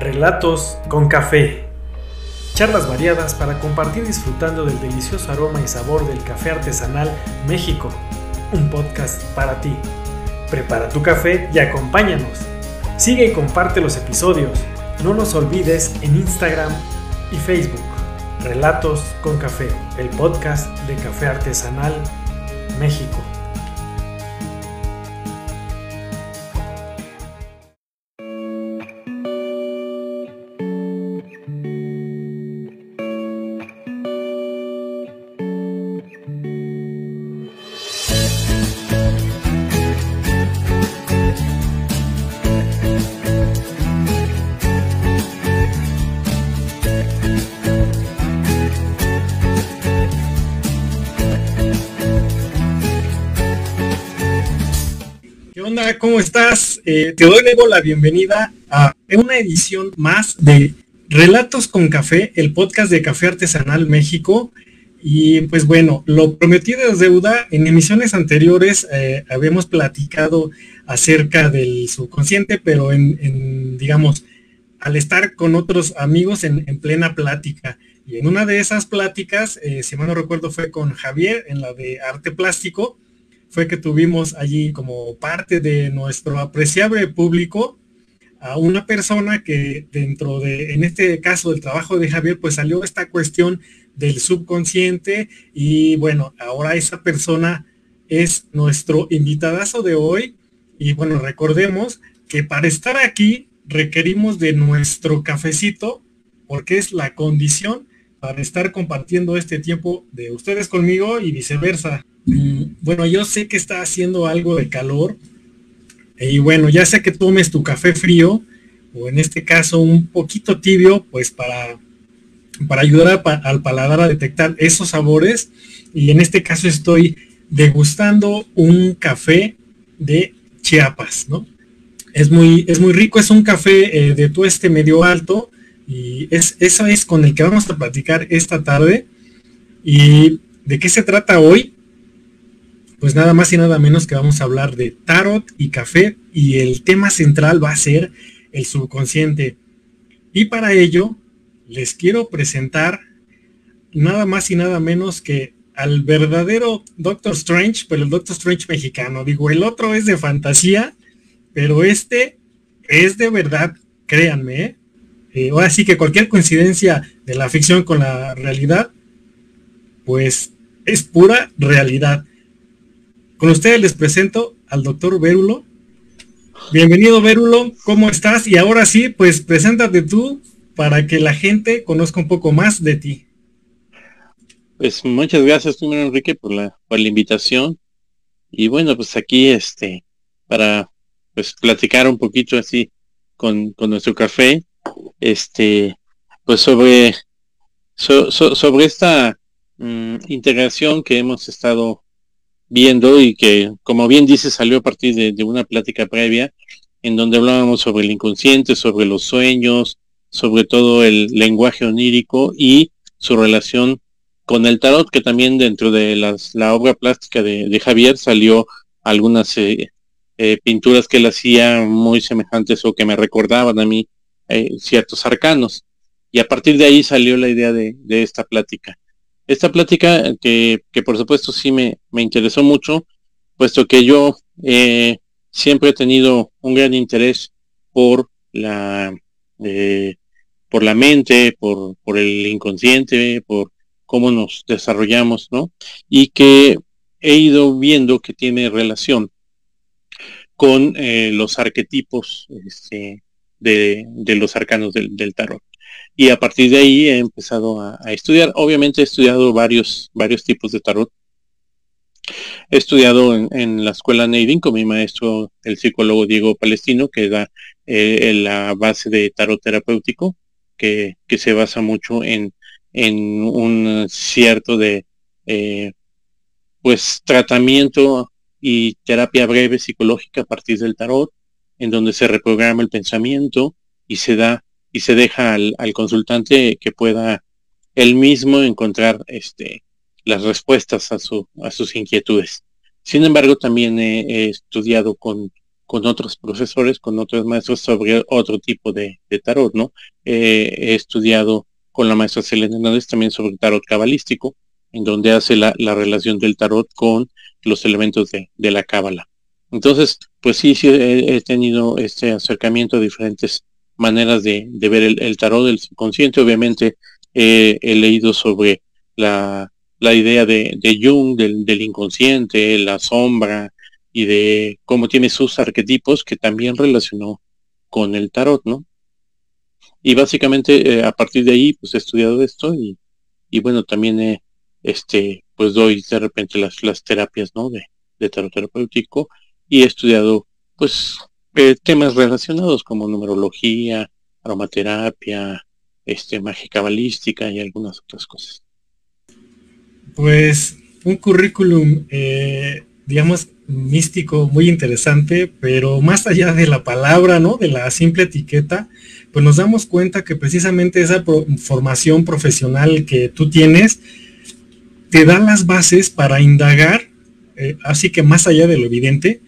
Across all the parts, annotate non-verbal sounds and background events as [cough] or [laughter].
Relatos con café. Charlas variadas para compartir disfrutando del delicioso aroma y sabor del café artesanal México. Un podcast para ti. Prepara tu café y acompáñanos. Sigue y comparte los episodios. No nos olvides en Instagram y Facebook. Relatos con café, el podcast de Café Artesanal México. Eh, te doy luego la bienvenida a una edición más de Relatos con Café, el podcast de Café Artesanal México. Y pues bueno, lo prometido es deuda. En emisiones anteriores eh, habíamos platicado acerca del subconsciente, pero en, digamos, al estar con otros amigos en, plena plática. Y en una de esas pláticas, eh, si mal no recuerdo, fue con Javier en la de arte plástico fue que tuvimos allí como parte de nuestro apreciable público a una persona que dentro de, en este caso del trabajo de Javier, pues salió esta cuestión del subconsciente y bueno, ahora esa persona es nuestro invitadazo de hoy. Y bueno, recordemos que para estar aquí requerimos de nuestro cafecito porque es la condición para estar compartiendo este tiempo de ustedes conmigo y viceversa. Mm, bueno, yo sé que está haciendo algo de calor y bueno, ya sea que tomes tu café frío o en este caso un poquito tibio, pues para, para ayudar al paladar a detectar esos sabores. Y en este caso estoy degustando un café de Chiapas, ¿no? Es muy, es muy rico, es un café eh, de tueste medio alto y es, eso es con el que vamos a platicar esta tarde. ¿Y de qué se trata hoy? pues nada más y nada menos que vamos a hablar de tarot y café y el tema central va a ser el subconsciente. Y para ello les quiero presentar nada más y nada menos que al verdadero Doctor Strange, pero el Doctor Strange mexicano. Digo, el otro es de fantasía, pero este es de verdad, créanme. ¿eh? Eh, ahora sí que cualquier coincidencia de la ficción con la realidad, pues es pura realidad. Con ustedes les presento al doctor Vérulo. Bienvenido Vérulo, ¿cómo estás? Y ahora sí, pues preséntate tú para que la gente conozca un poco más de ti. Pues muchas gracias primero Enrique por la, por la invitación. Y bueno, pues aquí este, para pues platicar un poquito así con, nuestro café, este, pues sobre, sobre esta mm, integración que hemos estado viendo y que, como bien dice, salió a partir de, una plática previa en donde hablábamos sobre el inconsciente, sobre los sueños, sobre todo el lenguaje onírico y su relación con el tarot, que también dentro de las, la obra plástica de, Javier salió algunas eh, eh, pinturas que él hacía muy semejantes o que me recordaban a mí eh, ciertos arcanos. Y a partir de ahí salió la idea de, esta plática. Esta plática que, por supuesto sí me, interesó mucho, puesto que yo eh, siempre he tenido un gran interés por la, eh, por la mente, por, por el inconsciente, por cómo nos desarrollamos, ¿no? Y que he ido viendo que tiene relación con eh, los arquetipos este, de, los arcanos del, del tarot y a partir de ahí he empezado a, estudiar. Obviamente he estudiado varios, varios tipos de tarot. He estudiado en, la escuela Neidin con mi maestro, el psicólogo Diego Palestino, que da eh, la base de tarot terapéutico, que, se basa mucho en, en un cierto de eh, pues tratamiento y terapia breve psicológica a partir del tarot, en donde se reprograma el pensamiento y se da y se deja al, consultante que pueda él mismo encontrar este, las respuestas a, su, a sus inquietudes. Sin embargo, también he, estudiado con, con otros profesores, con otros maestros sobre otro tipo de, tarot, ¿no? he estudiado con la maestra Selena Hernández también sobre tarot cabalístico, en donde hace la, relación del tarot con los elementos de, la cábala. Entonces, pues sí, sí he, tenido este acercamiento a diferentes maneras de, ver el, tarot del subconsciente. Obviamente he leído sobre la, idea de, Jung, del, inconsciente, la sombra y de cómo tiene sus arquetipos que también relacionó con el tarot, ¿no? Y básicamente eh, a partir de ahí pues he estudiado esto y, y bueno, también he este, pues doy de repente las, las terapias, ¿no? De, de tarot terapéutico y he estudiado, pues, eh, temas relacionados como numerología, aromaterapia, este, magia cabalística y algunas otras cosas. Pues un currículum, eh, digamos, místico, muy interesante, pero más allá de la palabra, ¿no? De la simple etiqueta, pues nos damos cuenta que precisamente esa formación profesional que tú tienes, te da las bases para indagar, eh, así que más allá de lo evidente,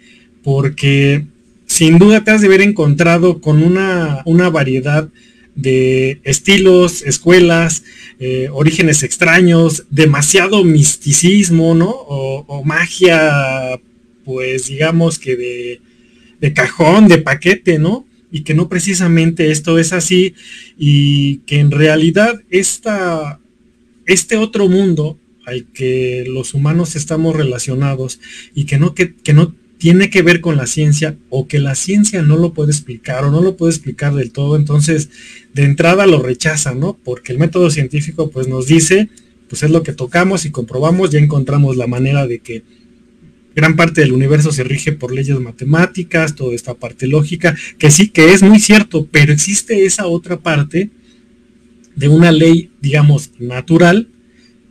porque sin duda te has de haber encontrado con una, variedad de estilos, escuelas, eh, orígenes extraños, demasiado misticismo, ¿no? O, magia, pues digamos que de, de, cajón, de paquete, ¿no? Y que no precisamente esto es así y que en realidad esta, este otro mundo al que los humanos estamos relacionados y que no, que, no tiene que ver con la ciencia o que la ciencia no lo puede explicar o no lo puede explicar del todo, entonces de entrada lo rechaza, ¿no? Porque el método científico pues nos dice, pues es lo que tocamos y comprobamos, ya encontramos la manera de que gran parte del universo se rige por leyes matemáticas, toda esta parte lógica, que sí, que es muy cierto, pero existe esa otra parte de una ley, digamos, natural,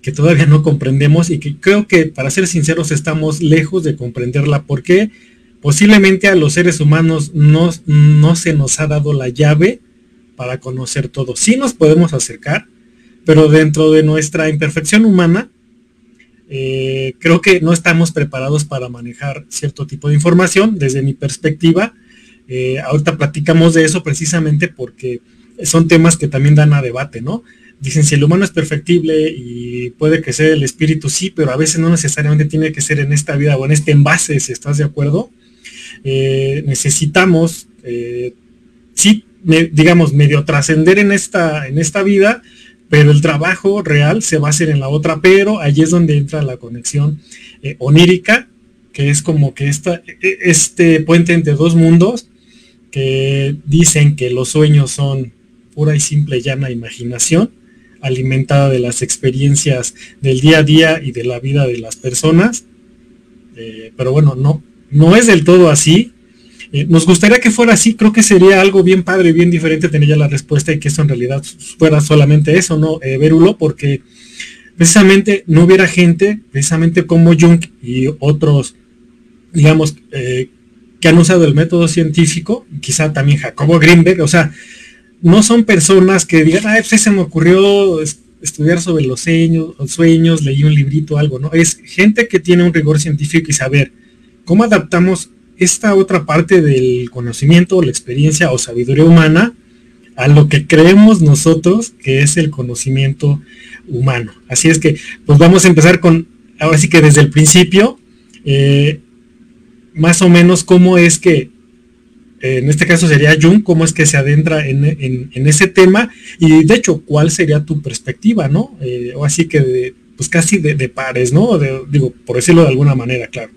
que todavía no comprendemos y que creo que, para ser sinceros, estamos lejos de comprenderla porque posiblemente a los seres humanos no, no se nos ha dado la llave para conocer todo. Sí nos podemos acercar, pero dentro de nuestra imperfección humana, eh, creo que no estamos preparados para manejar cierto tipo de información desde mi perspectiva. Eh, ahorita platicamos de eso precisamente porque son temas que también dan a debate, ¿no? Dicen si el humano es perfectible y puede que sea el espíritu, sí, pero a veces no necesariamente tiene que ser en esta vida o en este envase, si estás de acuerdo. Eh, necesitamos, eh, sí, digamos, medio trascender en esta, en esta vida, pero el trabajo real se va a hacer en la otra, pero allí es donde entra la conexión eh, onírica, que es como que esta, e, este puente entre dos mundos, que dicen que los sueños son pura y simple llana imaginación, alimentada de las experiencias del día a día y de la vida de las personas. Eh, pero bueno, no, no es del todo así. Eh, nos gustaría que fuera así, creo que sería algo bien padre, bien diferente tener ya la respuesta y que eso en realidad fuera solamente eso, ¿no? Eh, Verulo, porque precisamente no hubiera gente, precisamente como Jung y otros, digamos, que han usado el método científico, quizá también Jacobo Greenberg, o sea, no son personas que digan, ay, pues se me ocurrió estudiar sobre los sueños, los sueños, leí un librito, algo, ¿no? Es gente que tiene un rigor científico y saber cómo adaptamos esta otra parte del conocimiento, la experiencia o sabiduría humana a lo que creemos nosotros que es el conocimiento humano. Así es que, pues vamos a empezar con, ahora sí que desde el principio, eh, más o menos cómo es que en este caso sería Jung, cómo es que se adentra en, ese tema y de hecho, ¿cuál sería tu perspectiva, no? Eh, o así que, de, pues casi de, pares, ¿no? digo, por decirlo de alguna manera, claro.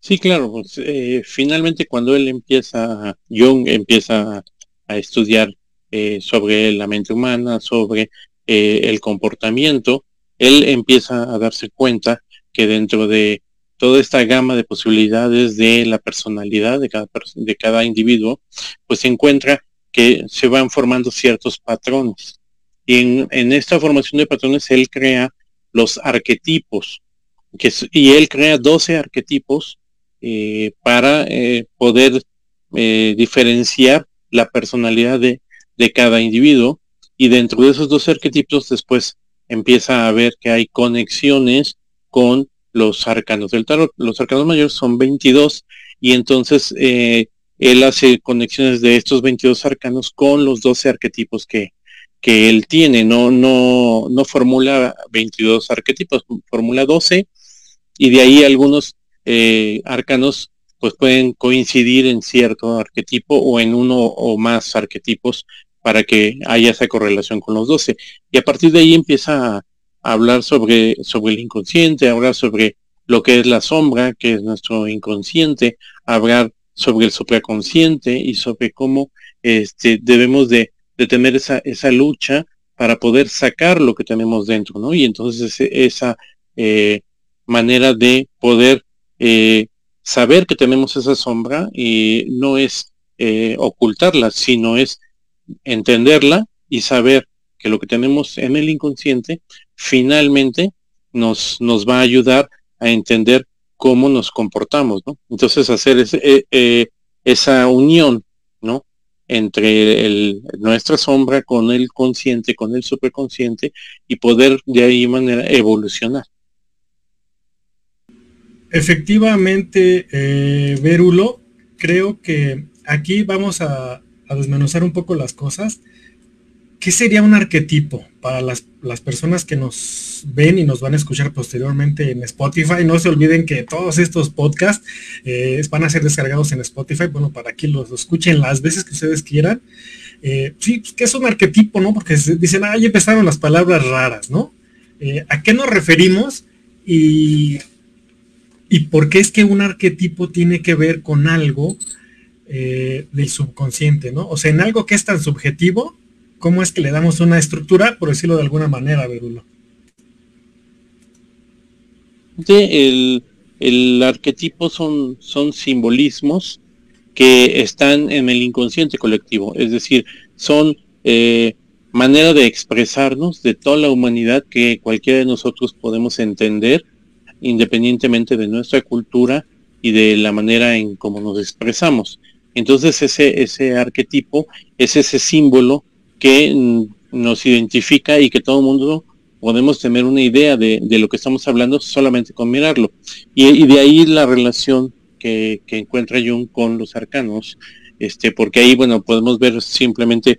Sí, claro, pues, eh, finalmente cuando él empieza, Jung empieza a estudiar eh, sobre la mente humana, sobre el comportamiento, él empieza a darse cuenta que dentro de toda esta gama de posibilidades de la personalidad de cada, de cada individuo, pues se encuentra que se van formando ciertos patrones. Y en, esta formación de patrones él crea los arquetipos, que y él crea 12 arquetipos eh, para eh, poder eh, diferenciar la personalidad de, de cada individuo. Y dentro de esos 12 arquetipos después empieza a ver que hay conexiones con los arcanos del tarot. Los arcanos mayores son 22 y entonces eh, él hace conexiones de estos 22 arcanos con los 12 arquetipos que, que él tiene. No, no, no formula 22 arquetipos, formula 12 y de ahí algunos eh, arcanos pues pueden coincidir en cierto arquetipo o en uno o más arquetipos para que haya esa correlación con los 12. Y a partir de ahí empieza a, hablar sobre, sobre el inconsciente, hablar sobre lo que es la sombra, que es nuestro inconsciente, hablar sobre el supraconsciente y sobre cómo este, debemos de, tener esa, esa lucha para poder sacar lo que tenemos dentro, ¿no? Y entonces esa eh, manera de poder eh, saber que tenemos esa sombra y no es eh, ocultarla, sino es entenderla y saber que lo que tenemos en el inconsciente finalmente nos, nos va a ayudar a entender cómo nos comportamos, ¿no? Entonces hacer eh, eh, esa unión, ¿no? Entre nuestra sombra con el consciente, con el superconsciente y poder de ahí manera evolucionar. Efectivamente, eh, Verulo, creo que aquí vamos a desmenuzar un poco las cosas ¿qué sería un arquetipo para las, personas que nos ven y nos van a escuchar posteriormente en Spotify? No se olviden que todos estos podcasts eh, van a ser descargados en Spotify, bueno, para que los escuchen las veces que ustedes quieran. Eh, sí, pues, ¿qué es un arquetipo, no? Porque dicen, ah, empezaron las palabras raras, ¿no? Eh, ¿A qué nos referimos? Y, y por qué es que un arquetipo tiene que ver con algo del subconsciente, ¿no? O sea, en algo que es tan subjetivo, cómo es que le damos una estructura, por decirlo de alguna manera, Verulo. el, el, arquetipo son, son simbolismos que están en el inconsciente colectivo, es decir, son eh, manera de expresarnos de toda la humanidad que cualquiera de nosotros podemos entender independientemente de nuestra cultura y de la manera en cómo nos expresamos. Entonces ese, ese arquetipo es ese símbolo que nos identifica y que todo el mundo podemos tener una idea de, lo que estamos hablando solamente con mirarlo. Y, de ahí la relación que, encuentra Jung con los arcanos, este, porque ahí, bueno, podemos ver simplemente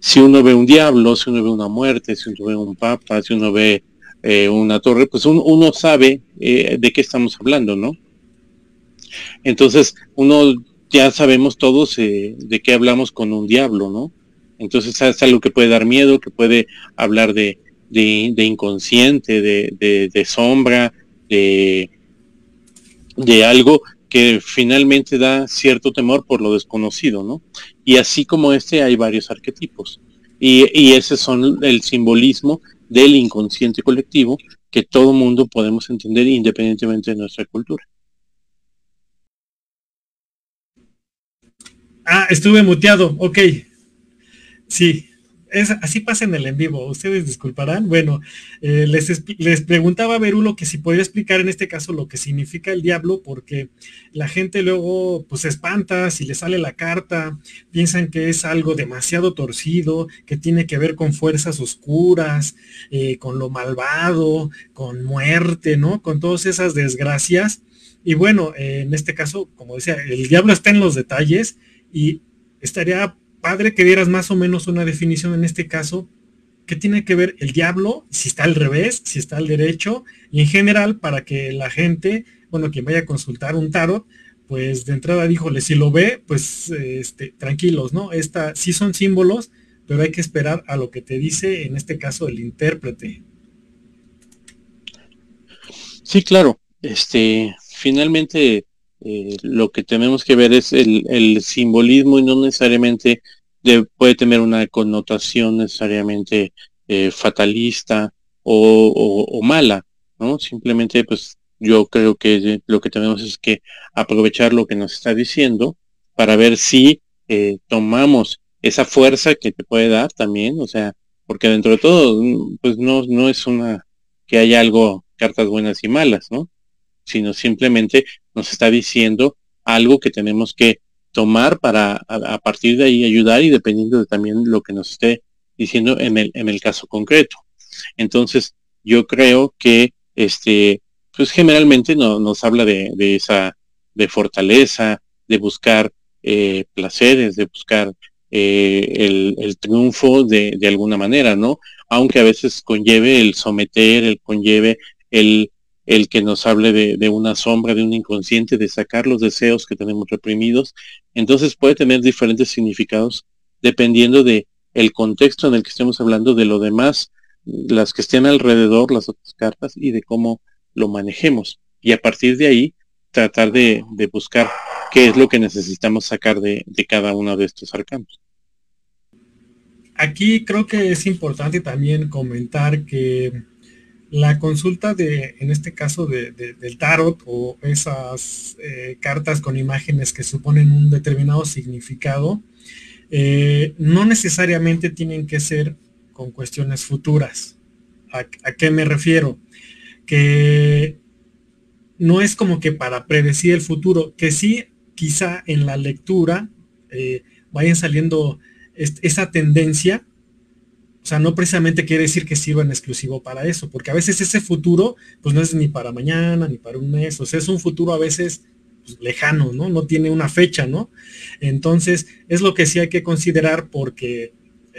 si uno ve un diablo, si uno ve una muerte, si uno ve un papa, si uno ve eh, una torre, pues uno, sabe eh, de qué estamos hablando, ¿no? Entonces, uno ya sabemos todos eh, de qué hablamos con un diablo, ¿no? Entonces es algo que puede dar miedo, que puede hablar de, inconsciente, de, sombra, de, de algo que finalmente da cierto temor por lo desconocido, ¿no? Y así como este hay varios arquetipos. Y, y ese son el simbolismo del inconsciente colectivo que todo mundo podemos entender independientemente de nuestra cultura. Ah, estuve muteado, ok. Sí, es, así pasa en el en vivo, ustedes disculparán. Bueno, eh, les, les, preguntaba a Berulo que si podía explicar en este caso lo que significa el diablo, porque la gente luego pues se espanta si le sale la carta, piensan que es algo demasiado torcido, que tiene que ver con fuerzas oscuras, eh, con lo malvado, con muerte, ¿no? Con todas esas desgracias. Y bueno, eh, en este caso, como decía, el diablo está en los detalles y estaría padre que dieras más o menos una definición en este caso, ¿qué tiene que ver el diablo? Si está al revés, si está al derecho, y en general para que la gente, bueno, quien vaya a consultar un tarot, pues de entrada díjole, si lo ve, pues este, tranquilos, ¿no? Esta sí son símbolos, pero hay que esperar a lo que te dice, en este caso, el intérprete. Sí, claro. Este, finalmente, eh, lo que tenemos que ver es el, simbolismo y no necesariamente puede tener una connotación necesariamente eh, fatalista o, mala, ¿no? Simplemente pues yo creo que lo que tenemos es que aprovechar lo que nos está diciendo para ver si eh, tomamos esa fuerza que te puede dar también, o sea, porque dentro de todo, pues no, no es una que haya algo, cartas buenas y malas, ¿no? Sino simplemente nos está diciendo algo que tenemos que tomar para a, partir de ahí ayudar y dependiendo de también lo que nos esté diciendo en el, en el caso concreto. Entonces, yo creo que este pues generalmente no, nos habla de, esa, de fortaleza, de buscar eh, placeres, de buscar eh, el, triunfo de, de, alguna manera, ¿no? Aunque a veces conlleve el someter, el conlleve el, el que nos hable de, una sombra, de un inconsciente, de sacar los deseos que tenemos reprimidos. Entonces puede tener diferentes significados dependiendo de el contexto en el que estemos hablando, de lo demás, las que estén alrededor, las otras cartas y de cómo lo manejemos. Y a partir de ahí, tratar de, de buscar qué es lo que necesitamos sacar de, de cada uno de estos arcanos. Aquí creo que es importante también comentar que la consulta de, en este caso de, del tarot o esas eh, cartas con imágenes que suponen un determinado significado, eh, no necesariamente tienen que ser con cuestiones futuras. ¿A, qué me refiero? Que no es como que para predecir el futuro, que sí quizá en la lectura eh, vayan saliendo esa tendencia o sea, no precisamente quiere decir que sirva en exclusivo para eso, porque a veces ese futuro, pues no es ni para mañana, ni para un mes, o sea, es un futuro a veces pues, lejano, ¿no? No tiene una fecha, ¿no? Entonces, es lo que sí hay que considerar porque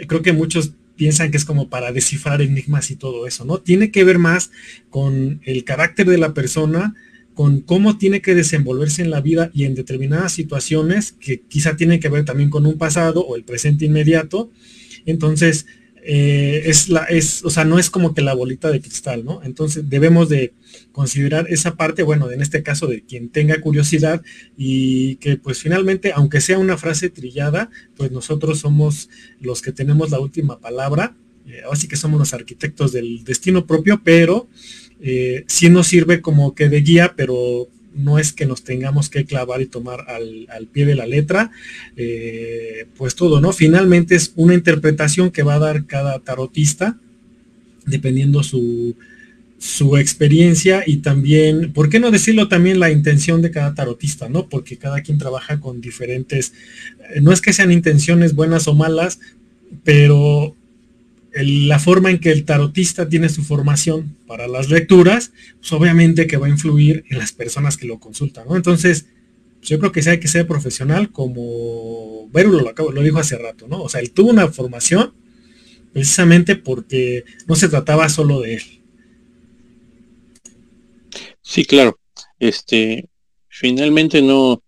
creo que muchos piensan que es como para descifrar enigmas y todo eso, ¿no? Tiene que ver más con el carácter de la persona, con cómo tiene que desenvolverse en la vida y en determinadas situaciones que quizá tienen que ver también con un pasado o el presente inmediato. Entonces, eh, es la, es, o sea, no es como que la bolita de cristal, ¿no? Entonces debemos de considerar esa parte, bueno, en este caso de quien tenga curiosidad y que pues finalmente, aunque sea una frase trillada, pues nosotros somos los que tenemos la última palabra, eh, así que somos los arquitectos del destino propio, pero eh, sí nos sirve como que de guía, pero no es que nos tengamos que clavar y tomar al, pie de la letra, eh, pues todo, ¿no? Finalmente es una interpretación que va a dar cada tarotista, dependiendo su, su experiencia y también, ¿por qué no decirlo también la intención de cada tarotista, ¿no? Porque cada quien trabaja con diferentes, eh, no es que sean intenciones buenas o malas, pero la forma en que el tarotista tiene su formación para las lecturas, pues obviamente que va a influir en las personas que lo consultan, ¿no? Entonces, pues yo creo que sí hay que ser profesional como Vérulo lo, lo dijo hace rato, ¿no? O sea, él tuvo una formación precisamente porque no se trataba solo de él. Sí, claro. Este, finalmente no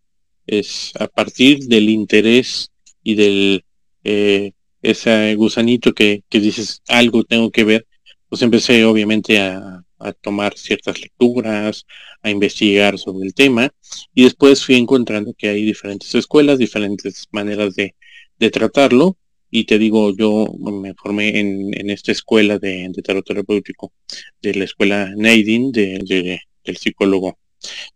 es a partir del interés y del eh, ese gusanito que, que dices algo tengo que ver, pues empecé obviamente a, tomar ciertas lecturas, a investigar sobre el tema y después fui encontrando que hay diferentes escuelas, diferentes maneras de, de tratarlo y te digo, yo me formé en, en esta escuela de, de tarot terapéutico, de la escuela Neidin, de, del psicólogo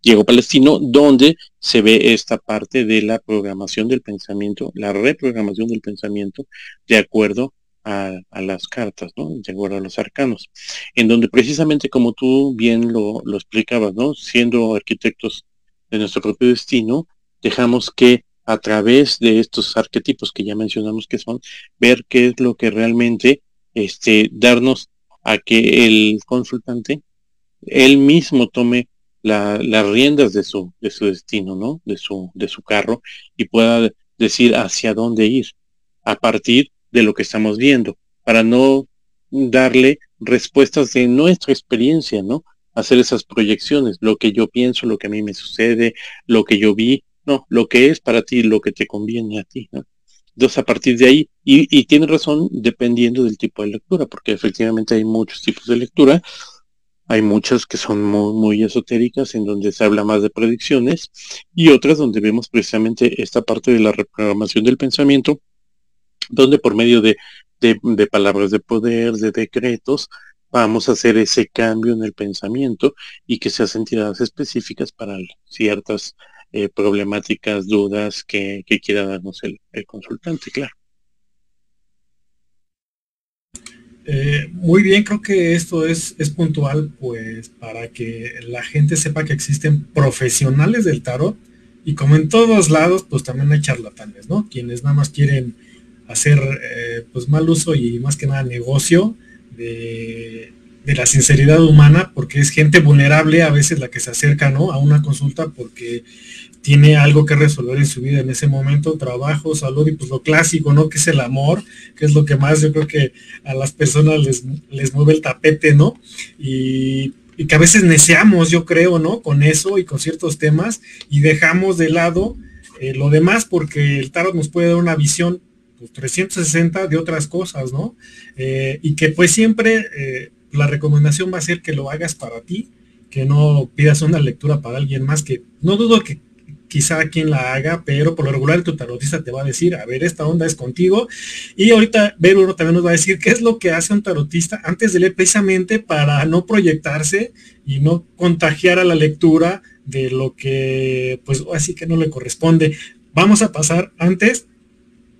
Diego Palestino, donde se ve esta parte de la programación del pensamiento, la reprogramación del pensamiento de acuerdo a, las cartas, ¿no? De acuerdo a los arcanos, en donde precisamente como tú bien lo, lo explicabas, ¿no? Siendo arquitectos de nuestro propio destino, dejamos que a través de estos arquetipos que ya mencionamos que son, ver qué es lo que realmente, este, darnos a que el consultante él mismo tome las riendas de su, de su destino, ¿no? De su, de su carro y pueda decir hacia dónde ir a partir de lo que estamos viendo, para no darle respuestas de nuestra experiencia, ¿no? Hacer esas proyecciones, lo que yo pienso, lo que a mí me sucede, lo que yo vi, no, lo que es para ti, lo que te conviene a ti, ¿no? Entonces, a partir de ahí, y, y tiene razón dependiendo del tipo de lectura, porque efectivamente hay muchos tipos de lectura, hay muchas que son muy, esotéricas, en donde se habla más de predicciones, y otras donde vemos precisamente esta parte de la reprogramación del pensamiento, donde por medio de, palabras de poder, de decretos, vamos a hacer ese cambio en el pensamiento y que se hacen tiradas específicas para ciertas eh, problemáticas, dudas que, quiera darnos el consultante, claro. Eh, muy bien, creo que esto es, es puntual, pues, para que la gente sepa que existen profesionales del tarot y como en todos lados, pues también hay charlatanes, ¿no? Quienes nada más quieren hacer, eh, pues, mal uso y más que nada negocio de, de la sinceridad humana, porque es gente vulnerable a veces la que se acerca, ¿no? A una consulta porque tiene algo que resolver en su vida en ese momento, trabajo, salud y pues lo clásico, ¿no? Que es el amor, que es lo que más yo creo que a las personas les, les mueve el tapete, ¿no? Y, que a veces neceamos, yo creo, ¿no? Con eso y con ciertos temas y dejamos de lado eh, lo demás porque el tarot nos puede dar una visión 360 pues, de otras cosas, ¿no? Eh, y que pues siempre eh, la recomendación va a ser que lo hagas para ti, que no pidas una lectura para alguien más, que no dudo que quizá quien la haga, pero por lo regular tu tarotista te va a decir, a ver, esta onda es contigo. Y ahorita Vero también nos va a decir qué es lo que hace un tarotista antes de leer precisamente para no proyectarse y no contagiar a la lectura de lo que pues así que no le corresponde. Vamos a pasar antes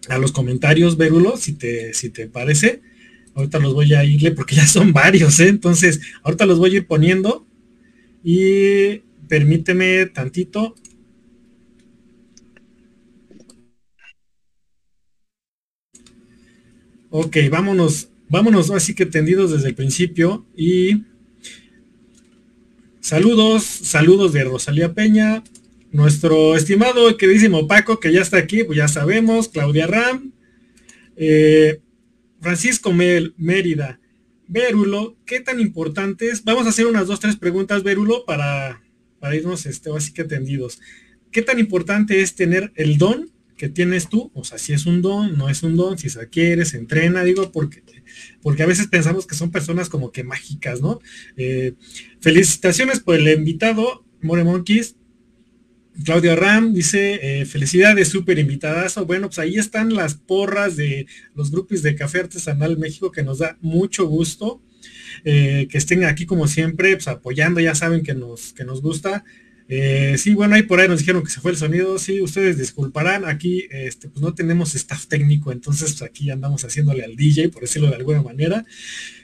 a los comentarios, Vérulo, si te, si te parece. Ahorita los voy a irle porque ya son varios, ¿eh? entonces ahorita los voy a ir poniendo y permíteme tantito Ok, vámonos, vámonos así que tendidos desde el principio y saludos, saludos de Rosalía Peña, nuestro estimado y queridísimo Paco que ya está aquí, pues ya sabemos, Claudia Ram, eh, Francisco Mérida, Vérulo, ¿qué tan importantes? Vamos a hacer unas dos, tres preguntas, Vérulo, para, para irnos este, así que tendidos. ¿Qué tan importante es tener el don que tienes tú, o sea, si es un don, no es un don, si se adquiere, se entrena, digo, porque, porque a veces pensamos que son personas como que mágicas, ¿no? Eh, felicitaciones por el invitado, More Monkeys. Claudio Ram dice, eh, felicidades, súper invitadazo. Bueno, pues ahí están las porras de los grupos de Café Artesanal México, que nos da mucho gusto. Eh, que estén aquí como siempre, pues apoyando, ya saben que nos, que nos gusta. Eh, sí, bueno, ahí por ahí nos dijeron que se fue el sonido. Sí, ustedes disculparán. Aquí este, pues no tenemos staff técnico, entonces pues, aquí andamos haciéndole al DJ, por decirlo de alguna manera.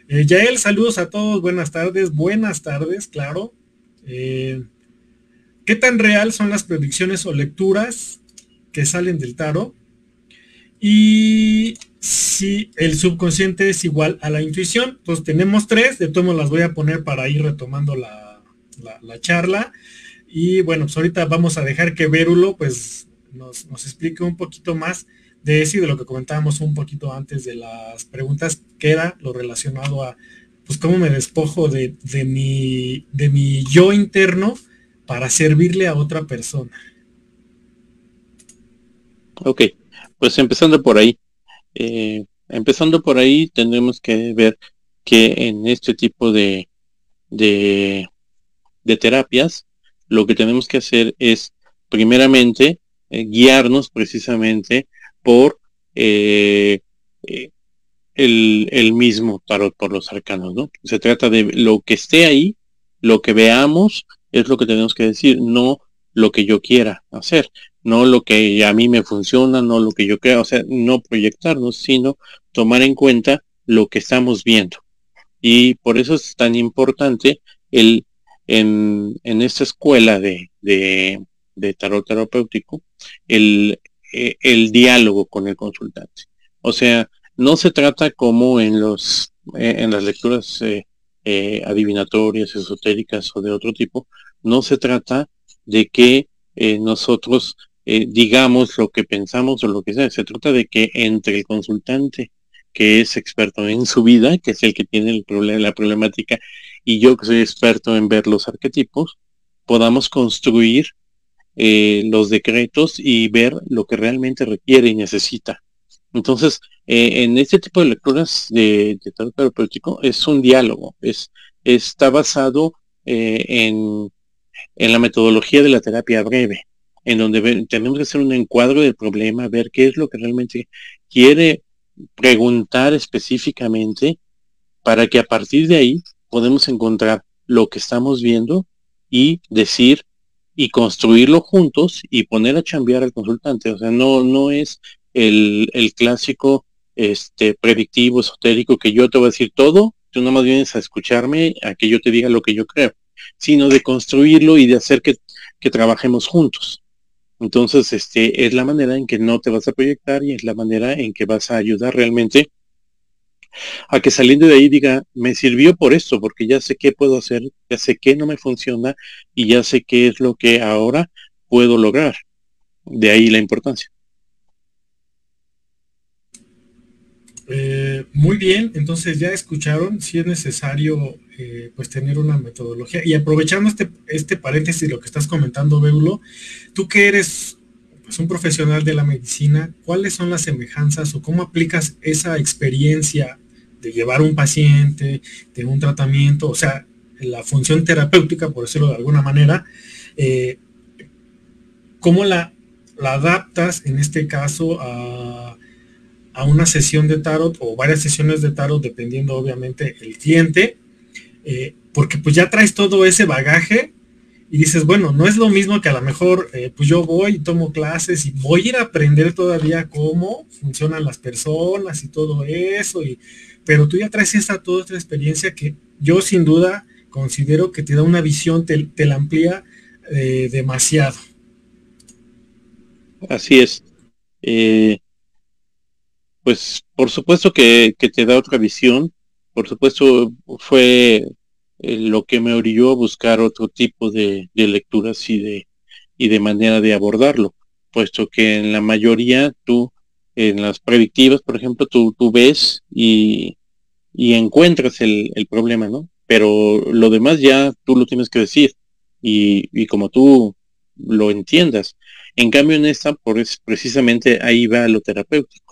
Eh, Yael, saludos a todos. Buenas tardes. Buenas tardes, claro. Eh, ¿Qué tan real son las predicciones o lecturas que salen del tarot? Y si el subconsciente es igual a la intuición, pues tenemos tres, de todos las voy a poner para ir retomando la charla. Y bueno, pues ahorita vamos a dejar que Vérulo pues nos, explique un poquito más de eso y de lo que comentábamos un poquito antes de las preguntas, que era lo relacionado a pues cómo me despojo de, mi, de mi yo interno para servirle a otra persona. Ok, pues empezando por ahí. Eh, empezando por ahí, tendremos que ver que en este tipo de, de, de terapias lo que tenemos que hacer es, primeramente, eh, guiarnos precisamente por eh, eh, el, mismo tarot por los arcanos, ¿no? Se trata de lo que esté ahí, lo que veamos, es lo que tenemos que decir, no lo que yo quiera hacer, no lo que a mí me funciona, no lo que yo creo, o sea, no proyectarnos, sino tomar en cuenta lo que estamos viendo. Y por eso es tan importante el en, en esta escuela de, de, tarot terapéutico el, eh, el diálogo con el consultante. O sea, no se trata como en los eh, en las lecturas eh, adivinatorias, esotéricas o de otro tipo, no se trata de que nosotros digamos lo que pensamos o lo que sea, se trata de que entre el consultante que es experto en su vida, que es el que tiene el problema, la problemática, y yo que soy experto en ver los arquetipos, podamos construir eh, los decretos y ver lo que realmente requiere y necesita. Entonces, eh, en este tipo de lecturas de, de terapéutico es un diálogo, es, está basado eh, en, en la metodología de la terapia breve, en donde tenemos que hacer un encuadro del problema, ver qué es lo que realmente quiere preguntar específicamente para que a partir de ahí podemos encontrar lo que estamos viendo y decir y construirlo juntos y poner a chambear al consultante. O sea, no, no es el, el clásico este predictivo, esotérico, que yo te voy a decir todo, tú no más vienes a escucharme, a que yo te diga lo que yo creo, sino de construirlo y de hacer que, que trabajemos juntos. Entonces, este es la manera en que no te vas a proyectar y es la manera en que vas a ayudar realmente a que saliendo de ahí diga, me sirvió por esto, porque ya sé qué puedo hacer, ya sé qué no me funciona y ya sé qué es lo que ahora puedo lograr. De ahí la importancia. Eh, muy bien, entonces ya escucharon, si es necesario eh, pues tener una metodología. Y aprovechando este, este paréntesis, lo que estás comentando, Beulo, tú que eres un profesional de la medicina, ¿cuáles son las semejanzas o cómo aplicas esa experiencia de llevar un paciente, de un tratamiento, o sea, la función terapéutica, por decirlo de alguna manera, eh, cómo la, la adaptas en este caso a a una sesión de tarot o varias sesiones de tarot, dependiendo obviamente el cliente, eh, porque pues ya traes todo ese bagaje y dices, bueno, no es lo mismo que a lo mejor eh, pues yo voy y tomo clases y voy a ir a aprender todavía cómo funcionan las personas y todo eso, y, pero tú ya traes esta toda esta experiencia que yo sin duda considero que te da una visión, te, la amplía eh, demasiado. Así es pues por supuesto que, te da otra visión, por supuesto fue eh, lo que me orilló a buscar otro tipo de, lecturas y de, y de manera de abordarlo, puesto que en la mayoría tú, en las predictivas, por ejemplo, tú, tú ves y, y encuentras el, el, problema, ¿no? Pero lo demás ya tú lo tienes que decir y, y como tú lo entiendas. En cambio en esta, por es, precisamente ahí va lo terapéutico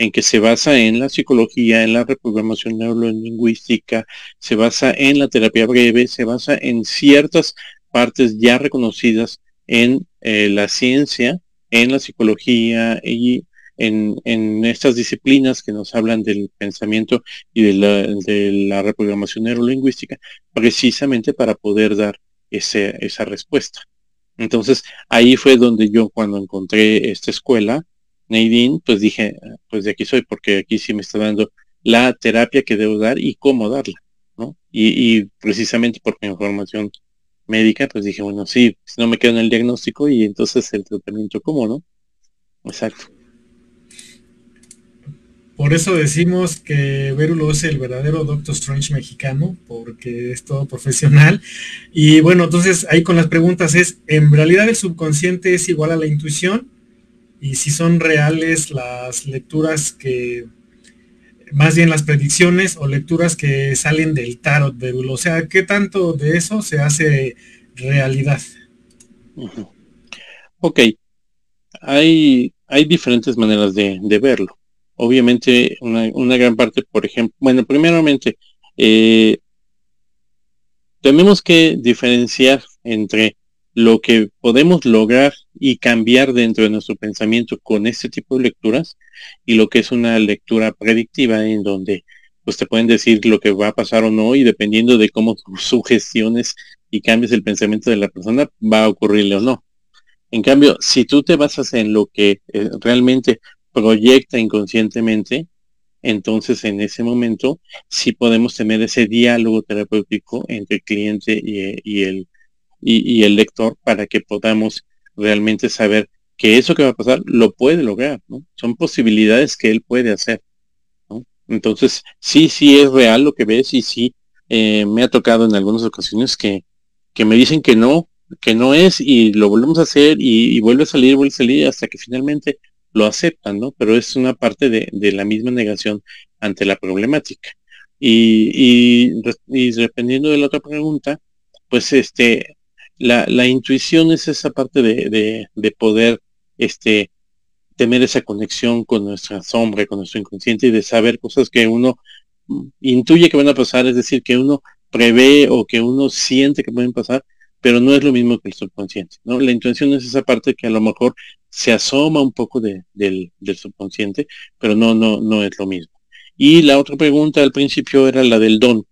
en que se basa en la psicología, en la reprogramación neurolingüística, se basa en la terapia breve, se basa en ciertas partes ya reconocidas en eh, la ciencia, en la psicología y en, estas disciplinas que nos hablan del pensamiento y de la, de la reprogramación neurolingüística, precisamente para poder dar ese, esa respuesta. Entonces, ahí fue donde yo cuando encontré esta escuela, Nadine, pues dije, pues de aquí soy, porque aquí sí me está dando la terapia que debo dar y cómo darla, ¿no? Y, precisamente por mi información médica, pues dije, bueno, sí, no me quedo en el diagnóstico y entonces el tratamiento, ¿cómo, no? Exacto. Por eso decimos que Verulo es el verdadero Doctor Strange mexicano, porque es todo profesional. Y bueno, entonces ahí con las preguntas es, ¿en realidad el subconsciente es igual a la intuición? Y si son reales las lecturas que, más bien las predicciones o lecturas que salen del tarot de O sea, ¿qué tanto de eso se hace realidad? Ok, hay, hay diferentes maneras de, verlo. Obviamente, una, gran parte, por ejemplo, bueno, primeramente, eh, tenemos que diferenciar entre lo que podemos lograr y cambiar dentro de nuestro pensamiento con este tipo de lecturas y lo que es una lectura predictiva en donde pues te pueden decir lo que va a pasar o no y dependiendo de cómo [laughs] sugestiones y cambies el pensamiento de la persona va a ocurrirle o no. En cambio, si tú te basas en lo que eh, realmente proyecta inconscientemente, entonces en ese momento sí podemos tener ese diálogo terapéutico entre el cliente y, y el y, el lector para que podamos realmente saber que eso que va a pasar lo puede lograr, ¿no? Son posibilidades que él puede hacer, ¿no? Entonces, sí, sí es real lo que ves y sí eh, me ha tocado en algunas ocasiones que, que me dicen que no, que no es y lo volvemos a hacer y, vuelve a salir, vuelve a salir hasta que finalmente lo aceptan, ¿no? Pero es una parte de, de la misma negación ante la problemática. Y, y, y dependiendo de la otra pregunta, pues este, la, la intuición es esa parte de, de, poder este, tener esa conexión con nuestra sombra, con nuestro inconsciente y de saber cosas que uno intuye que van a pasar, es decir, que uno prevé o que uno siente que pueden pasar, pero no es lo mismo que el subconsciente. ¿no? La intuición es esa parte que a lo mejor se asoma un poco de, del, del, subconsciente, pero no, no, no es lo mismo. Y la otra pregunta al principio era la del don.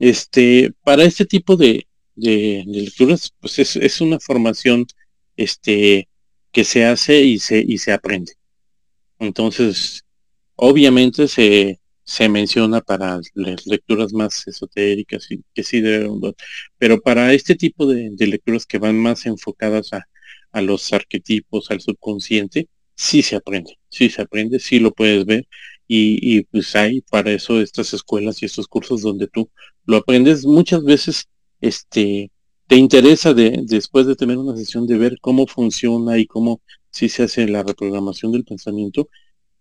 Este, para este tipo de, de, lecturas, pues es, es, una formación este, que se hace y se, y se aprende. Entonces, obviamente se, se menciona para las lecturas más esotéricas y que sí deben, pero para este tipo de, de, lecturas que van más enfocadas a, a los arquetipos, al subconsciente, sí se aprende, sí se aprende, sí lo puedes ver Y, pues hay para eso estas escuelas y estos cursos donde tú lo aprendes muchas veces, este, te interesa de, después de tener una sesión de ver cómo funciona y cómo si se hace la reprogramación del pensamiento,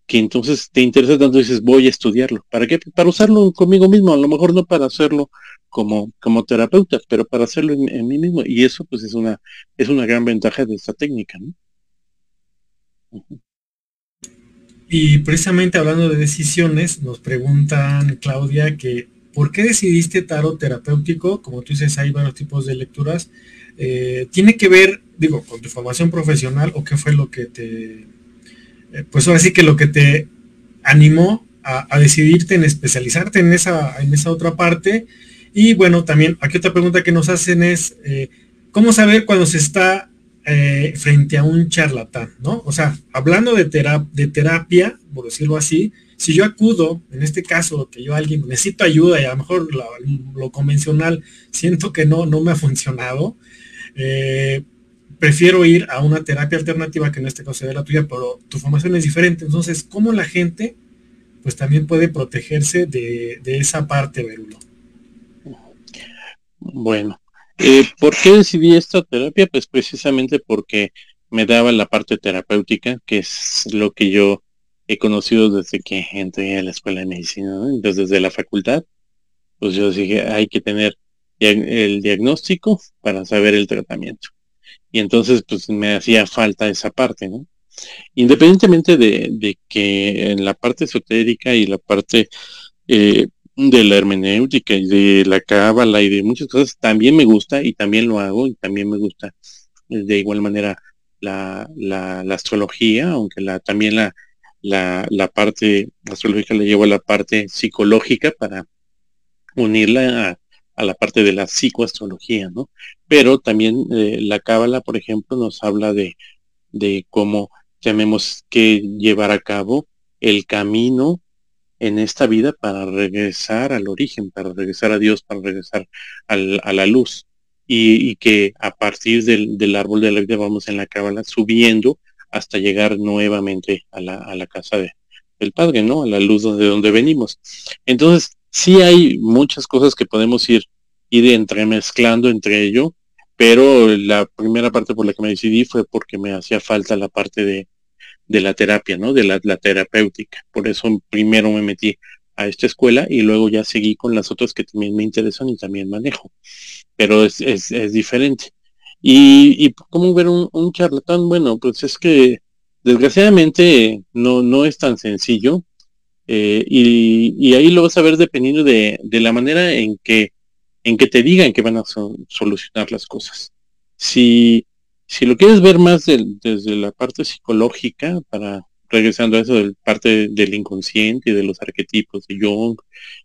que entonces te interesa tanto dices voy a estudiarlo. ¿Para qué? Para usarlo conmigo mismo, a lo mejor no para hacerlo como, como terapeuta, pero para hacerlo en, mí mismo. Y eso pues es una, es una gran ventaja de esta técnica. Y precisamente hablando de decisiones, nos preguntan, Claudia, que ¿por qué decidiste tarot terapéutico? Como tú dices, hay varios tipos de lecturas. Eh, ¿Tiene que ver, digo, con tu formación profesional o qué fue lo que te, eh, pues ahora sí que lo que te animó a, decidirte en especializarte en esa, en esa otra parte? Y bueno, también aquí otra pregunta que nos hacen es, eh, ¿cómo saber cuando se está frente a un charlatán, ¿no? O sea, hablando de, de terapia, por decirlo así, si yo acudo, en este caso, que yo alguien necesito ayuda y a lo mejor lo, convencional siento que no, no me ha funcionado, eh, prefiero ir a una terapia alternativa que en este caso sea la tuya, pero tu formación es diferente. Entonces, ¿cómo la gente pues también puede protegerse de, de esa parte, Verulo? Bueno, eh, ¿Por qué decidí esta terapia? Pues precisamente porque me daba la parte terapéutica, que es lo que yo he conocido desde que entré a la escuela de medicina, desde la facultad. Pues yo dije, hay que tener el diagnóstico para saber el tratamiento. Y entonces, pues me hacía falta esa parte, ¿no? Independientemente de, de que en la parte esotérica y la parte eh, de la hermenéutica y de la cábala y de muchas cosas también me gusta y también lo hago y también me gusta de igual manera la, la, astrología, aunque la, también la, la, la, parte astrológica le llevo a la parte psicológica para unirla a, la parte de la psicoastrología, ¿no? Pero también eh, la cábala, por ejemplo, nos habla de, de cómo tenemos que llevar a cabo el camino en esta vida para regresar al origen, para regresar a Dios, para regresar a la luz. Y, que a partir del, árbol de la vida vamos en la cábala subiendo hasta llegar nuevamente a la, casa de, del Padre, ¿no? A la luz de donde venimos. Entonces, sí hay muchas cosas que podemos ir, ir entremezclando entre ello, pero la primera parte por la que me decidí fue porque me hacía falta la parte de, de la terapia, ¿no? De la, terapéutica. Por eso primero me metí a esta escuela y luego ya seguí con las otras que también me interesan y también manejo. Pero es, es, diferente. Y, y cómo ver un, charlatán, bueno, pues es que desgraciadamente no, no es tan sencillo. Eh, y, ahí lo vas a ver dependiendo de, de, la manera en que, en que te digan que van a solucionar las cosas. Si, si lo quieres ver más desde la parte psicológica, para regresando a eso del parte del inconsciente y de los arquetipos de Jung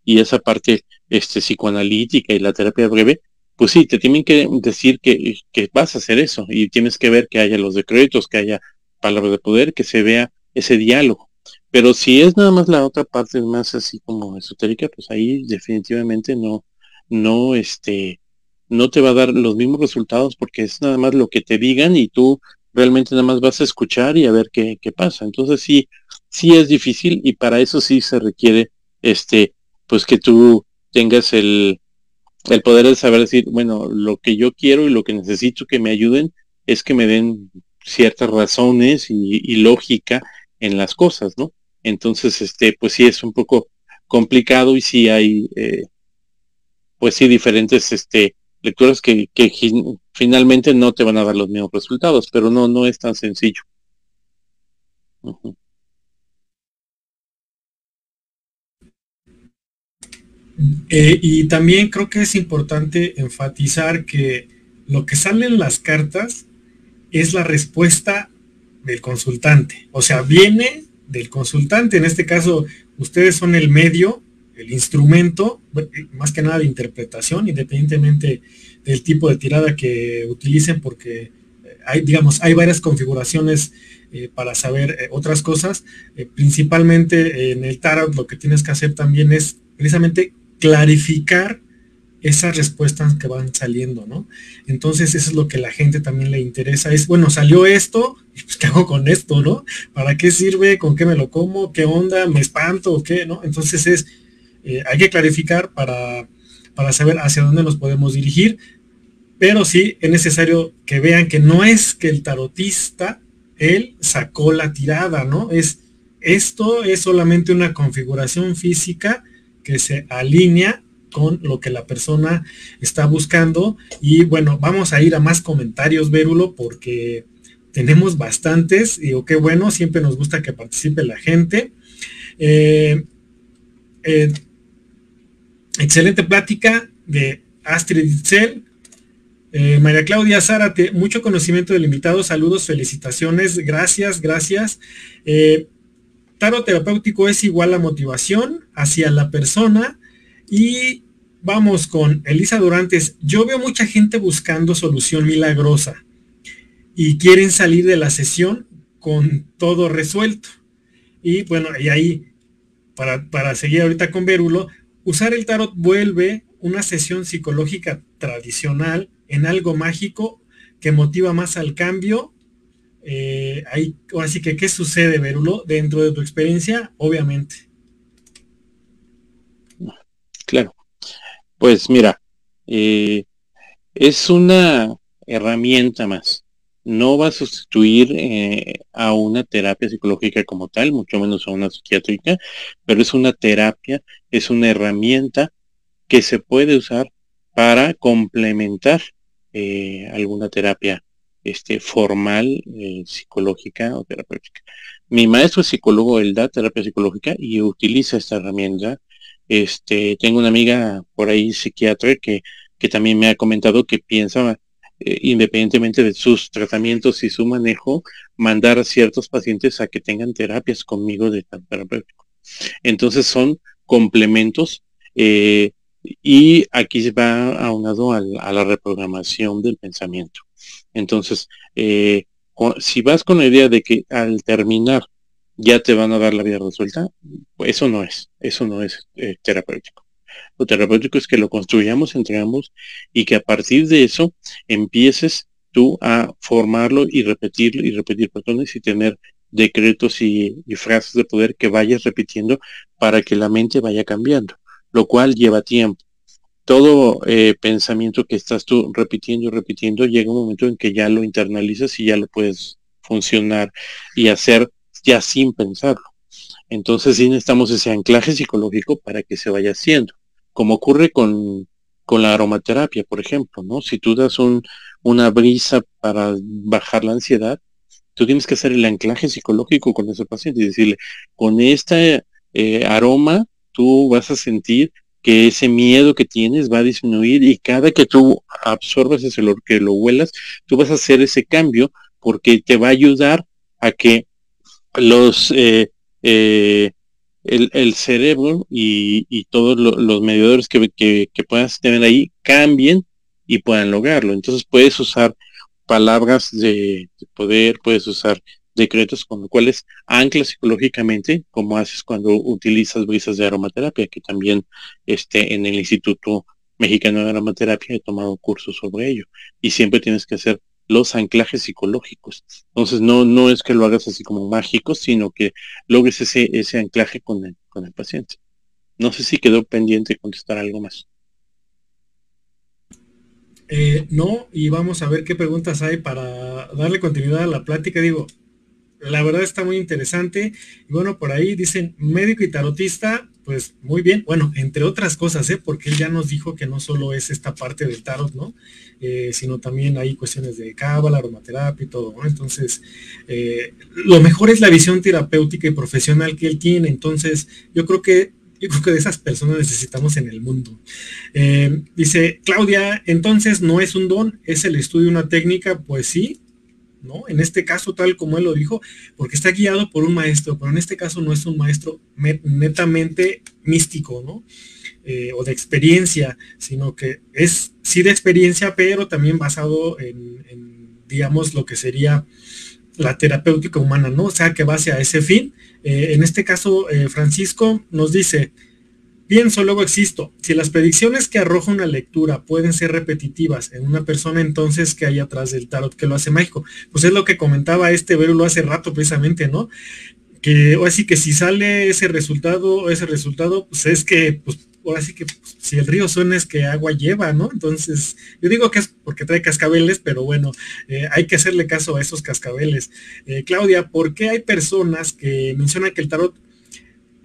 y esa parte este, psicoanalítica y la terapia breve, pues sí, te tienen que decir que, que vas a hacer eso y tienes que ver que haya los decretos, que haya palabras de poder, que se vea ese diálogo. Pero si es nada más la otra parte más así como esotérica, pues ahí definitivamente no, no, este, no te va a dar los mismos resultados porque es nada más lo que te digan y tú realmente nada más vas a escuchar y a ver qué, qué pasa. Entonces sí, sí es difícil y para eso sí se requiere este, pues que tú tengas el, el poder de saber decir, bueno, lo que yo quiero y lo que necesito que me ayuden es que me den ciertas razones y, lógica en las cosas, ¿no? Entonces, este, pues sí es un poco complicado y sí hay, eh, pues sí, diferentes, este, lecturas que, finalmente no te van a dar los mismos resultados, pero no, no es tan sencillo. Eh, y también creo que es importante enfatizar que lo que sale en las cartas es la respuesta del consultante. O sea, viene del consultante. En este caso, ustedes son el medio el instrumento, más que nada de interpretación, independientemente del tipo de tirada que utilicen, porque eh, hay, digamos, hay varias configuraciones eh, para saber eh, otras cosas. principalmente en el tarot lo que tienes que hacer también es precisamente clarificar esas respuestas que van saliendo, ¿no? Entonces eso es lo que la gente también le interesa, es, bueno, salió esto, pues, ¿qué hago con esto, no? ¿Para qué sirve? ¿Con qué me lo como? ¿Qué onda? ¿Me espanto o qué? ¿No? Entonces es, eh, hay que clarificar para, para saber hacia dónde nos podemos dirigir, pero sí es necesario que vean que no es que el tarotista, él sacó la tirada, ¿no? Es, esto es solamente una configuración física que se alinea con lo que la persona está buscando. Y bueno, vamos a ir a más comentarios, Vérulo, porque tenemos bastantes. Y qué bueno, siempre nos gusta que participe la gente. Eh, eh, excelente plática de Astrid Itzel. Eh, María Claudia Zárate, mucho conocimiento del invitado, saludos, felicitaciones, gracias, gracias. Taro terapéutico es igual a motivación hacia la persona y vamos con Elisa Durantes. Yo veo mucha gente buscando solución milagrosa y quieren salir de la sesión con todo resuelto. Y bueno, y ahí, para, para seguir ahorita con Vérulo, usar el tarot vuelve una sesión psicológica tradicional en algo mágico que motiva más al cambio. Eh, ahí, así que, ¿qué sucede, Verulo, dentro de tu experiencia? Obviamente. Claro. Pues mira, eh, es una herramienta más. No va a sustituir eh, a una terapia psicológica como tal, mucho menos a una psiquiátrica, pero es una terapia, es una herramienta que se puede usar para complementar eh, alguna terapia este, formal, psicológica o terapéutica. Mi maestro es psicólogo, él da terapia psicológica y utiliza esta herramienta este, tengo una amiga por ahí psiquiatra que, que también me ha comentado que piensa, eh, independientemente de sus tratamientos y su manejo, mandar a ciertos pacientes a que tengan terapias conmigo de terapéutico. Entonces son complementos eh, y aquí se va aunado a, a la reprogramación del pensamiento. Entonces, eh, si vas con la idea de que al terminar ya te van a dar la vida resuelta, eso no es, eso no es eh, terapéutico. Lo terapéutico es que lo construyamos entre ambos y que a partir de eso empieces tú a formarlo y repetirlo y repetir patrones y tener decretos y, frases de poder que vayas repitiendo para que la mente vaya cambiando, lo cual lleva tiempo. Todo eh, pensamiento que estás tú repitiendo y repitiendo llega un momento en que ya lo internalizas y ya lo puedes funcionar y hacer ya sin pensarlo. Entonces sí necesitamos ese anclaje psicológico para que se vaya haciendo, como ocurre con, con la aromaterapia, por ejemplo, ¿no? Si tú das un, una brisa para bajar la ansiedad, tú tienes que hacer el anclaje psicológico con ese paciente y decirle, con este eh, aroma tú vas a sentir que ese miedo que tienes va a disminuir y cada que tú absorbas ese olor, que lo huelas, tú vas a hacer ese cambio porque te va a ayudar a que los eh, eh, el, cerebro y, todos los mediadores que, que, puedas tener ahí cambien y puedan lograrlo. Entonces puedes usar palabras de, poder, puedes usar decretos con los cuales anclas psicológicamente, como haces cuando utilizas brisas de aromaterapia, que también este, en el Instituto Mexicano de Aromaterapia he tomado cursos sobre ello. Y siempre tienes que hacer los anclajes psicológicos. Entonces no, no es que lo hagas así como mágico, sino que logres ese, ese anclaje con el, con el paciente. No sé si quedó pendiente contestar algo más. Eh, no, y vamos a ver qué preguntas hay para darle continuidad a la plática. Digo, la verdad está muy interesante. Y bueno, por ahí dicen médico y tarotista, pues muy bien. Bueno, entre otras cosas, ¿eh? porque él ya nos dijo que no solo es esta parte del tarot, ¿no? Eh, sino también hay cuestiones de cábala, aromaterapia y todo, ¿no? Entonces, eh, lo mejor es la visión terapéutica y profesional que él tiene. Entonces, yo creo que yo creo que de esas personas necesitamos en el mundo. Eh, dice Claudia, entonces no es un don, es el estudio una técnica, pues sí, ¿no? En este caso, tal como él lo dijo, porque está guiado por un maestro, pero en este caso no es un maestro netamente místico, ¿no? Eh, o de experiencia, sino que es sí de experiencia, pero también basado en, digamos, lo que sería la terapéutica humana, ¿no? O sea, que base a ese fin. Eh, en este caso, eh, Francisco nos dice, Pienso, luego existo. Si las predicciones que arroja una lectura pueden ser repetitivas en una persona, entonces ¿qué hay atrás del tarot que lo hace mágico? Pues es lo que comentaba este lo hace rato precisamente, ¿no? Que o así que si sale ese resultado, ese resultado, pues es que, pues ahora sí que pues, si el río suena es que agua lleva, ¿no? Entonces, yo digo que es porque trae cascabeles, pero bueno, eh, hay que hacerle caso a esos cascabeles. Eh, Claudia, ¿por qué hay personas que mencionan que el tarot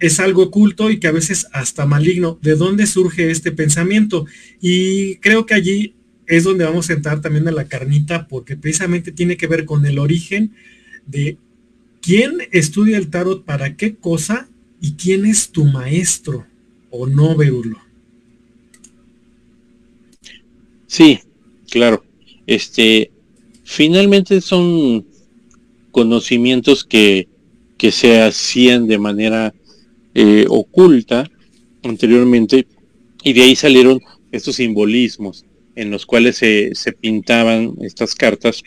es algo oculto y que a veces hasta maligno. ¿De dónde surge este pensamiento? Y creo que allí es donde vamos a entrar también a la carnita, porque precisamente tiene que ver con el origen de quién estudia el tarot para qué cosa y quién es tu maestro o no, Beulo. Sí, claro. Este, finalmente son conocimientos que, que se hacían de manera eh, oculta anteriormente y de ahí salieron estos simbolismos en los cuales se, pintaban estas cartas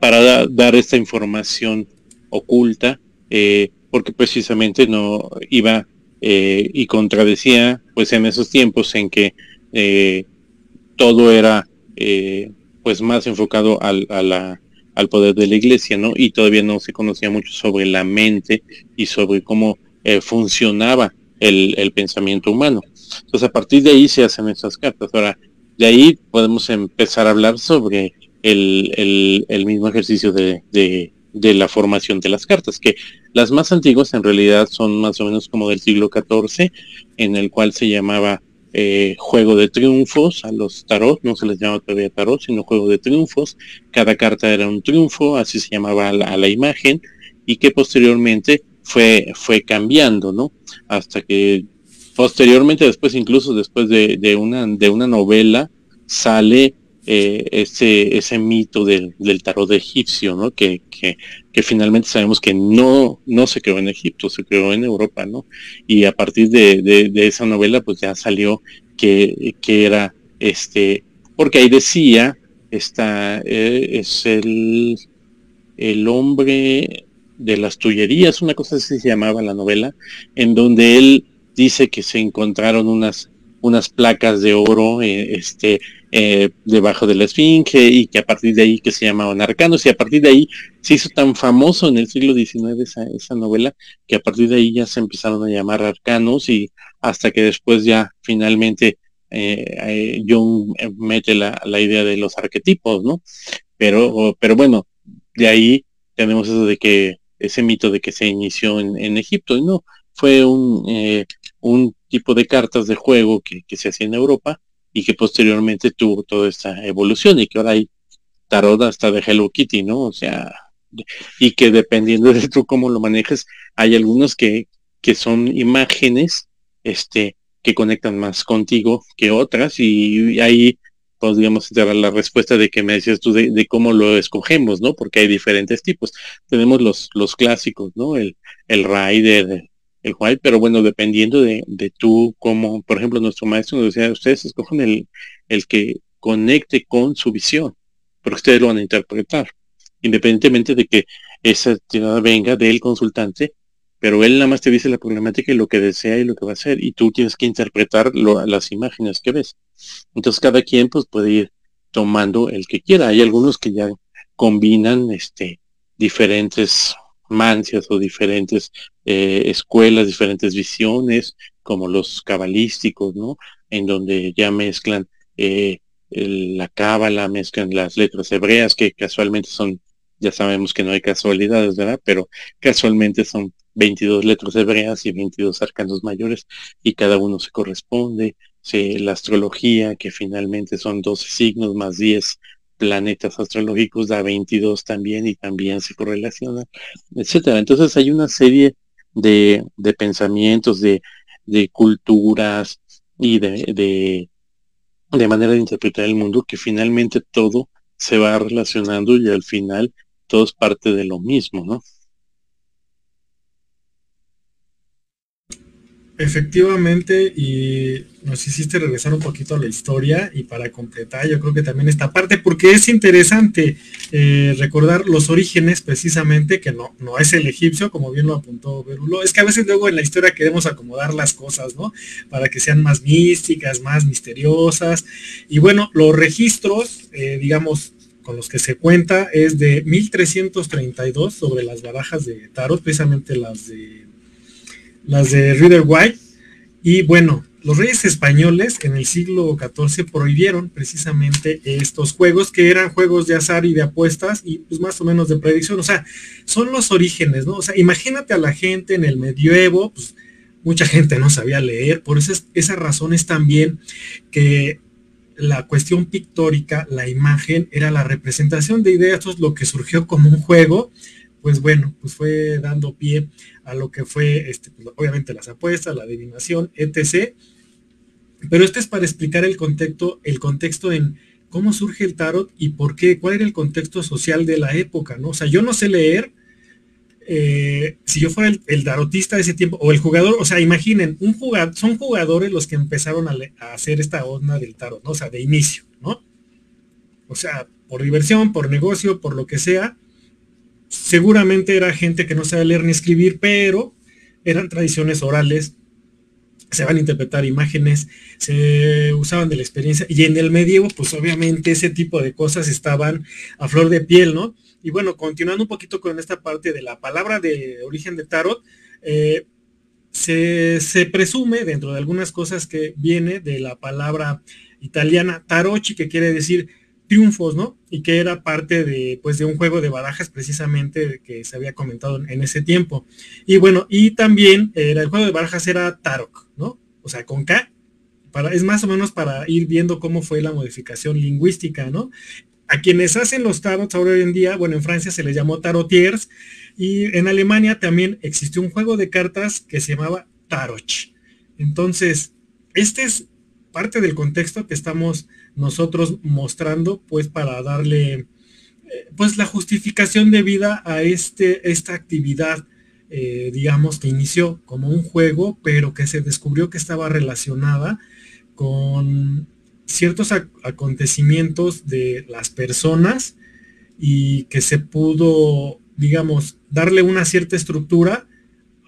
para dar esta información oculta eh, porque precisamente no iba eh, y contradecía pues en esos tiempos en que todo era pues más enfocado al, al poder de la iglesia, ¿no? Y todavía no se conocía mucho sobre la mente y sobre cómo eh, funcionaba el, pensamiento humano. Entonces a partir de ahí se hacen esas cartas. Ahora, de ahí podemos empezar a hablar sobre el, mismo ejercicio de, la formación de las cartas, que las más antiguas en realidad son más o menos como del siglo XIV, en el cual se llamaba eh, juego de triunfos a los tarot, no se les llama todavía tarot, sino juego de triunfos. Cada carta era un triunfo, así se llamaba a la imagen, y que posteriormente fue, fue cambiando, ¿no? Hasta que posteriormente, después, incluso después de, una, de una novela, sale eh, ese, ese mito del, del, tarot egipcio, ¿no? Que, que, finalmente sabemos que no, no se creó en Egipto, se creó en Europa, ¿no? Y a partir de, de, esa novela, pues ya salió que, que, era este, porque ahí decía, esta, eh, es el, el hombre, de las tullerías, una cosa así se llamaba la novela, en donde él dice que se encontraron unas, unas placas de oro eh, este, eh, debajo de la esfinge y que a partir de ahí que se llamaban arcanos y a partir de ahí se hizo tan famoso en el siglo XIX esa, esa novela que a partir de ahí ya se empezaron a llamar arcanos y hasta que después ya finalmente eh, Jung mete la, la, idea de los arquetipos, ¿no? Pero, pero bueno, de ahí tenemos eso de que ese mito de que se inició en, Egipto, y no, fue un, eh, un tipo de cartas de juego que, se hacía en Europa y que posteriormente tuvo toda esta evolución y que ahora hay tarot hasta de Hello Kitty, ¿no? O sea, y que dependiendo de tú cómo lo manejes, hay algunos que, que son imágenes, este, que conectan más contigo que otras y ahí podríamos dar la respuesta de que me decías tú de, cómo lo escogemos, ¿no? Porque hay diferentes tipos. Tenemos los, los clásicos, ¿no? El, el rider, el white, pero bueno, dependiendo de, de tú, como, por ejemplo, nuestro maestro nos decía, ustedes escogen el, el que conecte con su visión, porque ustedes lo van a interpretar, independientemente de que esa tirada venga del consultante pero él nada más te dice la problemática y lo que desea y lo que va a hacer, y tú tienes que interpretar las imágenes que ves. Entonces cada quien pues puede ir tomando el que quiera. Hay algunos que ya combinan este diferentes mancias o diferentes eh, escuelas, diferentes visiones, como los cabalísticos, ¿no? En donde ya mezclan eh, la cábala, mezclan las letras hebreas, que casualmente son, ya sabemos que no hay casualidades, ¿verdad? Pero casualmente son 22 letras hebreas y 22 arcanos mayores y cada uno se corresponde. La astrología, que finalmente son 12 signos más 10 planetas astrológicos, da 22 también y también se correlaciona, etcétera. Entonces hay una serie de, pensamientos, de, culturas y de, de, de manera de interpretar el mundo que finalmente todo se va relacionando y al final todo es parte de lo mismo, ¿no? Efectivamente, y nos hiciste regresar un poquito a la historia y para completar yo creo que también esta parte, porque es interesante eh, recordar los orígenes precisamente, que no, no es el egipcio, como bien lo apuntó Berulo, es que a veces luego en la historia queremos acomodar las cosas, ¿no? Para que sean más místicas, más misteriosas. Y bueno, los registros, eh, digamos, con los que se cuenta es de 1332 sobre las barajas de tarot, precisamente las de las de Rider White. Y bueno, los reyes españoles en el siglo XIV prohibieron precisamente estos juegos que eran juegos de azar y de apuestas y pues más o menos de predicción. O sea, son los orígenes, ¿no? O sea, imagínate a la gente en el medioevo, pues mucha gente no sabía leer, por eso es, esa razón es también que la cuestión pictórica, la imagen, era la representación de ideas, lo que surgió como un juego, pues bueno, pues fue dando pie a lo que fue, este, pues, obviamente las apuestas, la adivinación, etc. Pero esto es para explicar el contexto, el contexto en cómo surge el tarot y por qué, cuál era el contexto social de la época, ¿no? O sea, yo no sé leer, eh, si yo fuera el, tarotista de ese tiempo, o el jugador, o sea, imaginen, un jugador, son jugadores los que empezaron a, a, hacer esta onda del tarot, ¿no? O sea, de inicio, ¿no? O sea, por diversión, por negocio, por lo que sea, seguramente era gente que no sabe leer ni escribir, pero eran tradiciones orales, se van a interpretar imágenes, se usaban de la experiencia, y en el medievo, pues obviamente ese tipo de cosas estaban a flor de piel, ¿no? Y bueno, continuando un poquito con esta parte de la palabra de origen de tarot, eh, se, se, presume dentro de algunas cosas que viene de la palabra italiana tarocchi, que quiere decir triunfos, ¿no? Y que era parte de, pues, de un juego de barajas precisamente que se había comentado en, ese tiempo. Y bueno, y también era el juego de barajas era Tarok, ¿no? O sea, con K. Para, es más o menos para ir viendo cómo fue la modificación lingüística, ¿no? A quienes hacen los tarots ahora hoy en día, bueno, en Francia se les llamó tarotiers y en Alemania también existió un juego de cartas que se llamaba Taroch. Entonces, este es parte del contexto que estamos nosotros mostrando, pues para darle eh, pues la justificación de vida a este, esta actividad, eh, digamos, que inició como un juego, pero que se descubrió que estaba relacionada con ciertos acontecimientos de las personas y que se pudo, digamos, darle una cierta estructura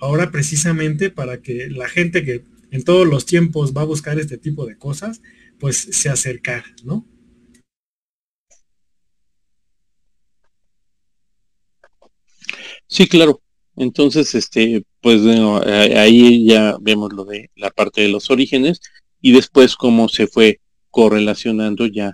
ahora precisamente para que la gente que en todos los tiempos va a buscar este tipo de cosas, pues se acercar, ¿no? Sí, claro. Entonces, este, pues ahí ya vemos lo de la parte de los orígenes y después cómo se fue correlacionando ya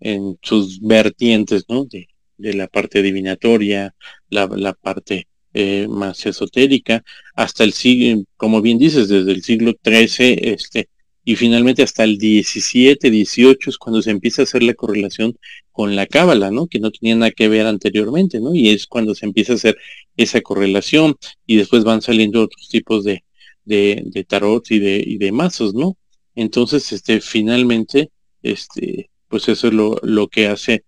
en sus vertientes, ¿no? De, la parte divinatoria, la, la parte eh, más esotérica, hasta el siglo, como bien dices, desde el siglo XIII, este, y finalmente hasta el 17, 18 es cuando se empieza a hacer la correlación con la cábala, ¿no? Que no tenía nada que ver anteriormente, ¿no? Y es cuando se empieza a hacer esa correlación y después van saliendo otros tipos de, de, de tarot y de, y de mazos, ¿no? Entonces, este, finalmente, este, pues eso es lo, lo que hace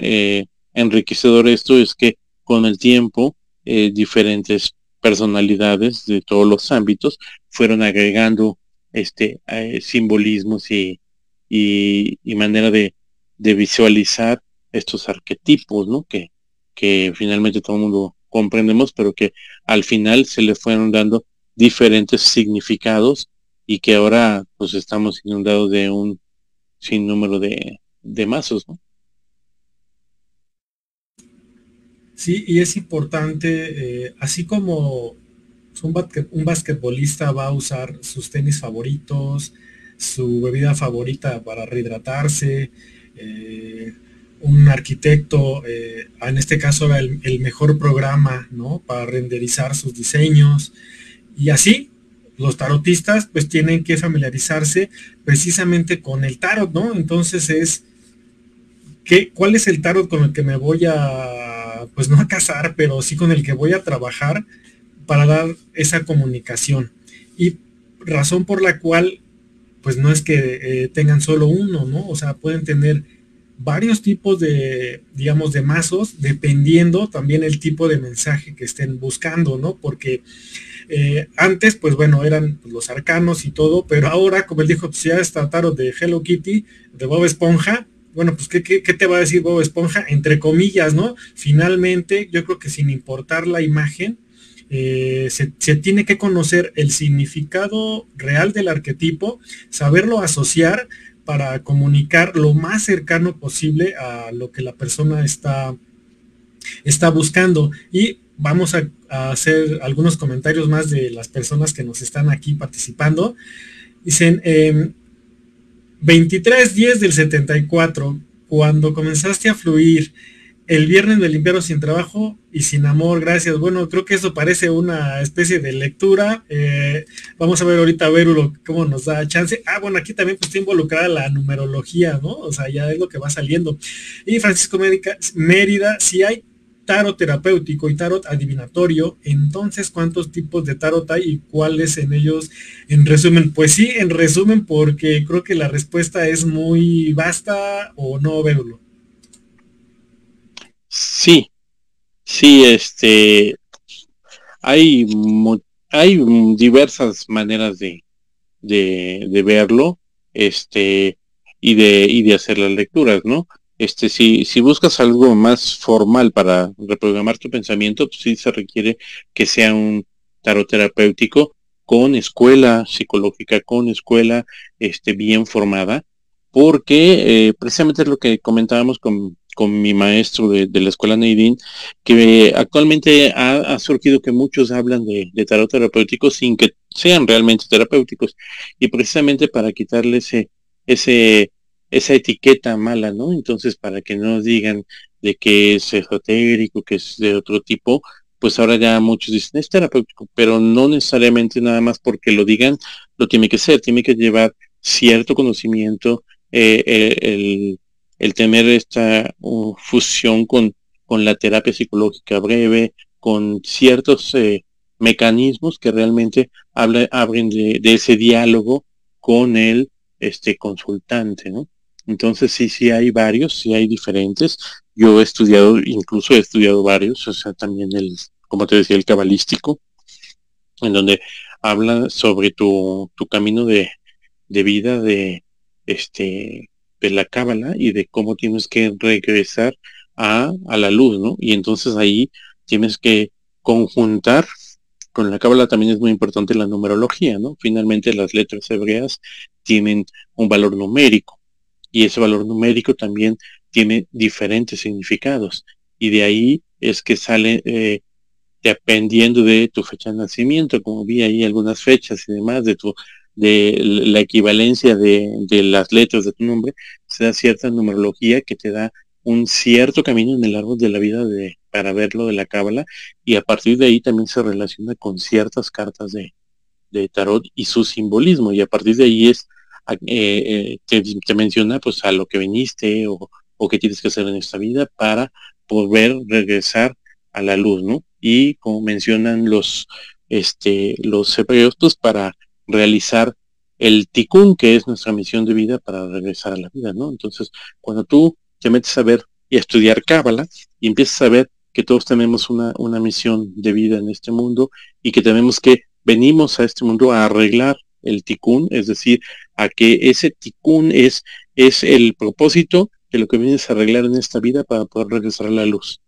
eh, enriquecedor esto, es que con el tiempo eh, diferentes personalidades de todos los ámbitos fueron agregando este eh, simbolismos y, y, manera de, visualizar estos arquetipos, ¿no? Que, que finalmente todo el mundo comprendemos, pero que al final se le fueron dando diferentes significados y que ahora pues estamos inundados de un sinnúmero de, de mazos. Sí, y es importante, eh, así como un, un, basquetbolista va a usar sus tenis favoritos, su bebida favorita para rehidratarse, eh, un arquitecto, eh, en este caso el, el, mejor programa, ¿no? Para renderizar sus diseños. Y así, los tarotistas pues tienen que familiarizarse precisamente con el tarot, ¿no? Entonces es, ¿qué, ¿cuál es el tarot con el que me voy a pues no a casar, pero sí con el que voy a trabajar para dar esa comunicación. Y razón por la cual, pues no es que eh, tengan solo uno, ¿no? O sea, pueden tener varios tipos de, digamos, de mazos, dependiendo también el tipo de mensaje que estén buscando, ¿no? Porque eh, antes, pues bueno, eran los arcanos y todo, pero ahora, como él dijo, pues ya está de Hello Kitty, de Bob Esponja, bueno, pues ¿qué, ¿qué, te va a decir Bob Esponja? Entre comillas, ¿no? Finalmente, yo creo que sin importar la imagen, eh, se, tiene que conocer el significado real del arquetipo, saberlo asociar para comunicar lo más cercano posible a lo que la persona está, está buscando. Y vamos a, hacer algunos comentarios más de las personas que nos están aquí participando. Dicen, 23 10 del 74, cuando comenzaste a fluir, el viernes me limpiaron sin trabajo y sin amor, gracias. Bueno, creo que eso parece una especie de lectura. Eh, vamos a ver ahorita a ver cómo nos da chance. Ah, bueno, aquí también pues, está involucrada la numerología, ¿no? O sea, ya es lo que va saliendo. Y Francisco Mérida, si hay tarot terapéutico y tarot adivinatorio, entonces ¿cuántos tipos de tarot hay y cuáles en ellos en resumen? Pues sí, en resumen, porque creo que la respuesta es muy vasta o no, verlo. Sí, sí, este, hay, hay diversas maneras de, de, verlo, este, y de, y de hacer las lecturas, ¿no? este, si, si buscas algo más formal para reprogramar tu pensamiento, pues sí se requiere que sea un tarot terapéutico con escuela psicológica, con escuela este, bien formada, porque eh, precisamente es lo que comentábamos con, con mi maestro de, la escuela Neidin, que actualmente ha, surgido que muchos hablan de, tarot terapéutico sin que sean realmente terapéuticos, y precisamente para quitarle ese, ese esa etiqueta mala, ¿no? Entonces, para que no digan de que es esotérico, que es de otro tipo, pues ahora ya muchos dicen es terapéutico, pero no necesariamente nada más porque lo digan, lo tiene que ser, tiene que llevar cierto conocimiento, eh, eh, el, el, tener esta uh, fusión con, con la terapia psicológica breve, con ciertos eh, mecanismos que realmente habla, abren de, de, ese diálogo con el este consultante, ¿no? Entonces sí, sí hay varios, sí hay diferentes. Yo he estudiado, incluso he estudiado varios, o sea, también el, como te decía, el cabalístico, en donde habla sobre tu, tu camino de, de vida, de este, de la cábala y de cómo tienes que regresar a, a la luz, ¿no? Y entonces ahí tienes que conjuntar con la cábala también es muy importante la numerología, ¿no? Finalmente las letras hebreas tienen un valor numérico y ese valor numérico también tiene diferentes significados y de ahí es que sale eh, dependiendo de tu fecha de nacimiento, como vi ahí algunas fechas y demás, de tu de la equivalencia de, de las letras de tu nombre, se da cierta numerología que te da un cierto camino en el árbol de la vida de, para verlo de la cábala y a partir de ahí también se relaciona con ciertas cartas de, de tarot y su simbolismo y a partir de ahí es eh, eh, te, menciona pues a lo que viniste o, o qué tienes que hacer en esta vida para poder regresar a la luz, ¿no? Y como mencionan los, este, los hebreos, pues para realizar el tikkun, que es nuestra misión de vida para regresar a la vida, ¿no? Entonces, cuando tú te metes a ver y a estudiar Cábala y empiezas a ver que todos tenemos una, una misión de vida en este mundo y que tenemos que venimos a este mundo a arreglar el ticún, es decir, a que ese ticún es, es el propósito de lo que vienes a arreglar en esta vida para poder regresar a la luz,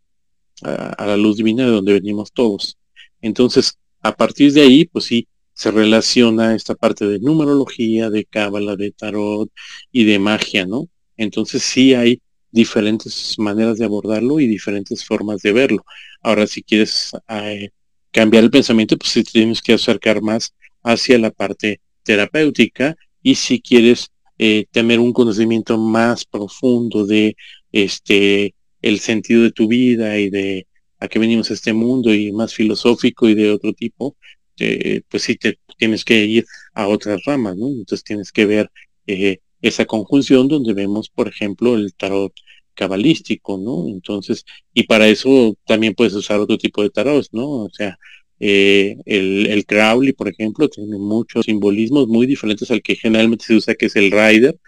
a, la luz divina de donde venimos todos. Entonces, a partir de ahí, pues sí, se relaciona esta parte de numerología, de cábala, de tarot y de magia, ¿no? Entonces sí hay diferentes maneras de abordarlo y diferentes formas de verlo. Ahora, si quieres eh, cambiar el pensamiento, pues sí tienes que acercar más hacia la parte terapéutica y si quieres eh, tener un conocimiento más profundo de este el sentido de tu vida y de a qué venimos a este mundo y más filosófico y de otro tipo, eh, pues sí te tienes que ir a otras ramas, ¿no? Entonces tienes que ver eh, esa conjunción donde vemos, por ejemplo, el tarot cabalístico, ¿no? Entonces, y para eso también puedes usar otro tipo de tarot, ¿no? O sea, eh, el, el, Crowley, por ejemplo, tiene muchos simbolismos muy diferentes al que generalmente se usa, que es el Rider.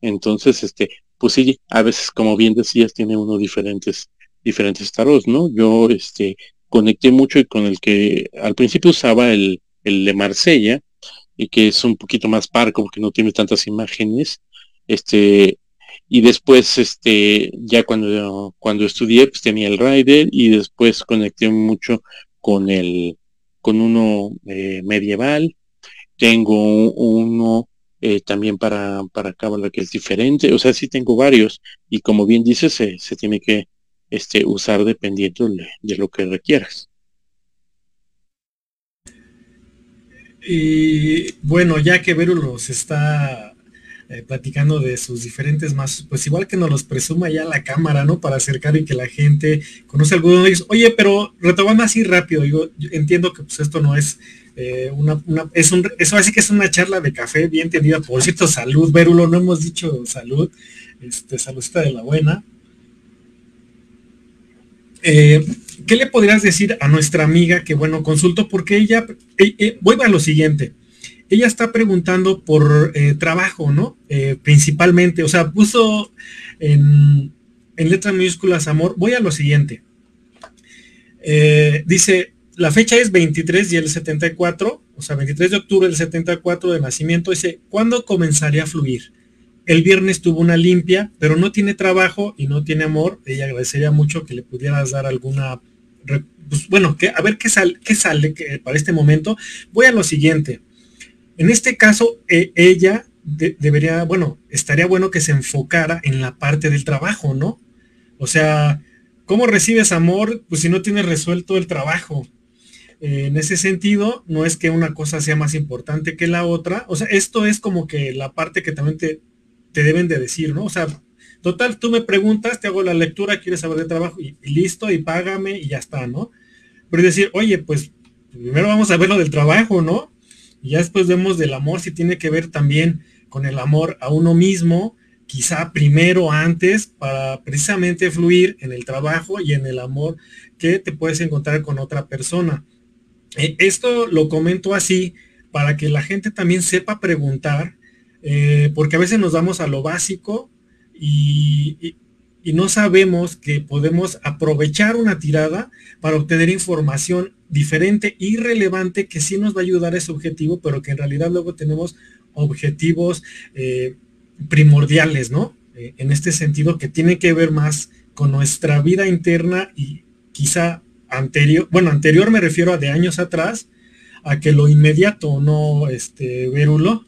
Entonces, este, pues sí, a veces, como bien decías, tiene uno diferentes, diferentes tarots, ¿no? Yo, este, conecté mucho y con el que al principio usaba el, el de Marsella, y que es un poquito más parco porque no tiene tantas imágenes, este, y después, este, ya cuando, cuando estudié, pues tenía el Rider, y después conecté mucho con el, con uno eh, medieval, tengo uno eh, también para, para Cábala que es diferente, o sea, sí tengo varios y como bien dices, se, se tiene que este, usar dependiendo de, lo que requieras. Y bueno, ya que Vero los está eh, platicando de sus diferentes más, pues igual que nos los presuma ya la cámara, ¿no? Para acercar y que la gente conoce alguno de ellos. Oye, pero retomando así rápido, yo, entiendo que pues esto no es eh, una, es un, eso así que es una charla de café bien entendida. Por cierto, salud, Verulo, no hemos dicho salud, este, saludita de la buena. Eh, ¿Qué le podrías decir a nuestra amiga que, bueno, consultó porque ella, eh, voy a lo siguiente, ella está preguntando por trabajo, ¿no? principalmente, o sea, puso en, en letras minúsculas amor, voy a lo siguiente. dice, la fecha es 23 y el 74, o sea, 23 de octubre del 74 de nacimiento. Dice, ¿cuándo comenzaría a fluir? El viernes tuvo una limpia, pero no tiene trabajo y no tiene amor. Ella agradecería mucho que le pudieras dar alguna, pues, bueno, que, a ver qué, sale qué sale para este momento. Voy a lo siguiente. En este caso, e, ella debería, bueno, estaría bueno que se enfocara en la parte del trabajo, ¿no? O sea, ¿cómo recibes amor? Pues si no tienes resuelto el trabajo en ese sentido, no es que una cosa sea más importante que la otra. O sea, esto es como que la parte que también te, deben de decir, ¿no? O sea, total, tú me preguntas, te hago la lectura, quieres saber de trabajo y, listo, y págame y ya está, ¿no? Pero decir, oye, pues primero vamos a ver lo del trabajo, ¿no? Y ya después vemos del amor si tiene que ver también con el amor a uno mismo, quizá primero antes para precisamente fluir en el trabajo y en el amor que te puedes encontrar con otra persona. Eh, esto lo comento así para que la gente también sepa preguntar, eh, porque a veces nos damos a lo básico y, no sabemos que podemos aprovechar una tirada para obtener información diferente y relevante que sí nos va a ayudar a ese objetivo, pero que en realidad luego tenemos objetivos eh, primordiales, ¿no? en este sentido, que tiene que ver más con nuestra vida interna y quizá anterior, bueno, anterior me refiero a de años atrás, a que lo inmediato, ¿no, este, Verulo?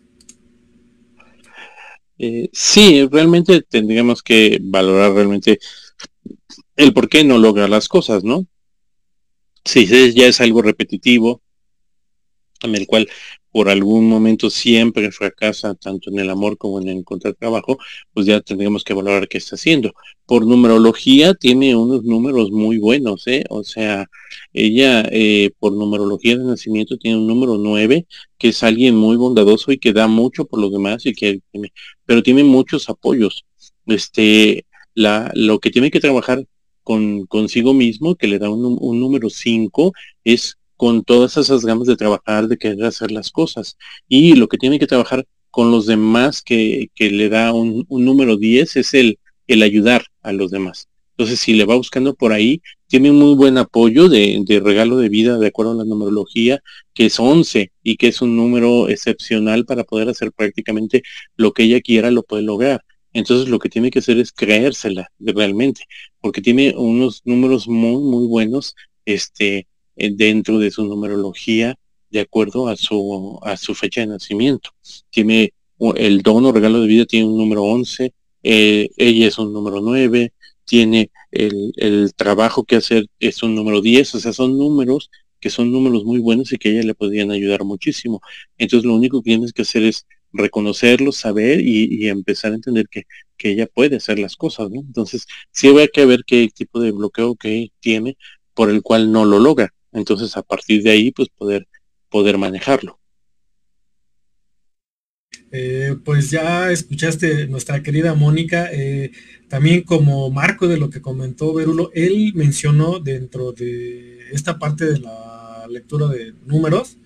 Eh, sí, realmente tendríamos que valorar realmente el por qué no logra las cosas, ¿no? Si ya es algo repetitivo, en el cual por algún momento siempre fracasa tanto en el amor como en encontrar trabajo, pues ya tendríamos que valorar qué está haciendo. Por numerología tiene unos números muy buenos, ¿eh? O sea, ella eh, por numerología de nacimiento tiene un número 9, que es alguien muy bondadoso y que da mucho por los demás y que pero tiene muchos apoyos. Este, la, lo que tiene que trabajar con consigo mismo, que le da un, un número 5, es con todas esas ganas de trabajar, de querer hacer las cosas. Y lo que tiene que trabajar con los demás que, le da un, número 10 es el, el ayudar a los demás. Entonces, si le va buscando por ahí, tiene un muy buen apoyo de, regalo de vida de acuerdo a la numerología, que es 11 y que es un número excepcional para poder hacer prácticamente lo que ella quiera, lo puede lograr. Entonces, lo que tiene que hacer es creérsela realmente, porque tiene unos números muy, muy buenos, este, dentro de su numerología de acuerdo a su, a su fecha de nacimiento. Tiene el don o regalo de vida tiene un número 11, eh, ella es un número 9, tiene el, el, trabajo que hacer es un número 10, o sea, son números que son números muy buenos y que a ella le podrían ayudar muchísimo. Entonces lo único que tienes que hacer es reconocerlo, saber y, empezar a entender que, que, ella puede hacer las cosas, ¿no? Entonces, sí hay que ver qué tipo de bloqueo que tiene por el cual no lo logra. Entonces, a partir de ahí, pues poder, poder manejarlo. Eh, pues ya escuchaste nuestra querida Mónica, eh, también como marco de lo que comentó Verulo, él mencionó dentro de esta parte de la lectura de números,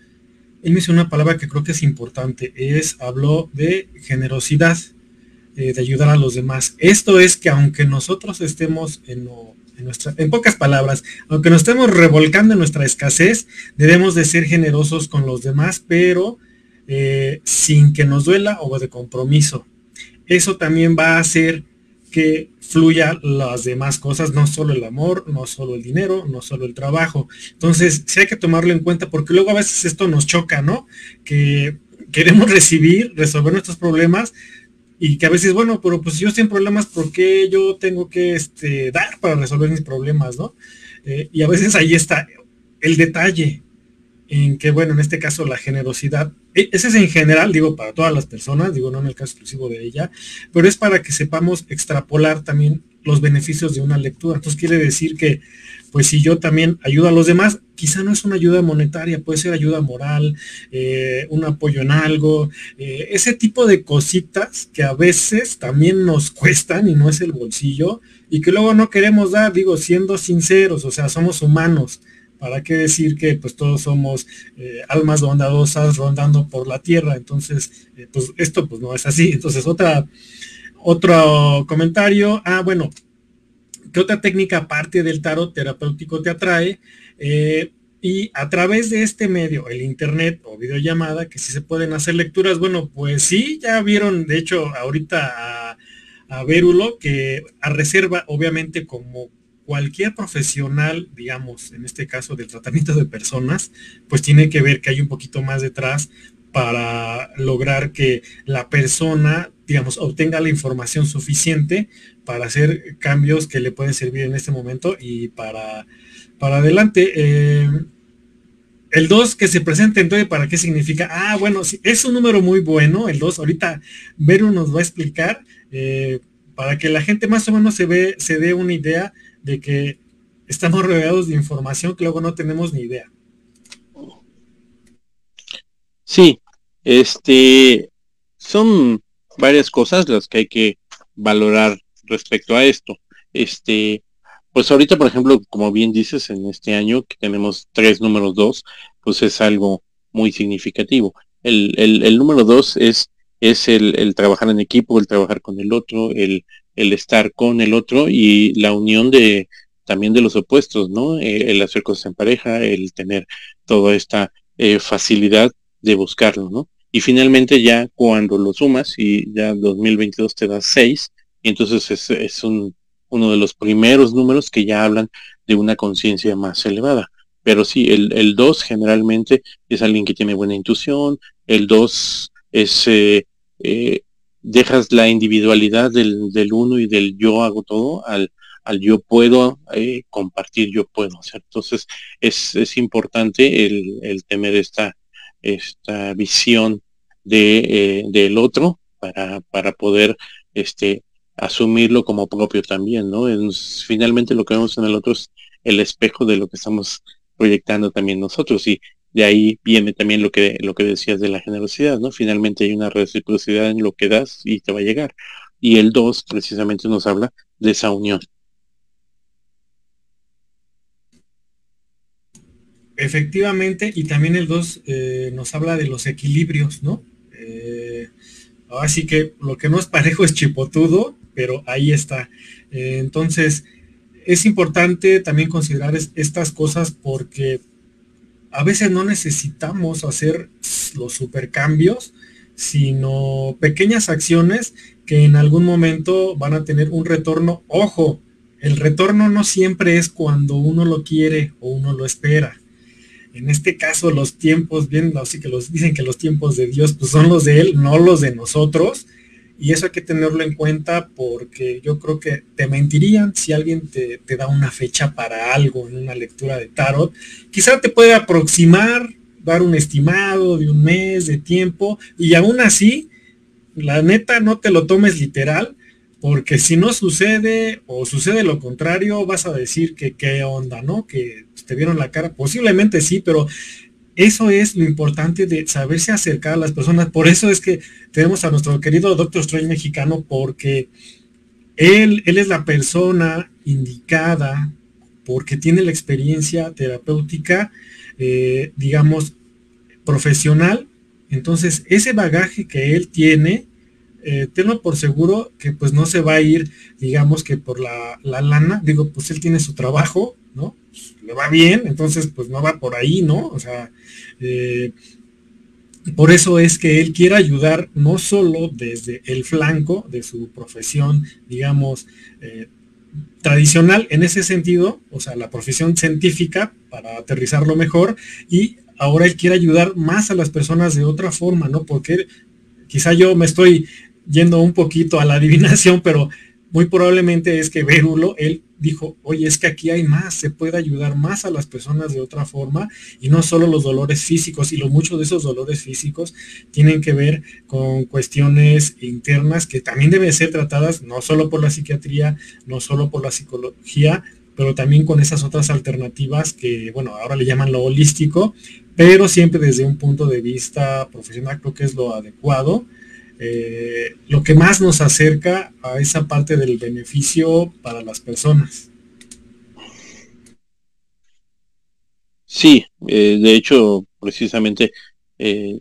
él mencionó una palabra que creo que es importante, es, habló de generosidad. eh, de ayudar a los demás. Esto es que aunque nosotros estemos en, en pocas palabras, aunque nos estemos revolcando en nuestra escasez, debemos de ser generosos con los demás, pero eh, sin que nos duela o de compromiso. Eso también va a hacer que fluya las demás cosas, no solo el amor, no solo el dinero, no solo el trabajo. Entonces, sí hay que tomarlo en cuenta porque luego a veces esto nos choca, ¿no? Que queremos [laughs] recibir, resolver nuestros problemas y que a veces, bueno, pero pues si yo estoy problemas, ¿por qué yo tengo que este, dar para resolver mis problemas, ¿no? Eh, y a veces ahí está el detalle en que, bueno, en este caso la generosidad, e, ese es en general, digo, para todas las personas, digo, no en el caso exclusivo de ella, pero es para que sepamos extrapolar también los beneficios de una lectura. Entonces quiere decir que, pues si yo también ayudo a los demás, quizá no es una ayuda monetaria, puede ser ayuda moral, eh, un apoyo en algo, eh, ese tipo de cositas que a veces también nos [laughs] cuestan y no es el bolsillo y que luego no queremos dar, digo, siendo sinceros, o sea, somos humanos. ¿Para qué decir que pues todos somos eh, almas bondadosas rondando por la tierra? Entonces, pues esto pues no es así. Entonces, otra, otro comentario. Ah, bueno, ¿qué otra técnica aparte del tarot terapéutico te atrae? Eh, y a través de este medio, el internet o videollamada, que si se pueden hacer lecturas, bueno, pues sí, ya vieron, de hecho, ahorita a, a Vérulo, que a reserva, obviamente, como cualquier profesional, digamos, en este caso del tratamiento de personas, pues tiene que ver que hay un poquito más detrás para lograr que la persona, digamos, obtenga la información suficiente para hacer cambios que le pueden servir en este momento y para para adelante. Eh, el 2 que se presenta entonces, ¿para qué significa? Ah, bueno, sí, es un número muy bueno, el 2. Ahorita Vero nos va a explicar eh, para que la gente más o menos se, ve, se dé una idea de que estamos rodeados de información que luego no tenemos ni idea. Sí, este, son varias cosas las que hay que valorar respecto a esto. Este, pues ahorita, por ejemplo, como bien dices, en este año que tenemos tres números dos, pues es algo muy significativo. El, el, número dos es, es el, trabajar en equipo, el trabajar con el otro, el, el estar con el otro y la unión de también de los opuestos, ¿no? Eh, el hacer cosas en pareja, el tener toda esta eh, facilidad de buscarlo, ¿no? Y finalmente ya cuando lo sumas y ya 2022 te da seis, entonces es, es un, uno de los primeros números que ya hablan de una conciencia más elevada. Pero sí, el 2 generalmente es alguien que tiene buena intuición, el 2 es, eh, eh, dejas la individualidad del, del uno y del yo hago todo al, al yo puedo eh, compartir, yo puedo. Entonces es, es importante el, el, tener esta, esta visión de, del otro para, para poder este, asumirlo como propio también, ¿no? Es, finalmente lo que vemos en el otro es el espejo de lo que estamos proyectando también nosotros y de ahí viene también lo que lo que decías de la generosidad, ¿no? Finalmente hay una reciprocidad en lo que das y te va a llegar. Y el 2 precisamente nos habla de esa unión. Efectivamente, y también el 2 eh, nos habla de los equilibrios, ¿no? Eh, así que lo que no es parejo es chipotudo pero ahí está. Eh, entonces, es importante también considerar estas cosas porque a veces no necesitamos hacer los supercambios, sino pequeñas acciones que en algún momento van a tener un retorno. Ojo, el retorno no siempre es cuando uno lo quiere o uno lo espera. En este caso, los tiempos, bien, así que los dicen que los tiempos de Dios pues son los de Él, no los de nosotros. Y eso hay que tenerlo en cuenta porque yo creo que te mentirían si alguien te, da una fecha para algo en una lectura de tarot. Quizá te puede aproximar, dar un estimado de un mes de tiempo y aún así, la neta no te lo tomes literal porque si no sucede o sucede lo contrario, vas a decir que qué onda, ¿no? Que te vieron la cara. Posiblemente sí, pero eso es lo importante de saberse acercar a las personas. Por eso es que tenemos a nuestro querido Doctor Strange mexicano, porque él, él es la persona indicada, porque tiene la experiencia terapéutica, eh, digamos, profesional. Entonces, ese bagaje que él tiene, eh, tenlo por seguro que pues no se va a ir, digamos que por la, lana, digo, pues él tiene su trabajo, ¿no? Le va bien, entonces pues no va por ahí, ¿no? O sea, eh, por eso es que él quiere ayudar no solo desde el flanco de su profesión, digamos, eh, tradicional en ese sentido, o sea, la profesión científica para aterrizarlo mejor y ahora él quiere ayudar más a las personas de otra forma, ¿no? Porque quizá yo me estoy yendo un poquito a la adivinación, pero muy probablemente es que Vérulo, él dijo, oye, es que aquí hay más, se puede ayudar más a las personas de otra forma y no solo los dolores físicos, y lo mucho de esos dolores físicos tienen que ver con cuestiones internas que también deben ser tratadas no solo por la psiquiatría, no solo por la psicología, pero también con esas otras alternativas que, bueno, ahora le llaman lo holístico, pero siempre desde un punto de vista profesional creo que es lo adecuado. Eh, lo que más nos acerca a esa parte del beneficio para las personas. Sí, eh, de hecho, precisamente, eh,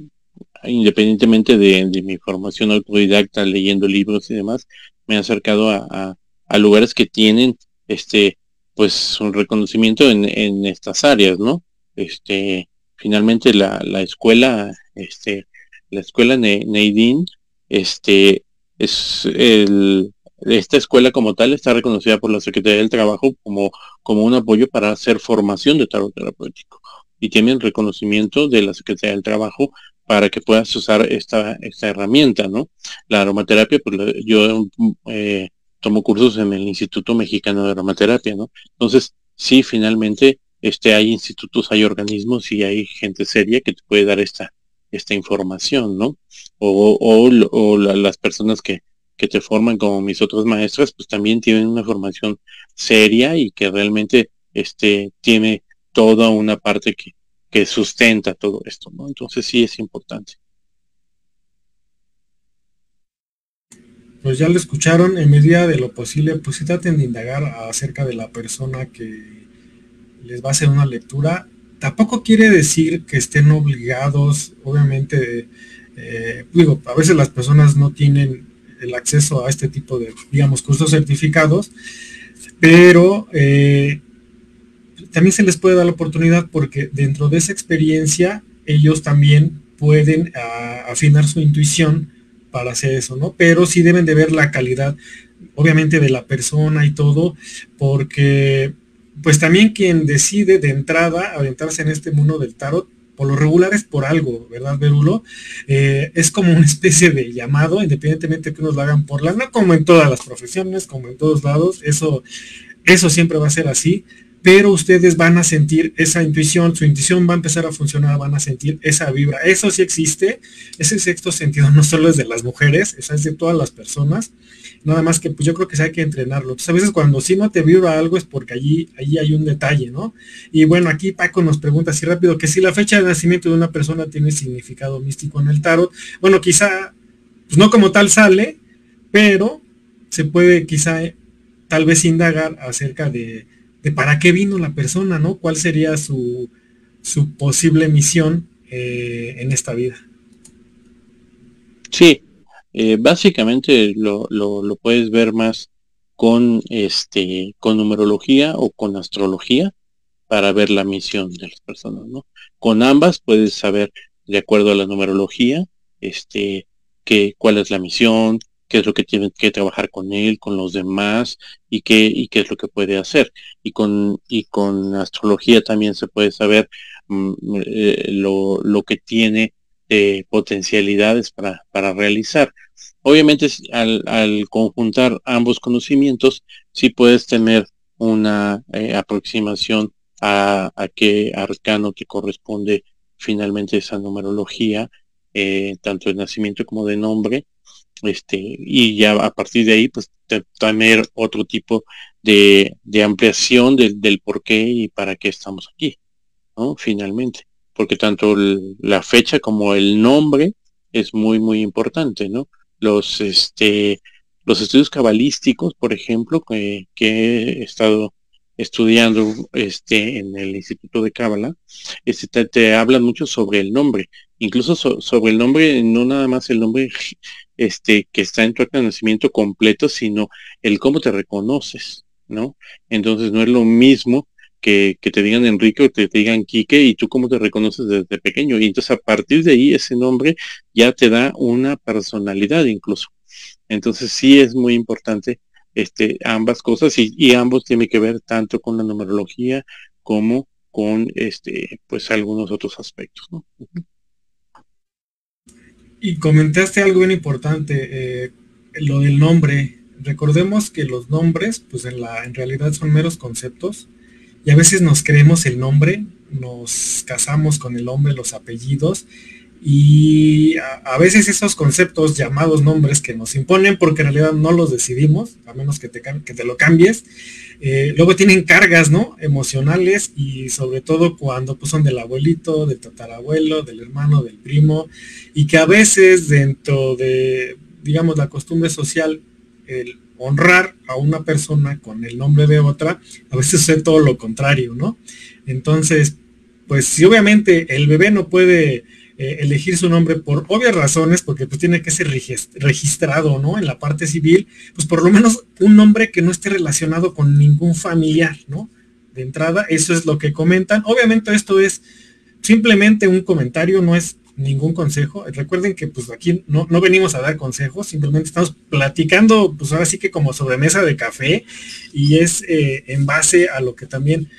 independientemente de, mi formación autodidacta, leyendo libros y demás, me he acercado a, a lugares que tienen este pues un reconocimiento en, en estas áreas, ¿no? Este, finalmente la, la escuela, este, la escuela Neidin, este, es el, esta escuela como tal está reconocida por la Secretaría del Trabajo como, como un apoyo para hacer formación de tarot terapéutico. Y tienen reconocimiento de la Secretaría del Trabajo para que puedas usar esta, esta herramienta, ¿no? La aromaterapia, pues yo eh, tomo cursos en el Instituto Mexicano de Aromaterapia, ¿no? Entonces, sí, finalmente, este, hay institutos, hay organismos y hay gente seria que te puede dar esta, esta información, ¿no? O, o, las personas que, que te forman como mis otras maestras, pues también tienen una formación seria y que realmente este, tiene toda una parte que, que sustenta todo esto, ¿no? Entonces sí es importante. pues ya lo escucharon, en medida de lo posible, pues si traten de indagar acerca de la persona que les va a hacer una lectura. Tampoco quiere decir que estén obligados, obviamente, eh, digo, a veces las personas no tienen el acceso a este tipo de, digamos, cursos certificados, pero eh, también se les puede dar la oportunidad porque dentro de esa experiencia ellos también pueden ah, afinar su intuición para hacer eso, ¿no? Pero sí deben de ver la calidad, obviamente, de la persona y todo, porque pues también quien decide de entrada aventarse en este mundo del tarot, por lo regular es por algo, ¿verdad, Berulo? Eh, es como una especie de llamado, independientemente que nos lo hagan por la, no como en todas las profesiones, como en todos lados, eso, eso siempre va a ser así, pero ustedes van a sentir esa intuición, su intuición va a empezar a funcionar, van a sentir esa vibra. Eso sí existe, ese sexto sentido [laughs] no solo es de las mujeres, es de todas las personas. Nada más que pues yo creo que hay que entrenarlo. Entonces a veces cuando sí no te vibra algo es porque allí, allí hay un detalle, ¿no? Y bueno, aquí Paco nos pregunta así rápido que si la fecha de nacimiento de una persona tiene significado místico en el tarot, bueno, quizá, pues no como tal sale, pero se puede quizá tal vez indagar acerca de, de para qué vino la persona, ¿no? ¿Cuál sería su, su posible misión eh, en esta vida? Sí, eh, básicamente lo, lo, puedes ver más con este con numerología o con astrología para ver la misión de las personas, ¿no? Con ambas puedes saber de acuerdo a la numerología, este, que, cuál es la misión, qué es lo que tiene que trabajar con él, con los demás y qué, y qué es lo que puede hacer. Y con, y con astrología también se puede saber mm, eh, lo, lo, que tiene de potencialidades para, para realizar. Obviamente al, al, conjuntar ambos conocimientos, sí puedes tener una eh, aproximación a, a, qué arcano te corresponde finalmente esa numerología, eh, tanto de nacimiento como de nombre, este, y ya a partir de ahí, pues tener otro tipo de, de ampliación del, del, por qué y para qué estamos aquí, ¿no? Finalmente, porque tanto la fecha como el nombre es muy, muy importante, ¿no? Los, este, los estudios cabalísticos, por ejemplo, que, que he estado estudiando este en el Instituto de Cábala, este, te, te, hablan mucho sobre el nombre, incluso sobre el nombre, no nada más el nombre este, que está en tu conocimiento completo, sino el cómo te reconoces, ¿no? Entonces no es lo mismo que, te digan Enrique o te, digan Quique y tú cómo te reconoces desde pequeño. Y entonces a partir de ahí ese nombre ya te da una personalidad incluso. Entonces sí es muy importante este, ambas cosas y, y ambos tienen que ver tanto con la numerología como con este, pues algunos otros aspectos. ¿no? Y comentaste algo bien importante, eh, lo del nombre. Recordemos que los nombres, pues en, la, en realidad son meros conceptos y a veces nos creemos el nombre, nos casamos con el nombre, los apellidos y a, veces esos conceptos llamados nombres que nos imponen porque en realidad no los decidimos, a menos que te, que te lo cambies, eh, luego tienen cargas, ¿no? Emocionales y sobre todo cuando pues, son del abuelito, del tatarabuelo, del hermano, del primo, y que a veces dentro de, digamos, la costumbre social, el honrar a una persona con el nombre de otra, a veces es todo lo contrario, ¿no? Entonces, pues si obviamente el bebé no puede eh, elegir su nombre por obvias razones, porque pues tiene que ser registrado, ¿no? En la parte civil, pues por lo menos un nombre que no esté relacionado con ningún familiar, ¿no? De entrada, eso es lo que comentan. Obviamente esto es simplemente un comentario, no es ningún consejo. Recuerden que pues aquí no, no venimos a dar consejos, simplemente estamos platicando, pues ahora sí que como sobremesa de café y es eh, en base a lo que también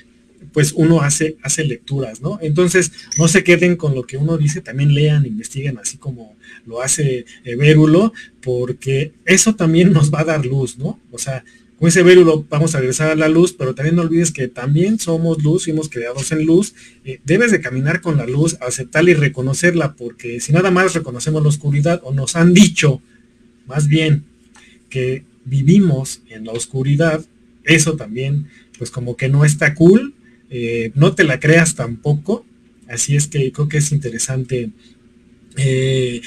pues uno hace, hace lecturas, ¿no? Entonces, no se queden con lo que uno dice, también lean, investiguen, así como lo hace eh, Vérulo, porque eso también nos va a dar luz, ¿no? O sea, con ese Vérulo vamos a regresar a la luz, pero también no olvides que también somos luz, fuimos creados en luz, eh, debes de caminar con la luz, aceptarla y reconocerla, porque si nada más reconocemos la oscuridad, o nos han dicho, más bien, que vivimos en la oscuridad, eso también, pues como que no está cool, eh, no te la creas tampoco, así es que creo que es interesante eh,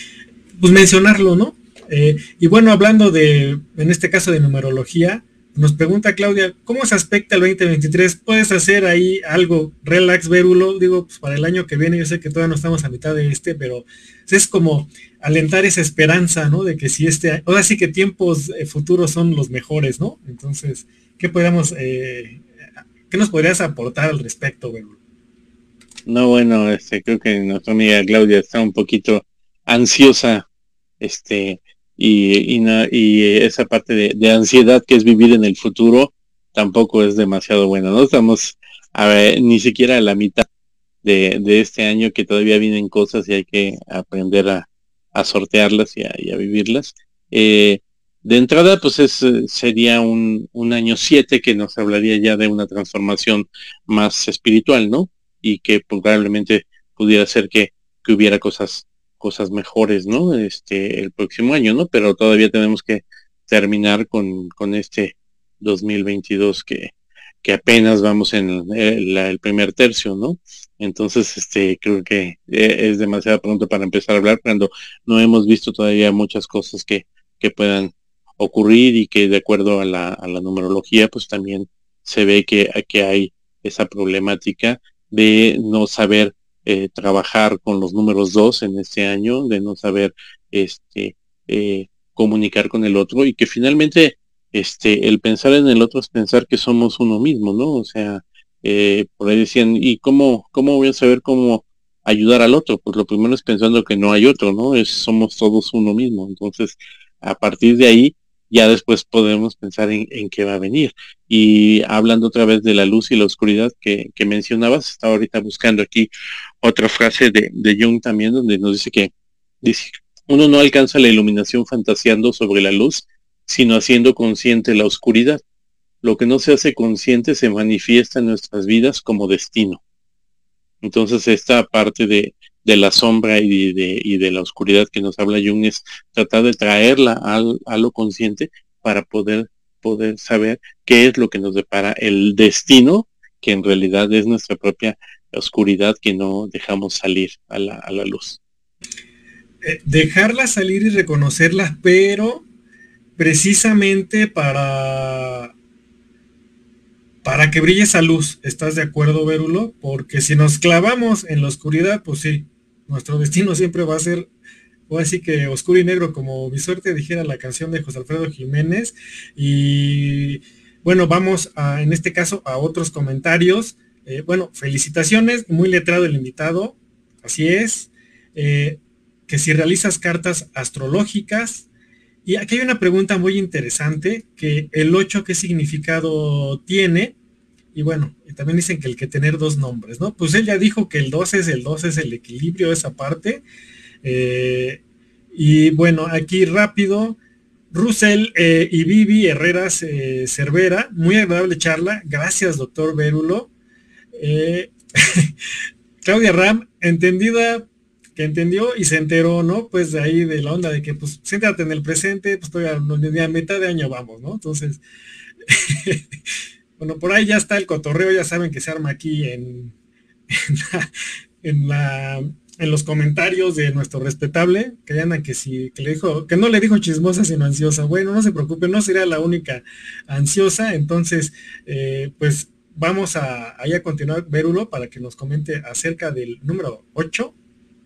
pues mencionarlo, ¿no? Eh, y bueno, hablando de, en este caso de numerología, nos pregunta Claudia, ¿cómo se aspecta el 2023? ¿Puedes hacer ahí algo relax, Vérulo? Digo, pues para el año que viene, yo sé que todavía no estamos a mitad de este, pero es como alentar esa esperanza, ¿no? De que si este, ahora sí que tiempos futuros son los mejores, ¿no? Entonces, ¿qué podemos ¿Qué nos podrías aportar al respecto, güey? No, bueno, este, creo que nuestra amiga Claudia está un poquito ansiosa, este, y, y, esa parte de, ansiedad que es vivir en el futuro tampoco es demasiado buena. No estamos a ni siquiera a la mitad de, este año que todavía vienen cosas y hay que aprender a, sortearlas y a, vivirlas. Eh, de entrada, pues es, eh, sería un, un año 7 que nos hablaría ya de una transformación más espiritual, ¿no? Y que probablemente pudiera ser que, que hubiera cosas, cosas mejores, ¿no? Este, el próximo año, ¿no? Pero todavía tenemos que terminar con, con este 2022 que, que apenas vamos en el, el, primer tercio, ¿no? Entonces, este, creo que eh, es demasiado pronto para empezar a hablar cuando no hemos visto todavía muchas cosas que, que puedan ocurrir y que de acuerdo a la, a la numerología, pues también se ve que, que hay esa problemática de no saber eh, trabajar con los números dos en este año, de no saber este, eh, comunicar con el otro y que finalmente este, el pensar en el otro es pensar que somos uno mismo, ¿no? O sea, eh, por ahí decían, ¿y cómo, cómo voy a saber cómo ayudar al otro? Pues lo primero es pensando que no hay otro, ¿no? Es, somos todos uno mismo. Entonces, a partir de ahí, ya después podemos pensar en, qué va a venir. Y hablando otra vez de la luz y la oscuridad que, mencionabas, estaba ahorita buscando aquí otra frase de, de Jung también, donde nos dice que dice, uno no alcanza la iluminación fantaseando sobre la luz, sino haciendo consciente la oscuridad. Lo que no se hace consciente se manifiesta en nuestras vidas como destino. Entonces esta parte de, de la sombra y de, y de la oscuridad que nos habla Jung es tratar de traerla al, a lo consciente para poder, poder saber qué es lo que nos depara el destino, que en realidad es nuestra propia oscuridad que no dejamos salir a la, a la luz. Eh, dejarla salir y reconocerla, pero precisamente para para que brille esa luz. ¿Estás de acuerdo, Vérulo? Porque si nos clavamos en la oscuridad, pues sí, nuestro destino siempre va a ser o así que oscuro y negro como mi suerte, dijera la canción de José Alfredo Jiménez. Y bueno, vamos a, en este caso a otros comentarios. Eh, bueno, felicitaciones, muy letrado el invitado, así es. Eh, que si realizas cartas astrológicas, y aquí hay una pregunta muy interesante, que el 8, ¿qué significado tiene? Y bueno, también dicen que el que tener dos nombres, ¿no? Pues él ya dijo que el 12 es el 12, es el equilibrio, esa parte. Eh, y bueno, aquí rápido, Russell eh, y Vivi Herreras eh, Cervera, muy agradable charla. Gracias, doctor Vérulo. [laughs] Claudia Ram, entendida, que entendió y se enteró, ¿no? Pues de ahí de la onda de que, pues, siéntate en el presente, pues todavía a, mitad de año vamos, ¿no? Entonces, [laughs] bueno, por ahí ya está el cotorreo, ya saben que se arma aquí en, en la en los comentarios de nuestro respetable, que andan que si, que le dijo, que no le dijo chismosa sino ansiosa. Bueno, no se preocupe, no sería la única ansiosa. Entonces, eh, pues vamos a, ahí a continuar, Verulo, para que nos comente acerca del número 8,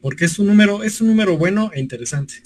porque es un número, es un número bueno e interesante.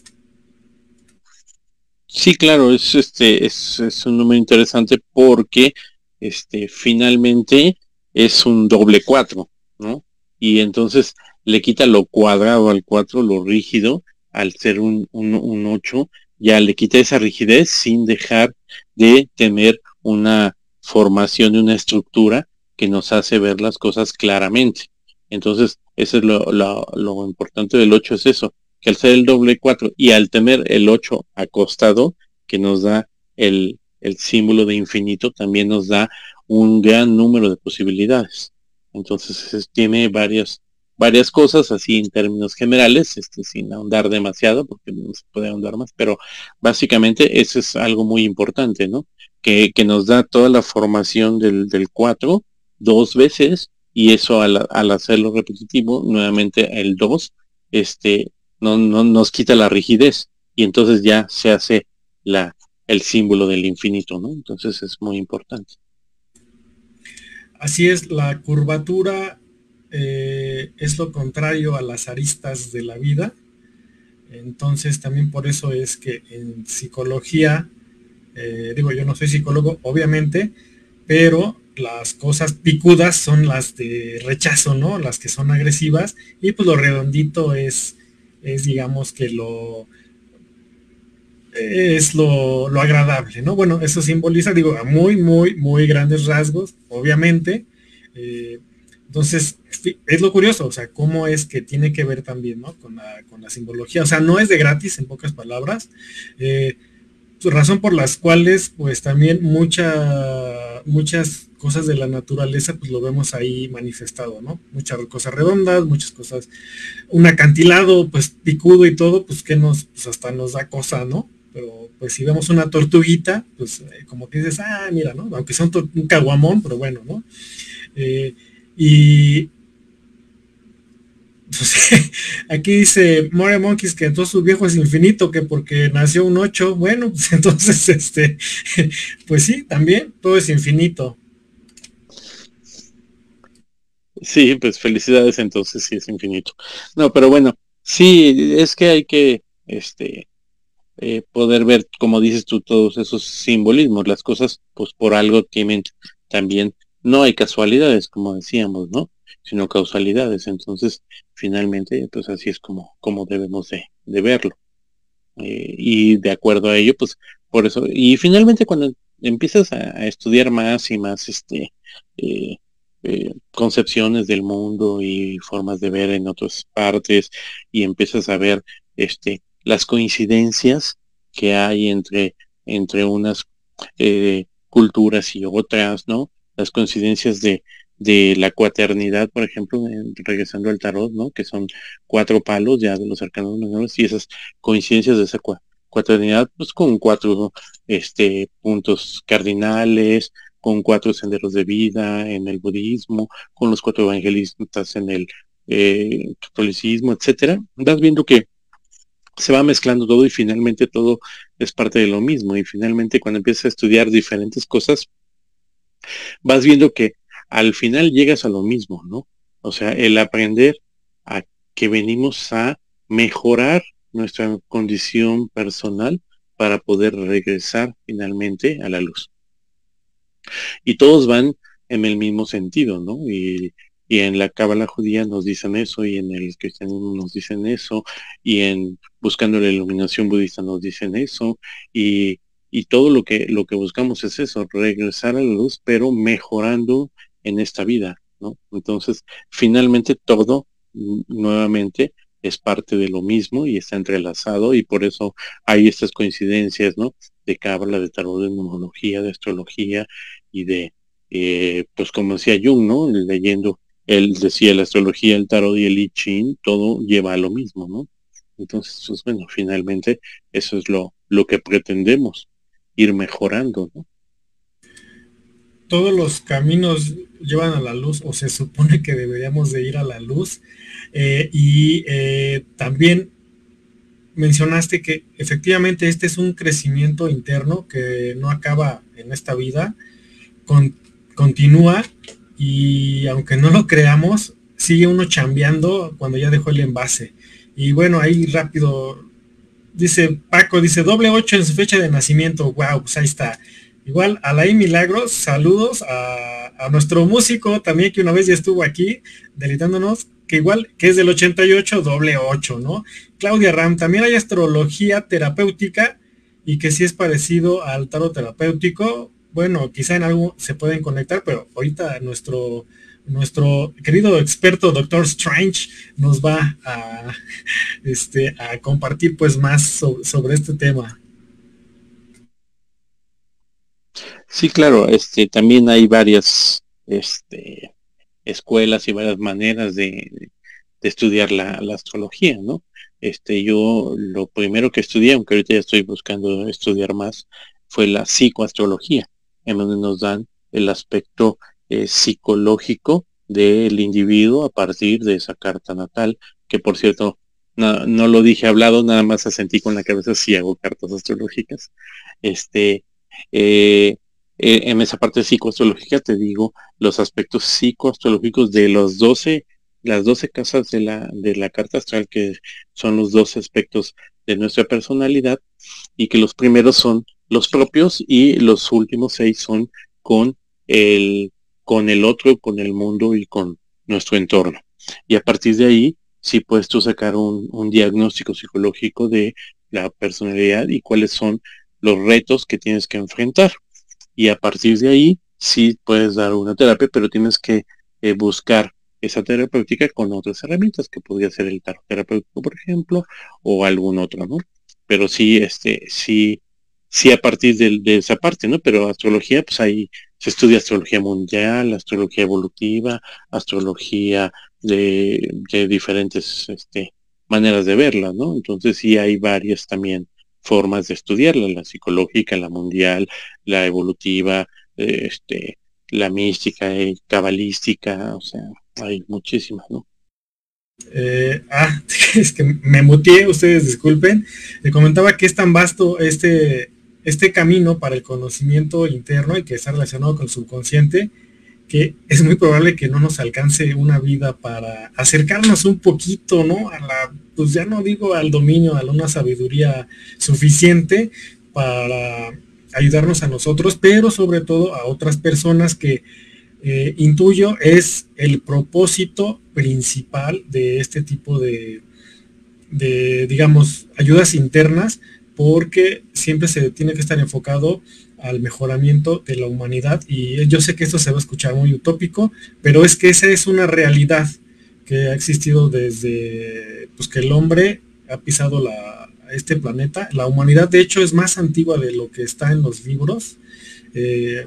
Sí, claro, es este, es, es un número interesante porque este finalmente es un doble cuatro, ¿no? Y entonces le quita lo cuadrado al 4, lo rígido, al ser un, un, 8, ya le quita esa rigidez sin dejar de tener una formación de una estructura que nos hace ver las cosas claramente. Entonces, eso es lo, lo, importante del 8 es eso, que al ser el doble 4 y al tener el 8 acostado, que nos da el, el símbolo de infinito, también nos da un gran número de posibilidades. Entonces, tiene varias varias cosas así en términos generales, este, sin ahondar demasiado, porque no se puede ahondar más, pero básicamente eso es algo muy importante, ¿no? Que, que nos da toda la formación del, del 4 dos veces y eso al, al, hacerlo repetitivo, nuevamente el 2, este, no, no, nos quita la rigidez y entonces ya se hace la, el símbolo del infinito, ¿no? Entonces es muy importante. Así es, la curvatura eh, es lo contrario a las aristas de la vida. Entonces también por eso es que en psicología, eh, digo yo no soy psicólogo, obviamente, pero las cosas picudas son las de rechazo, ¿no? Las que son agresivas y pues lo redondito es, es digamos que lo es lo, lo agradable, ¿no? Bueno, eso simboliza, digo, a muy, muy, muy grandes rasgos, obviamente, eh, entonces, es lo curioso, o sea, cómo es que tiene que ver también, ¿no? Con la, con la simbología. O sea, no es de gratis, en pocas palabras. Eh, razón por las cuales, pues también mucha, muchas cosas de la naturaleza, pues lo vemos ahí manifestado, ¿no? Muchas cosas redondas, muchas cosas, un acantilado, pues picudo y todo, pues que nos, pues hasta nos da cosa, ¿no? Pero pues si vemos una tortuguita, pues eh, como que dices, ah, mira, ¿no? Aunque sea un, un caguamón, pero bueno, ¿no? Eh, y [laughs] aquí dice More Monkeys que entonces su viejo es infinito, que porque nació un 8, bueno, pues [laughs] entonces este, [laughs] pues sí, también todo es infinito. Sí, pues felicidades entonces sí es infinito. No, pero bueno, sí, es que hay que este eh, poder ver, como dices tú, todos esos simbolismos, las cosas pues por algo tienen también no hay casualidades, como decíamos, ¿no? Sino causalidades. Entonces, finalmente, pues así es como, como debemos de, verlo. Eh, y de acuerdo a ello, pues por eso, y finalmente cuando empiezas a, estudiar más y más este eh, eh, concepciones del mundo y formas de ver en otras partes y empiezas a ver este las coincidencias que hay entre entre unas culturas y otras, ¿no? las coincidencias de, de la cuaternidad, por ejemplo, regresando al tarot, ¿no? Que son cuatro palos ya de los arcanos menores y esas coincidencias de esa cuaternidad, pues con cuatro este, puntos cardinales, con cuatro senderos de vida en el budismo, con los cuatro evangelistas en el eh, catolicismo, etcétera, vas viendo que se va mezclando todo y finalmente todo es parte de lo mismo y finalmente cuando empiezas a estudiar diferentes cosas vas viendo que al final llegas a lo mismo, ¿no? O sea, el aprender a que venimos a mejorar nuestra condición personal para poder regresar finalmente a la luz. Y todos van en el mismo sentido, ¿no? Y, en la cábala judía nos dicen eso, y en el cristianismo nos dicen eso, y en buscando la iluminación budista nos dicen eso, y, y todo lo que, lo que buscamos es eso, regresar a la luz, pero mejorando en esta vida, ¿no? Entonces, finalmente todo nuevamente es parte de lo mismo y está entrelazado y por eso hay estas coincidencias, ¿no? De cábala, de tarot, de numerología, de astrología y de, eh, pues como decía Jung, ¿no? Leyendo, él decía la astrología, el tarot y el I Ching, todo lleva a lo mismo, ¿no? Entonces, pues bueno, finalmente eso es lo, lo que pretendemos, ir mejorando, ¿no? Todos los caminos llevan a la luz o se supone que deberíamos de ir a la luz eh, y eh, también mencionaste que efectivamente este es un crecimiento interno que no acaba en esta vida, continúa y aunque no lo creamos, sigue uno chambeando cuando ya dejó el envase. Y bueno, ahí rápido, dice Paco, dice doble 8 en su fecha de nacimiento, wow, pues ahí está. Igual, Alain Milagros, saludos a, nuestro músico también que una vez ya estuvo aquí, delitándonos que igual, que es del 88, doble 8, ¿no? Claudia Ram, también hay astrología terapéutica y que sí es parecido al tarot terapéutico. Bueno, quizá en algo se pueden conectar, pero ahorita nuestro, nuestro querido experto Doctor Strange nos va a, [laughs] este, a compartir pues más sobre este tema. Sí, claro, este también hay varias este escuelas y varias maneras de, estudiar la, astrología, ¿no? Este, yo lo primero que estudié, aunque ahorita ya estoy buscando estudiar más, fue la psicoastrología, en donde nos dan el aspecto eh, psicológico del individuo a partir de esa carta natal, que por cierto, no, lo dije hablado, nada más sentí con la cabeza si hago cartas astrológicas. Este, eh, eh, en esa parte psicoastrológica te digo los aspectos psicoastrológicos de los 12, las 12 casas de la, de la carta astral, que son los 12 aspectos de nuestra personalidad, y que los primeros son los propios y los últimos seis son con el, con el otro, con el mundo y con nuestro entorno. Y a partir de ahí, sí puedes tú sacar un, un diagnóstico psicológico de la personalidad y cuáles son los retos que tienes que enfrentar y a partir de ahí sí puedes dar una terapia, pero tienes que eh, buscar esa terapéutica con otras herramientas, que podría ser el tarot terapéutico, por ejemplo, o algún otro, ¿no? Pero sí, este, sí, sí a partir de, esa parte, ¿no? Pero astrología, pues ahí se estudia astrología mundial, astrología evolutiva, astrología de, diferentes este, maneras de verla, ¿no? Entonces sí hay varias también formas de estudiarla, la psicológica, la mundial, la evolutiva, este, la mística, y eh, cabalística, o sea, hay muchísimas, ¿no? Eh, ah, [laughs] es que me muteé, ustedes disculpen. Le comentaba que es tan vasto este, este camino para el conocimiento interno y que está relacionado con el subconsciente, que es muy probable que no nos alcance una vida para acercarnos un poquito, ¿no? A la, pues ya no digo al dominio, a una sabiduría suficiente para ayudarnos a nosotros, pero sobre todo a otras personas que eh, intuyo es el propósito principal de este tipo de, de, digamos, ayudas internas, porque siempre se tiene que estar enfocado al mejoramiento de la humanidad. Y yo sé que esto se va a escuchar muy utópico, pero es que esa es una realidad que ha existido desde pues, que el hombre ha pisado este planeta. La humanidad, de hecho, es más antigua de lo que está en los libros. Eh,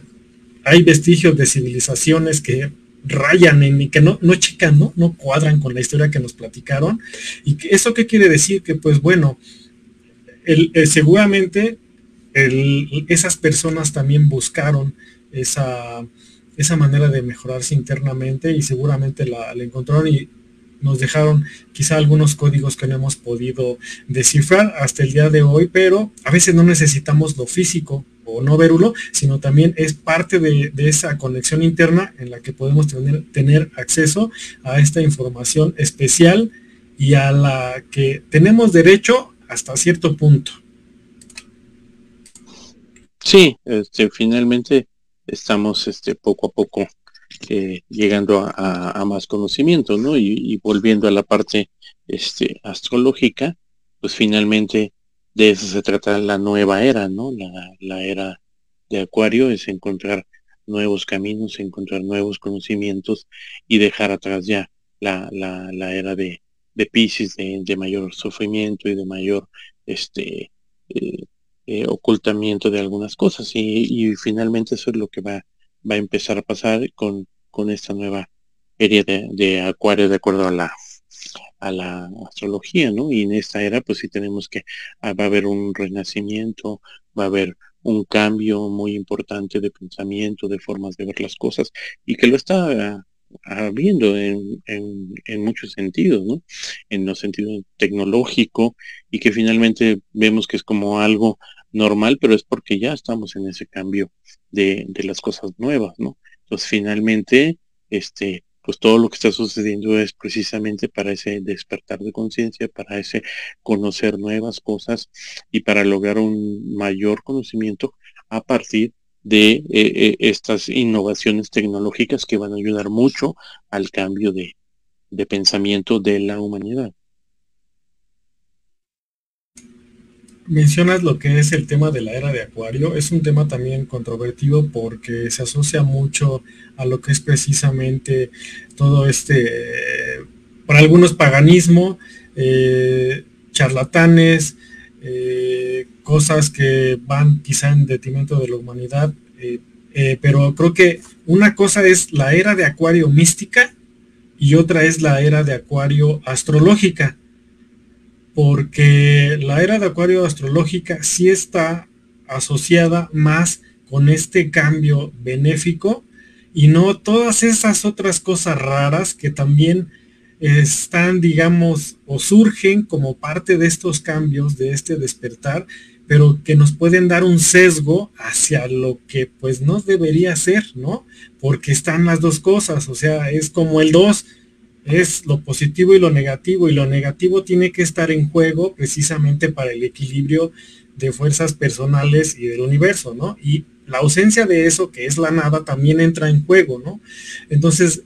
hay vestigios de civilizaciones que rayan en que no, no checan, ¿no? no cuadran con la historia que nos platicaron. ¿Y eso qué quiere decir? Que pues bueno, eh, seguramente esas personas también buscaron esa, esa manera de mejorarse internamente y seguramente la, encontraron y nos dejaron quizá algunos códigos que no hemos podido descifrar hasta el día de hoy, pero a veces no necesitamos lo físico o no verlo, sino también es parte de, esa conexión interna en la que podemos tener, tener acceso a esta información especial y a la que tenemos derecho hasta cierto punto. Sí, este, finalmente estamos este, poco a poco eh, llegando a, más conocimiento, ¿no? Y, volviendo a la parte este, astrológica, pues finalmente de eso se trata la nueva era, ¿no? La, era de Acuario es encontrar nuevos caminos, encontrar nuevos conocimientos y dejar atrás ya la, la, era de, de Pisces, de, mayor sufrimiento y de mayor este, eh, eh, ocultamiento de algunas cosas y, finalmente eso es lo que va, va a empezar a pasar con, con esta nueva era de, acuario de acuerdo a la a la astrología, ¿no? Y en esta era pues sí tenemos que ah, va a haber un renacimiento, va a haber un cambio muy importante de pensamiento, de formas de ver las cosas y que lo está habiendo en, en, en, muchos sentidos, ¿no? En los sentidos tecnológico y que finalmente vemos que es como algo normal, pero es porque ya estamos en ese cambio de, de las cosas nuevas, ¿no? Entonces finalmente, este, pues todo lo que está sucediendo es precisamente para ese despertar de conciencia, para ese conocer nuevas cosas y para lograr un mayor conocimiento a partir de eh, eh, estas innovaciones tecnológicas que van a ayudar mucho al cambio de, pensamiento de la humanidad. Mencionas lo que es el tema de la era de Acuario. Es un tema también controvertido porque se asocia mucho a lo que es precisamente todo este, para algunos paganismo, eh, charlatanes, cosas que van quizá en detrimento de la humanidad, eh, eh, pero creo que una cosa es la era de Acuario mística y otra es la era de Acuario astrológica, porque la era de Acuario astrológica sí está asociada más con este cambio benéfico y no todas esas otras cosas raras que también están, digamos, o surgen como parte de estos cambios, de este despertar, pero que nos pueden dar un sesgo hacia lo que pues no debería ser, ¿no? Porque están las dos cosas, o sea, es como el 2, es lo positivo y lo negativo, y lo negativo tiene que estar en juego precisamente para el equilibrio de fuerzas personales y del universo, ¿no? Y la ausencia de eso, que es la nada, también entra en juego, ¿no? Entonces,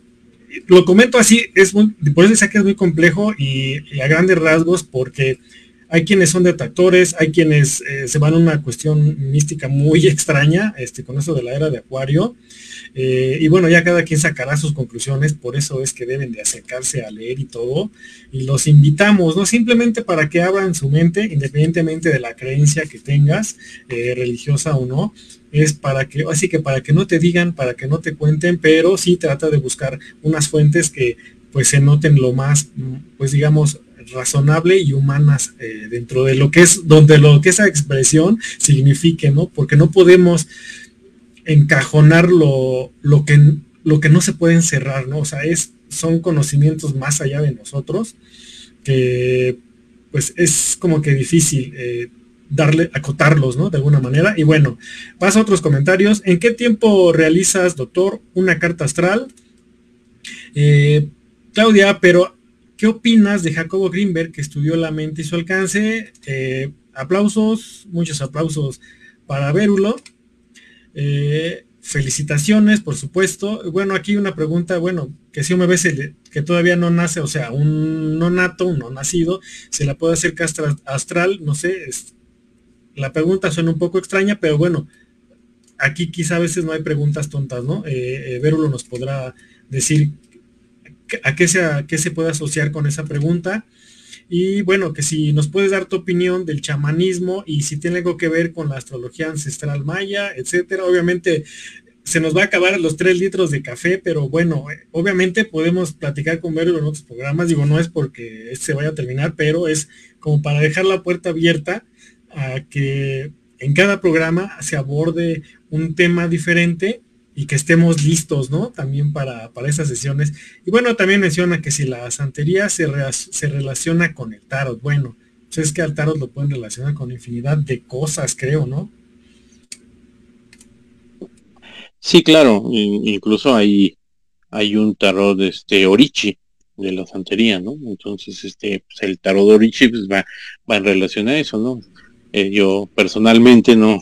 lo comento así, es muy, por eso sé que es muy complejo y a grandes rasgos, porque hay quienes son detractores, hay quienes eh, se van a una cuestión mística muy [laughs] extraña, este, con eso de la era de Acuario. Eh, y bueno, ya cada quien sacará sus conclusiones, por eso es que deben de acercarse a leer y todo. Y los invitamos, no simplemente para que abran su mente, independientemente de la creencia que tengas, eh, religiosa o no, es para que, así que para que no te digan, para que no te cuenten, pero sí trata de buscar unas fuentes que pues se noten lo más, pues digamos, razonable y humanas eh, dentro de lo que es, donde lo que esa expresión signifique, ¿no? Porque no podemos encajonar lo, lo, que, lo que no se puede encerrar, ¿no? O sea, es, son conocimientos más allá de nosotros que pues es como que difícil eh, darle, acotarlos, ¿no? De alguna manera. Y bueno, paso a otros comentarios. ¿En qué tiempo realizas, doctor, una carta astral? Eh, Claudia, pero ¿Qué opinas de Jacobo Greenberg, que estudió la mente y su alcance? Eh, aplausos, muchos aplausos para Vérulo. Eh, felicitaciones, por supuesto. Bueno, aquí una pregunta, bueno, que si me ves que todavía no nace, o sea, un no nato, un no nacido, se la puede hacer castra astral, no sé, la pregunta suena un poco extraña, pero bueno, aquí quizá a veces no hay preguntas tontas, ¿no? Eh, Vérulo nos podrá decir a qué se, qué se puede asociar con esa pregunta. Y bueno, que si nos puedes dar tu opinión del chamanismo y si tiene algo que ver con la astrología ancestral maya, etcétera. Obviamente se nos va a acabar los tres litros de café, pero bueno, eh, obviamente podemos platicar con Vero en otros programas. Digo, no es porque se vaya a terminar, pero es como para dejar la puerta abierta a que en cada programa se aborde un tema diferente y que estemos listos, ¿no? También para, para esas sesiones. Y bueno, también menciona que si la santería se, se relaciona con el tarot, bueno, pues es que al tarot lo pueden relacionar con infinidad de cosas, creo, ¿no? Sí, claro, incluso hay, hay un tarot, este, Orichi, de la santería, ¿no? Entonces, este, pues el tarot de Orichi pues, va, va en relación a eso, ¿no? Eh, yo personalmente no,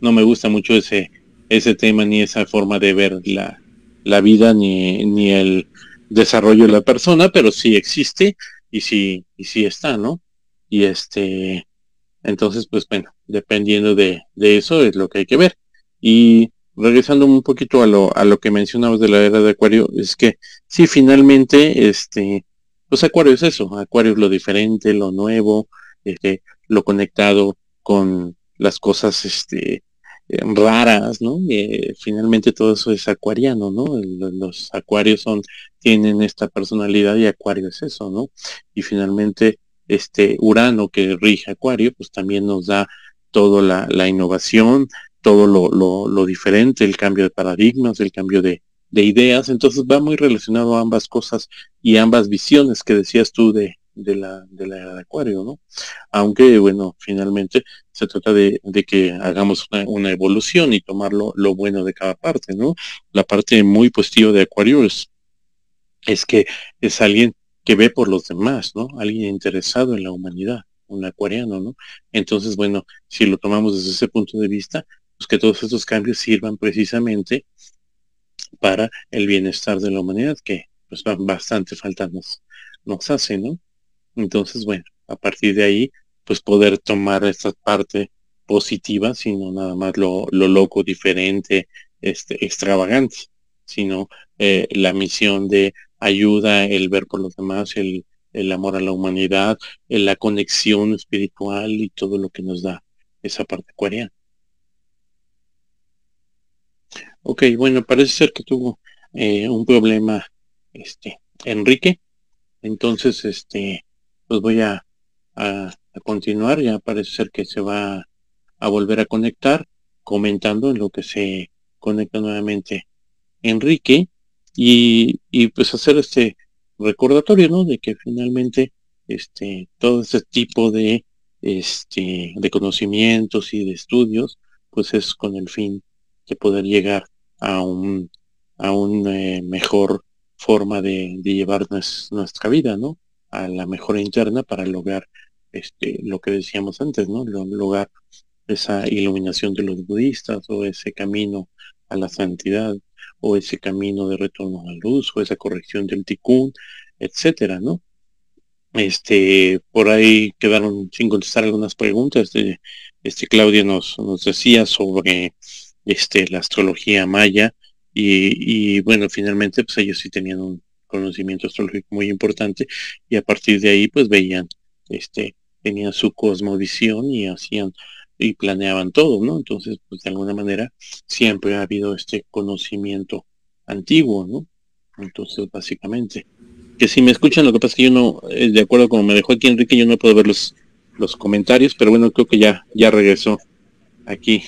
no me gusta mucho ese, ese tema ni esa forma de ver la, la vida ni, ni el desarrollo de la persona, pero sí existe y sí, y sí está, ¿no? Y este, entonces, pues bueno, dependiendo de, de eso es lo que hay que ver. Y regresando un poquito a lo, a lo que mencionabas de la era de Acuario, es que sí, finalmente, este, pues Acuario es eso, Acuario es lo diferente, lo nuevo, este, lo conectado con las cosas, este, raras, ¿no? Eh, finalmente todo eso es acuariano, ¿no? los acuarios son, tienen esta personalidad y Acuario es eso, ¿no? Y finalmente, este Urano que rige Acuario, pues también nos da toda la, la innovación, todo lo, lo, diferente, el cambio de paradigmas, el cambio de, de, ideas. Entonces va muy relacionado a ambas cosas y ambas visiones que decías tú de, de la, de la de Acuario, ¿no? Aunque, bueno, finalmente se trata de, de que hagamos una, evolución y tomar lo, lo, bueno de cada parte, ¿no? La parte muy positiva de Acuario es, es que es alguien que ve por los demás, ¿no? Alguien interesado en la humanidad, un acuariano, ¿no? Entonces, bueno, si lo tomamos desde ese punto de vista, pues que todos estos cambios sirvan precisamente para el bienestar de la humanidad, que pues bastante falta nos, nos hace, ¿no? Entonces, bueno, a partir de ahí, pues poder tomar esta parte positiva, sino nada más lo, lo loco, diferente, este, extravagante, sino eh, la misión de ayuda, el ver por los demás, el, el amor a la humanidad, la conexión espiritual y todo lo que nos da esa parte acuariana. Ok, bueno, parece ser que tuvo eh, un problema, este, Enrique. Entonces, este, pues voy a, a, continuar. Ya parece ser que se va a volver a conectar, comentando en lo que se conecta nuevamente Enrique y, y pues hacer este recordatorio, ¿no? De que finalmente, este, todo este tipo de, este, de conocimientos y de estudios, pues es con el fin de poder llegar a un a una eh, mejor forma de, llevar nuestra vida, ¿no? A la mejora interna para lograr este lo que decíamos antes, ¿no? Lograr esa iluminación de los budistas o ese camino a la santidad o ese camino de retorno a la luz o esa corrección del tikkun, etcétera, ¿no? Este, por ahí quedaron sin contestar algunas preguntas. Este, este Claudia nos, nos decía sobre este, la astrología maya y, bueno, finalmente pues ellos sí tenían un conocimiento astrológico muy importante y a partir de ahí pues veían, este, tenían su cosmovisión y hacían y planeaban todo, ¿no? Entonces, pues de alguna manera siempre ha habido este conocimiento antiguo, ¿no? Entonces, básicamente, que si me escuchan, lo que pasa es que yo no, eh, de acuerdo como me dejó aquí Enrique, yo no puedo ver los, los comentarios, pero bueno, creo que ya, ya regresó aquí.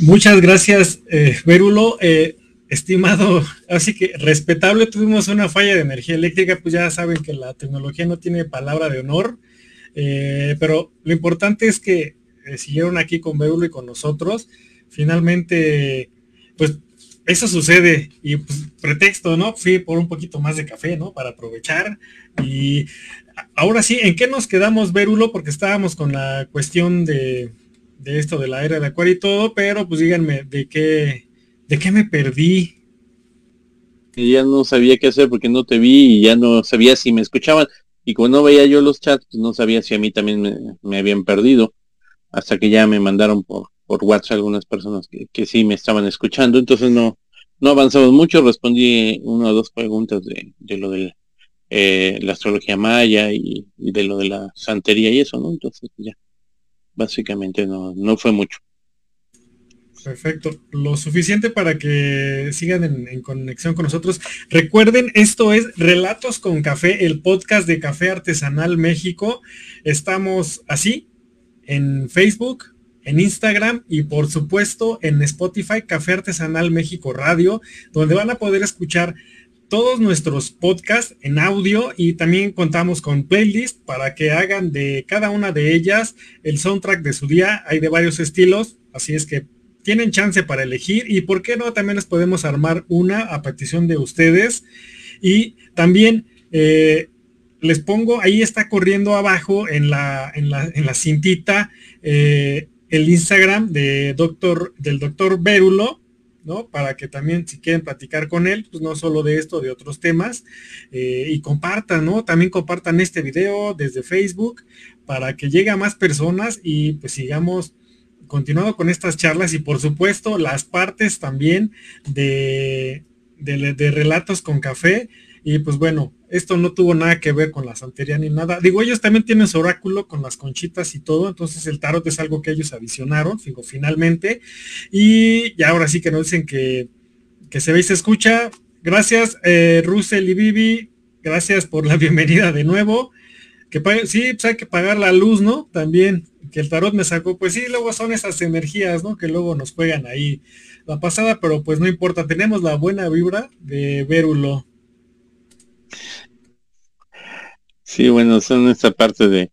Muchas gracias, eh, Verulo. Eh, estimado, así que respetable, tuvimos una falla de energía eléctrica, pues ya saben que la tecnología no tiene palabra de honor, eh, pero lo importante es que siguieron aquí con Verulo y con nosotros. Finalmente, pues eso sucede y pues pretexto, ¿no? Fui por un poquito más de café, ¿no? Para aprovechar. Y ahora sí, ¿en qué nos quedamos, Verulo? Porque estábamos con la cuestión de de esto de la era de acuario y todo, pero pues díganme de qué, de qué me perdí. Y ya no sabía qué hacer porque no te vi y ya no sabía si me escuchaban. Y como no veía yo los chats, pues no sabía si a mí también me, habían perdido. Hasta que ya me mandaron por, por WhatsApp algunas personas que, que sí me estaban escuchando. Entonces no, no avanzamos mucho. Respondí una o dos preguntas de, de lo de eh, la astrología maya y, y, de lo de la santería y eso, ¿no? Entonces ya básicamente no, no fue mucho. Perfecto, lo suficiente para que sigan en, conexión con nosotros. Recuerden, esto es Relatos con Café, el podcast de Café Artesanal México. Estamos así en Facebook, en Instagram y por supuesto en Spotify, Café Artesanal México Radio, donde van a poder escuchar todos nuestros podcasts en audio y también contamos con playlist para que hagan de cada una de ellas el soundtrack de su día. Hay de varios estilos, así es que tienen chance para elegir y por qué no también les podemos armar una a petición de ustedes. Y también eh, les pongo, ahí está corriendo abajo en la, en la, en la cintita eh, el Instagram de doctor, del doctor Bérulo, ¿no? Para que también si quieren platicar con él, pues no solo de esto, de otros temas, eh, y compartan, ¿no? También compartan este video desde Facebook para que llegue a más personas y pues sigamos continuando con estas charlas y por supuesto las partes también de, de relatos con café. Y pues bueno, esto no tuvo nada que ver con la santería ni nada. Digo, ellos también tienen su oráculo con las conchitas y todo, entonces el tarot es algo que ellos adicionaron, digo, finalmente. Y ya ahora sí que nos dicen que, que se ve y se escucha. Gracias, eh, Russell y Vivi. Gracias por la [laughs] bienvenida de nuevo. Que sí, pues hay que pagar la luz, ¿no? También, que el tarot me sacó, pues sí, luego son esas energías, ¿no? Que luego nos juegan ahí la pasada, pero pues no importa, tenemos la buena vibra de Vérulo. Sí, bueno, son esta parte de,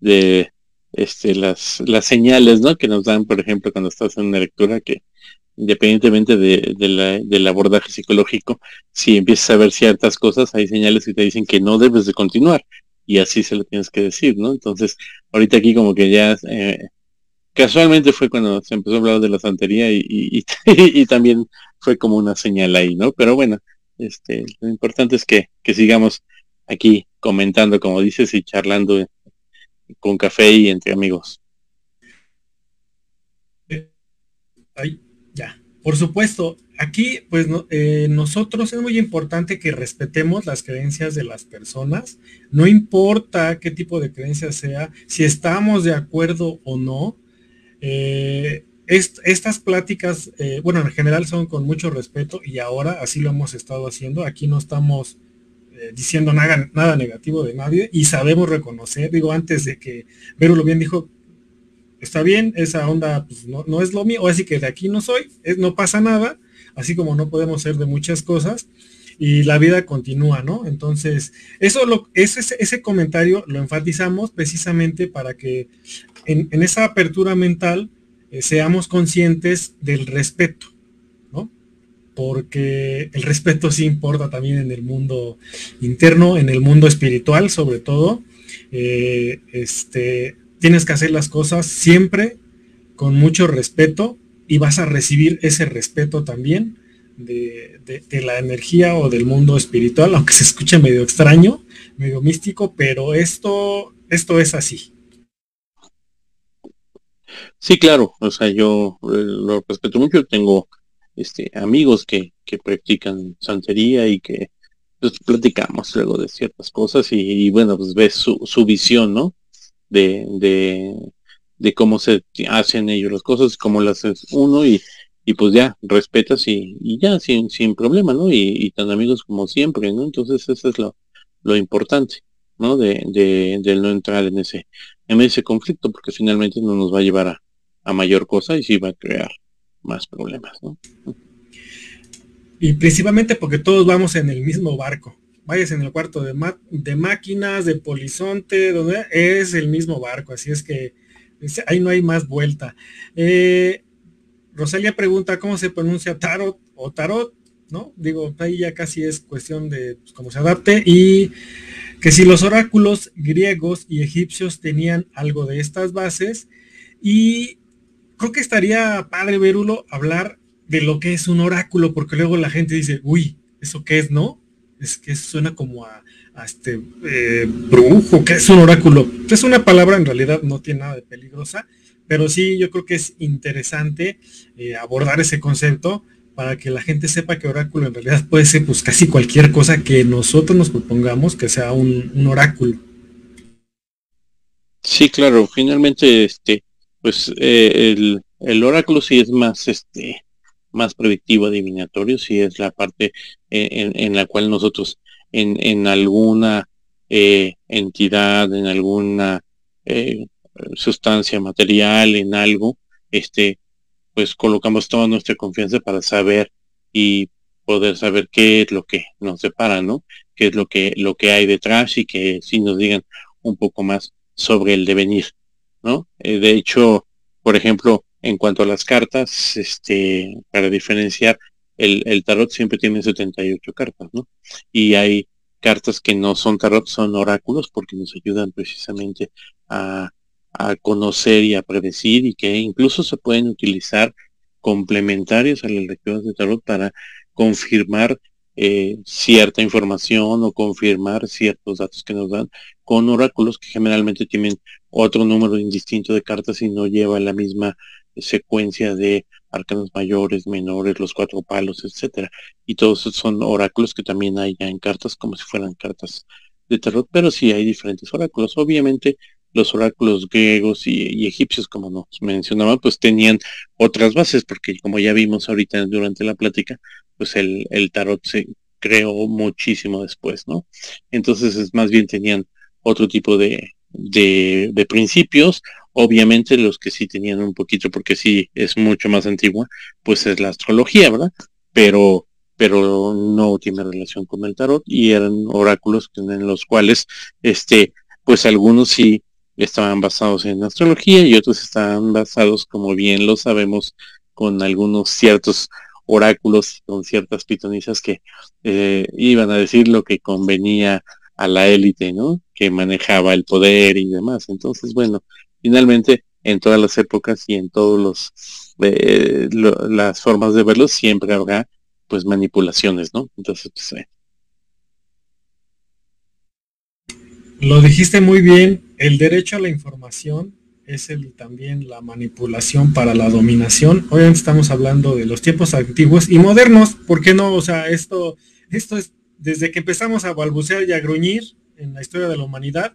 de este, las, las señales, ¿no? Que nos dan, por ejemplo, cuando estás en una lectura, que independientemente de, la, del abordaje psicológico, si empiezas a ver ciertas cosas, hay señales que te dicen que no debes de continuar. Y así se lo tienes que decir, ¿no? Entonces, ahorita aquí como que ya eh, casualmente fue cuando se empezó a hablar de la santería [laughs] y, también fue como una señal ahí, ¿no? Pero bueno, este, lo importante es que, que sigamos aquí comentando, como dices, y charlando con café y entre amigos. Ay, ya. Por supuesto, aquí pues eh, nosotros es muy importante que respetemos las creencias de las personas, no importa qué tipo de creencia sea, si estamos de acuerdo o no. Eh, estas pláticas, eh, bueno, en general son con mucho respeto y ahora así lo hemos estado haciendo. Aquí no estamos eh, diciendo nada, nada negativo de nadie y sabemos reconocer, digo, antes de que Vero lo bien dijo, está bien, esa onda pues, no, es lo mío, así que de aquí no soy, es, no pasa nada, así como no podemos ser de muchas cosas y la vida continúa, ¿no? Entonces, eso lo, ese, ese comentario lo enfatizamos precisamente para que en, esa apertura mental eh, seamos conscientes del respeto, porque el respeto sí importa también en el mundo interno, en el mundo espiritual sobre todo. Eh, este, tienes que hacer las cosas siempre con mucho respeto y vas a recibir ese respeto también de, la energía o del mundo espiritual, aunque se escuche medio extraño, medio místico, pero esto, esto es así. Sí, claro, o sea, yo eh, lo respeto mucho, tengo este, amigos que, que practican santería y que pues, platicamos luego de ciertas cosas y, bueno, pues ves su, su visión, ¿no? De, de, de, cómo se hacen ellos las cosas, cómo las hace uno y, y pues ya, respetas y, y ya, sin, sin problema, ¿no? Y, tan amigos como siempre, ¿no? Entonces eso es lo, lo importante, ¿no? De, de, no entrar en ese, en ese conflicto, porque finalmente no nos va a llevar a, a mayor cosa y sí va a crear más problemas, ¿no? Y principalmente porque todos vamos en el mismo barco. Vayas en el cuarto de, de máquinas, de polizonte, donde es el mismo barco. Así es que ahí no hay más vuelta. Eh, Rosalia pregunta cómo se pronuncia tarot o tarot, ¿no? Digo, ahí ya casi es cuestión de pues, cómo se adapte. Y que si los oráculos griegos y egipcios tenían algo de estas bases. Y creo que estaría padre, Verulo, hablar de lo que es un oráculo, porque luego la gente dice, uy, ¿eso qué es, no? Es que suena como a, este eh, brujo, que es un oráculo. Es una palabra, en realidad no tiene nada de peligrosa, pero sí yo creo que es interesante eh, abordar ese concepto para que la gente sepa que oráculo en realidad puede ser pues casi cualquier cosa que nosotros nos propongamos que sea un, un oráculo. Sí, claro, finalmente este pues eh, el, el, oráculo sí es más este más predictivo adivinatorio si es la parte en, la cual nosotros en, en alguna eh, entidad en alguna eh, sustancia material en algo este pues colocamos toda nuestra confianza para saber y poder saber qué es lo que nos separa no qué es lo que lo que hay detrás y que si nos digan un poco más sobre el devenir ¿no? Eh, de hecho, por ejemplo, en cuanto a las cartas, este, para diferenciar, el, el tarot siempre tiene 78 cartas, ¿no? Y hay cartas que no son tarot, son oráculos, porque nos ayudan precisamente a, conocer y a predecir y que incluso se pueden utilizar complementarios a las lecturas de tarot para confirmar eh, cierta información o confirmar ciertos datos que nos dan con oráculos que generalmente tienen otro número indistinto de cartas y no lleva la misma secuencia de arcanos mayores, menores, los cuatro palos, etcétera. Y todos son oráculos que también hay ya en cartas como si fueran cartas de tarot, pero sí hay diferentes oráculos. Obviamente los oráculos griegos y, egipcios, como nos mencionaba, pues tenían otras bases, porque como ya vimos ahorita durante la plática, pues el, tarot se creó muchísimo después, ¿no? Entonces es más bien tenían otro tipo de, de principios Obviamente los que sí tenían un poquito, porque sí es mucho más antigua, pues es la astrología, ¿verdad? Pero, pero no tiene relación con el tarot y eran oráculos en los cuales, este, pues algunos sí estaban basados en astrología y otros estaban basados, como bien lo sabemos, con algunos ciertos oráculos, con ciertas pitonisas que eh, iban a decir lo que convenía a la élite, ¿no? Que manejaba el poder y demás. Entonces, bueno, finalmente en todas las épocas y en todos los eh, las formas de verlo siempre habrá pues manipulaciones, ¿no? Entonces, pues, eh. Lo dijiste muy bien, el derecho a la información es el también la manipulación para la dominación. Obviamente estamos hablando de los tiempos antiguos y modernos, ¿por qué no? O sea, esto, esto es desde que empezamos a balbucear y a gruñir en la historia de la humanidad,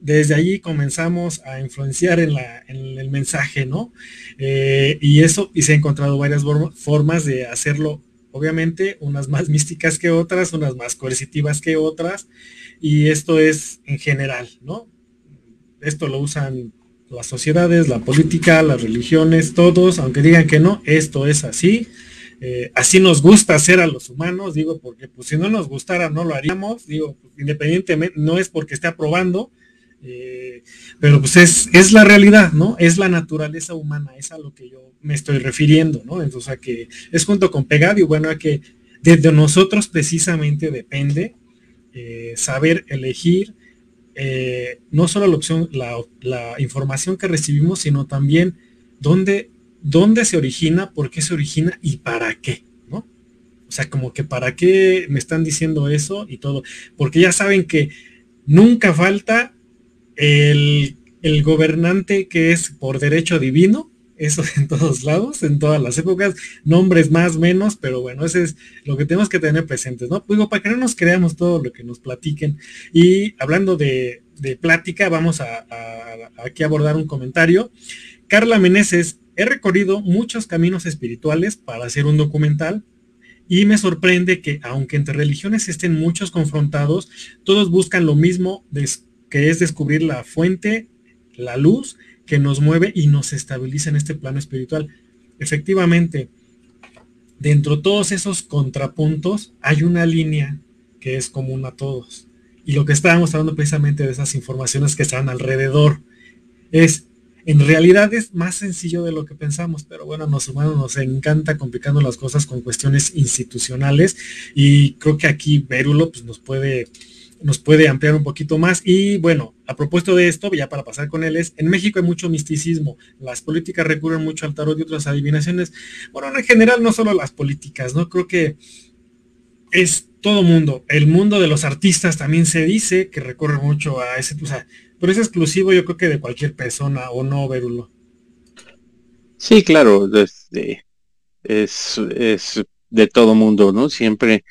desde allí comenzamos a influenciar en, la, en el mensaje, ¿no? Eh, y eso, y se han encontrado varias formas de hacerlo, obviamente, unas más [laughs] místicas que otras, unas más coercitivas que otras, y esto es en general, ¿no? Esto lo usan las sociedades, la política, las religiones, todos, aunque digan que no, esto es así. Eh, así nos gusta hacer a los humanos, digo, porque pues si no nos gustara no lo haríamos, digo, independientemente, no es porque esté aprobando, eh, pero pues es, es la realidad, ¿no? Es la naturaleza humana, es a lo que yo me estoy refiriendo, ¿no? Entonces, a que es junto con pegado y bueno, a que desde nosotros precisamente depende eh, saber elegir eh, no solo la opción, la, la, información que recibimos, sino también dónde, dónde se origina, por qué se origina y para qué, ¿no? O sea, como que para qué me están diciendo eso y todo, porque ya saben que nunca falta el, gobernante que es por derecho divino, eso [laughs] en todos lados, en todas las épocas, nombres más, menos, pero bueno, ese es lo que tenemos que tener presentes, ¿no? Digo, para que no nos creamos todo lo que nos platiquen. Y hablando de, plática, vamos a, aquí abordar un comentario. Carla Meneses, he recorrido muchos caminos espirituales para hacer un documental y me sorprende que aunque entre religiones estén muchos confrontados, todos buscan lo mismo, que es descubrir la fuente, la luz que nos mueve y nos estabiliza en este plano espiritual. Efectivamente, dentro de todos esos contrapuntos hay una línea que es común a todos. Y lo que estábamos hablando precisamente de esas informaciones que están alrededor es, en realidad es más sencillo de lo que pensamos, pero bueno, a los humanos nos encanta complicando las cosas con cuestiones institucionales y creo que aquí Vérulo pues, nos puede nos puede ampliar un poquito más. Y bueno, a propósito de esto, ya para pasar con él, es, en México hay mucho misticismo, las políticas recurren mucho al tarot y otras adivinaciones. Bueno, en general no solo las políticas, ¿no? Creo que es todo mundo. El mundo de los artistas también se dice que recurre mucho a ese, o sea, pero es exclusivo yo creo que de cualquier persona o no, Verulo. Sí, claro, es, es de todo mundo, ¿no? Siempre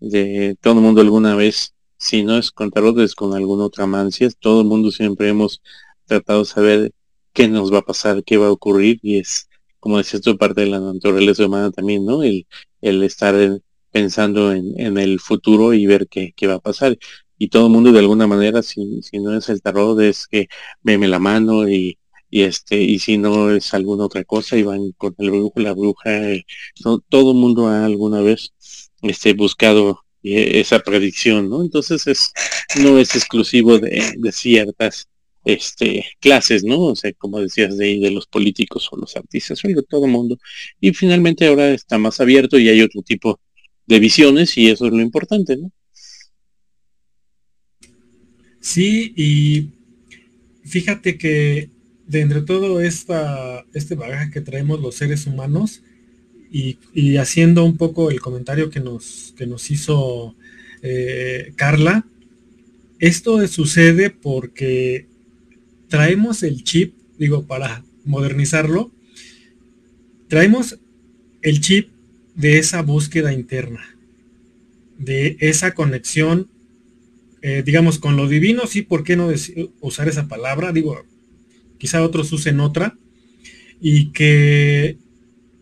de todo mundo alguna vez si no es con tarot, es con alguna otra mancia. Todo el mundo siempre hemos tratado de saber qué nos va a pasar, qué va a ocurrir, y es, como decías tú, parte de la naturaleza humana también, ¿no? El, el estar pensando en, en, el futuro y ver qué, qué va a pasar. Y todo el mundo de alguna manera, si, si no es el tarot, es que veme la mano y, y este, y si no es alguna otra cosa, y van con el brujo, la bruja, eh, todo el mundo ha alguna vez este, buscado esa predicción, ¿no? Entonces es, no es exclusivo de, ciertas este, clases, ¿no? O sea, como decías, de, de los políticos o los artistas, son de todo mundo. Y finalmente ahora está más abierto y hay otro tipo de visiones y eso es lo importante, ¿no? Sí, y fíjate que de entre todo esta, este bagaje que traemos los seres humanos, y, haciendo un poco el comentario que nos, que nos hizo eh, Carla, esto sucede porque traemos el chip, digo, para modernizarlo, traemos el chip de esa búsqueda interna, de esa conexión, eh, digamos, con lo divino, sí, ¿por qué no usar esa palabra? Digo, quizá otros usen otra, y que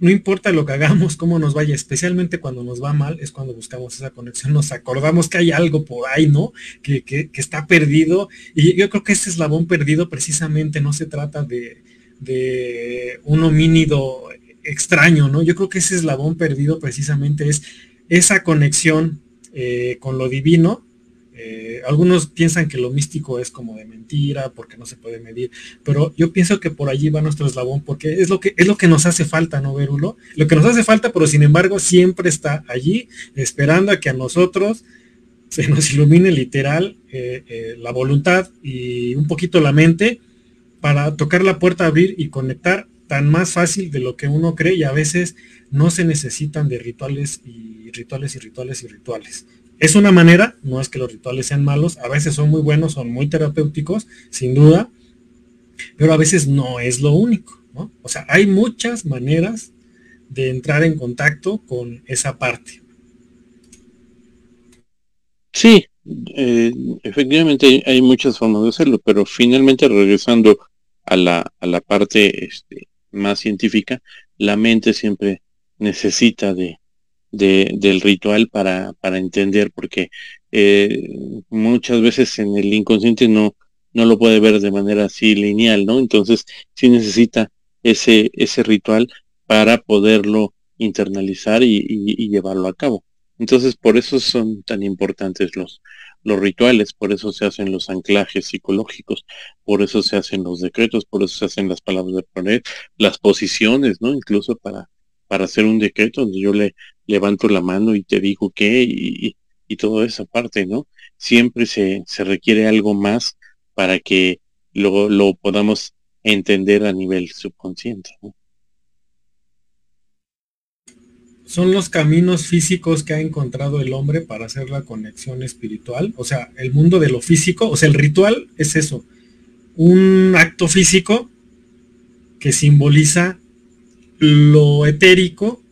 no importa lo que hagamos, cómo nos vaya, especialmente cuando nos va mal, es cuando buscamos esa conexión, nos acordamos que hay algo por ahí, ¿no? Que, que, está perdido. Y yo creo que ese eslabón perdido precisamente no se trata de, de un homínido extraño, ¿no? Yo creo que ese eslabón perdido precisamente es esa conexión eh, con lo divino eh, algunos piensan que lo místico es como de mentira, porque no se puede medir, pero yo pienso que por allí va nuestro eslabón, porque es lo que, es lo que nos hace falta, ¿no, Verulo? Lo que nos hace falta, pero sin embargo siempre está allí, esperando a que a nosotros se nos ilumine literal eh, eh, la voluntad y un poquito la mente para tocar la puerta, abrir y conectar tan más fácil de lo que uno cree y a veces no se necesitan de rituales y rituales y rituales y rituales. Es una manera, no es que los rituales sean malos, a veces son muy buenos, son muy terapéuticos, sin duda, pero a veces no es lo único, ¿no? O sea, hay muchas maneras de entrar en contacto con esa parte. Sí, eh, efectivamente hay muchas formas de hacerlo, pero finalmente regresando a la, a la parte este, más científica, la mente siempre necesita de, de, del ritual para, para entender, porque eh, muchas veces en el inconsciente no, no lo puede ver de manera así lineal, ¿no? Entonces sí necesita ese, ese ritual para poderlo internalizar y, y, llevarlo a cabo. Entonces por eso son tan importantes los, los rituales, por eso se hacen los anclajes psicológicos, por eso se hacen los decretos, por eso se hacen las palabras de poner, las posiciones, ¿no? Incluso para, para hacer un decreto donde yo le levanto la mano y te digo qué y, y toda esa parte, ¿no? Siempre se, se requiere algo más para que lo, lo podamos entender a nivel subconsciente. Son los caminos físicos que ha encontrado el hombre para hacer la conexión espiritual. O sea, el mundo de lo físico, o sea, el ritual es eso, un acto físico que simboliza lo etérico,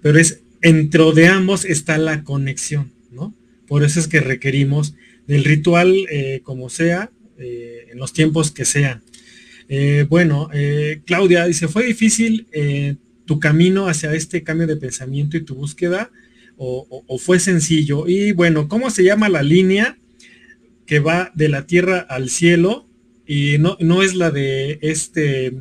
pero es dentro de ambos está la conexión, ¿no? Por eso es que requerimos del ritual eh, como sea, eh, en los tiempos que sean. Eh, bueno, Claudia dice, ¿fue difícil tu camino hacia este cambio de pensamiento y tu búsqueda? O, o, fue sencillo? Y bueno, ¿cómo se llama la línea que va de la tierra al cielo? Y no, no es la de este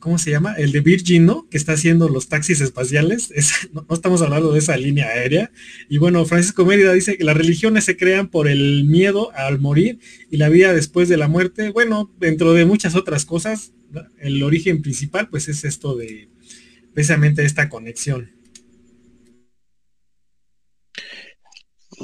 ¿cómo se llama? El de Virgin, ¿no? Que está haciendo los taxis espaciales. [laughs] no, estamos hablando de esa línea aérea. Y bueno, Francisco Mérida dice que las religiones se crean por el miedo al morir y la vida después de la muerte. Bueno, dentro de muchas otras cosas, el origen principal pues es esto de precisamente esta conexión.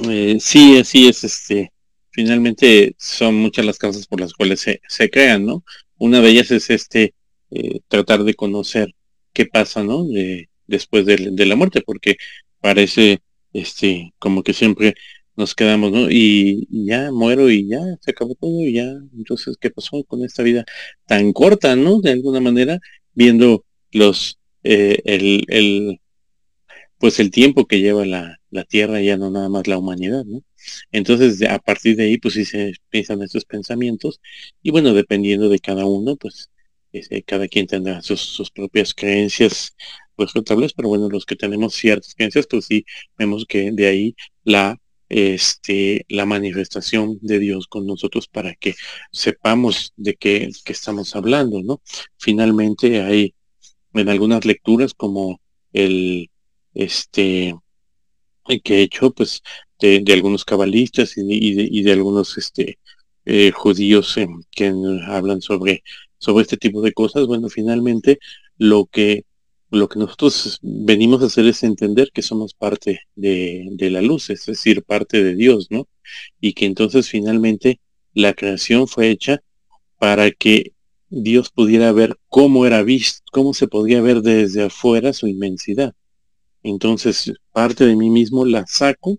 Eh, sí, así es, este, finalmente son muchas las causas por las cuales se, se crean, ¿no? Una de ellas es este eh, tratar de conocer qué pasa, ¿no? De, después de, la muerte, porque parece, este, como que siempre nos quedamos, ¿no? Y, ya muero y ya se acabó todo y ya, entonces, ¿qué pasó con esta vida tan corta, ¿no? De alguna manera, viendo los, eh, el, el, pues el tiempo que lleva la, la Tierra, ya no nada más la humanidad, ¿no? Entonces, a partir de ahí, pues sí se piensan estos pensamientos y bueno, dependiendo de cada uno, pues este, cada quien tendrá sus, propias creencias pues notables, pero bueno, los que tenemos ciertas creencias, pues sí, vemos que de ahí la este la manifestación de Dios con nosotros para que sepamos de qué, estamos hablando, ¿no? Finalmente hay en algunas lecturas como el este que he hecho pues de, algunos cabalistas y de, algunos este eh, judíos eh, que hablan sobre sobre este tipo de cosas, bueno, finalmente lo que lo que nosotros venimos a hacer es entender que somos parte de, la luz, es decir, parte de Dios, ¿no? Y que entonces finalmente la creación fue hecha para que Dios pudiera ver cómo era visto, cómo se podía ver desde afuera su inmensidad. Entonces, parte de mí mismo la saco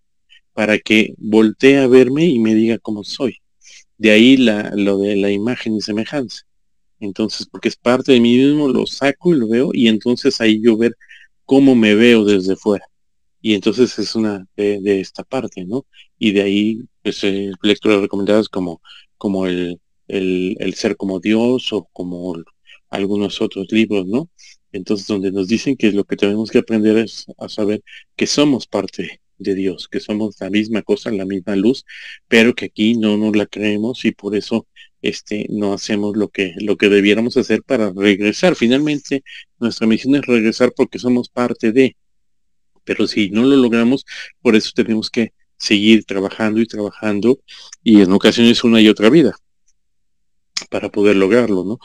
para que voltee a verme y me diga cómo soy. De ahí la, lo de la imagen y semejanza. Entonces, porque es parte de mí mismo, lo saco y lo veo y entonces ahí yo ver cómo me veo desde fuera. Y entonces es una de, esta parte, ¿no? Y de ahí, pues, eh, lecturas recomendadas como, como el, el, el ser como Dios o como algunos otros libros, ¿no? Entonces, donde nos dicen que lo que tenemos que aprender es a saber que somos parte de Dios, que somos la misma cosa, la misma luz, pero que aquí no nos la creemos y por eso este, no hacemos lo que, lo que debiéramos hacer para regresar. Finalmente, nuestra misión es regresar porque somos parte de, pero si no lo logramos, por eso tenemos que seguir trabajando y trabajando y en ocasiones una y otra vida para poder lograrlo, ¿no?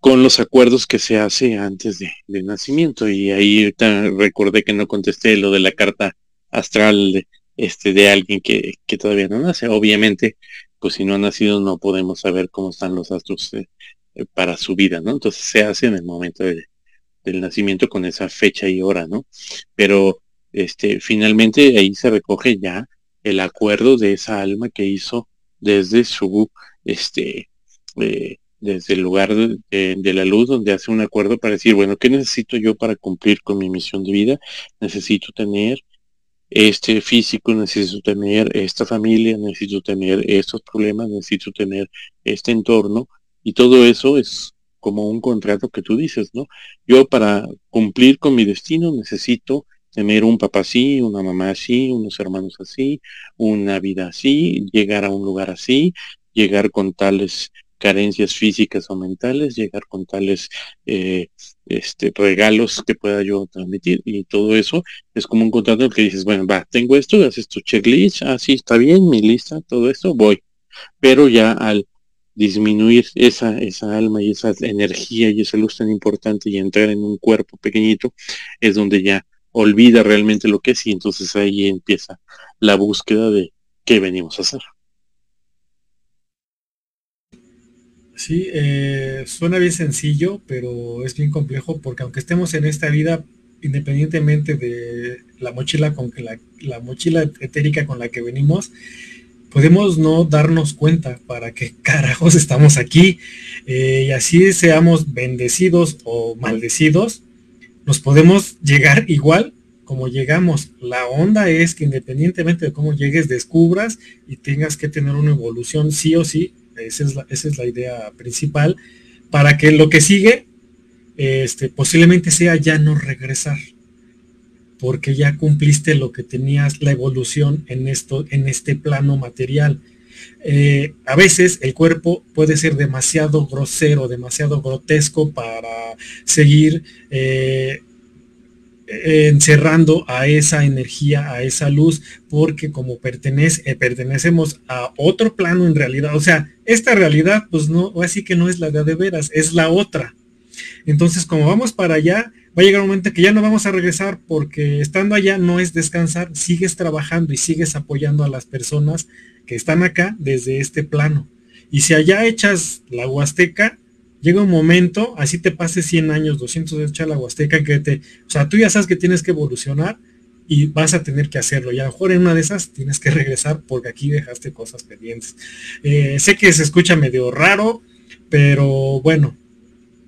con los acuerdos que se hace antes de, nacimiento. Y ahí recordé que no contesté lo de la carta astral de, este, de alguien que, todavía no nace. Obviamente, pues si no ha nacido no podemos saber cómo están los astros eh, eh, para su vida, ¿no? Entonces se hace en el momento del nacimiento con esa fecha y hora, ¿no? Pero este, finalmente ahí se recoge ya el acuerdo de esa alma que hizo desde su este eh, desde el lugar de, la luz donde hace un acuerdo para decir, bueno, ¿qué necesito yo para cumplir con mi misión de vida? Necesito tener este físico, necesito tener esta familia, necesito tener estos problemas, necesito tener este entorno y todo eso es como un contrato que tú dices, ¿no? Yo para cumplir con mi destino necesito tener un papá así, una mamá así, unos hermanos así, una vida así, llegar a un lugar así, llegar con tales carencias físicas o mentales, llegar con tales eh, este, regalos que pueda yo transmitir y todo eso es como un contrato que dices, bueno, va, tengo esto, haces tu checklist, así ah, está bien, mi lista, todo esto, voy. Pero ya al disminuir esa, esa alma y esa energía y esa luz tan importante y entrar en un cuerpo pequeñito, es donde ya olvida realmente lo que es y entonces ahí empieza la búsqueda de qué venimos a hacer. Sí, eh, suena bien sencillo, pero es bien complejo porque aunque estemos en esta vida, independientemente de la mochila con que la, mochila etérica con la que venimos, podemos no darnos cuenta para qué [laughs] carajos estamos aquí eh, y así seamos bendecidos o maldecidos, nos podemos llegar igual como llegamos. La onda es que independientemente de cómo llegues, descubras y tengas que tener una evolución sí o sí esa es la, idea principal, para que lo que sigue este, posiblemente sea ya no regresar, porque ya cumpliste lo que tenías, la evolución en, esto, en este plano material. Eh, a veces el cuerpo puede ser demasiado grosero, demasiado grotesco para seguir eh, encerrando a esa energía, a esa luz, porque como pertenece, eh, pertenecemos a otro plano en realidad, o sea, esta realidad, pues no, así que no es la de, de veras, es la otra. Entonces, como vamos para allá, va a llegar un momento que ya no vamos a regresar porque estando allá no es descansar, sigues trabajando y sigues apoyando a las personas que están acá desde este plano. Y si allá echas la huasteca, llega un momento, así te pases 100 años, 200 de la Huasteca, que te, o sea, tú ya sabes que tienes que evolucionar y vas a tener que hacerlo. Y a lo mejor en una de esas tienes que [laughs] regresar porque aquí dejaste cosas pendientes. Eh, sé que se escucha medio raro, pero bueno,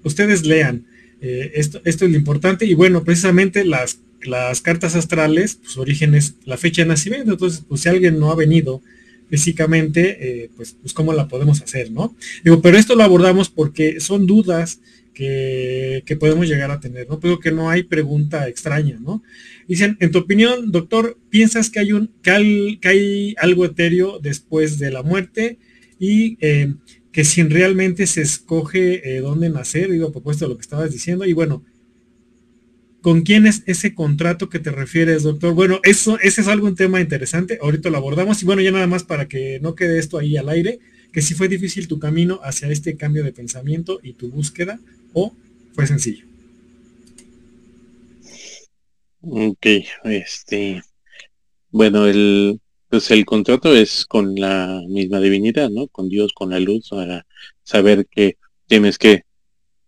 ustedes lean. Eh, esto, esto es lo importante. Y bueno, precisamente las, las cartas astrales, pues origen es la fecha de nacimiento. Entonces, pues si alguien no ha venido físicamente, eh, pues, pues cómo la podemos hacer, ¿no? Digo, pero esto lo abordamos porque son dudas que, podemos llegar a tener, ¿no? Pero que no hay pregunta extraña, ¿no? Dicen, en tu opinión, doctor, ¿piensas que hay un que hay, algo etéreo después de la muerte? Y eh, que si realmente se escoge eh, dónde nacer, digo, propuesto lo que estabas diciendo, y bueno, ¿Con quién es ese contrato que te refieres, doctor? Bueno, eso, ese es algo un tema interesante. Ahorita lo abordamos. Y bueno, ya nada más para que no quede esto ahí al aire, que si fue difícil tu camino hacia este cambio de pensamiento y tu búsqueda, o fue sencillo. Ok, este. Bueno, el, pues el contrato es con la misma divinidad, ¿no? Con Dios, con la luz, para saber que tienes que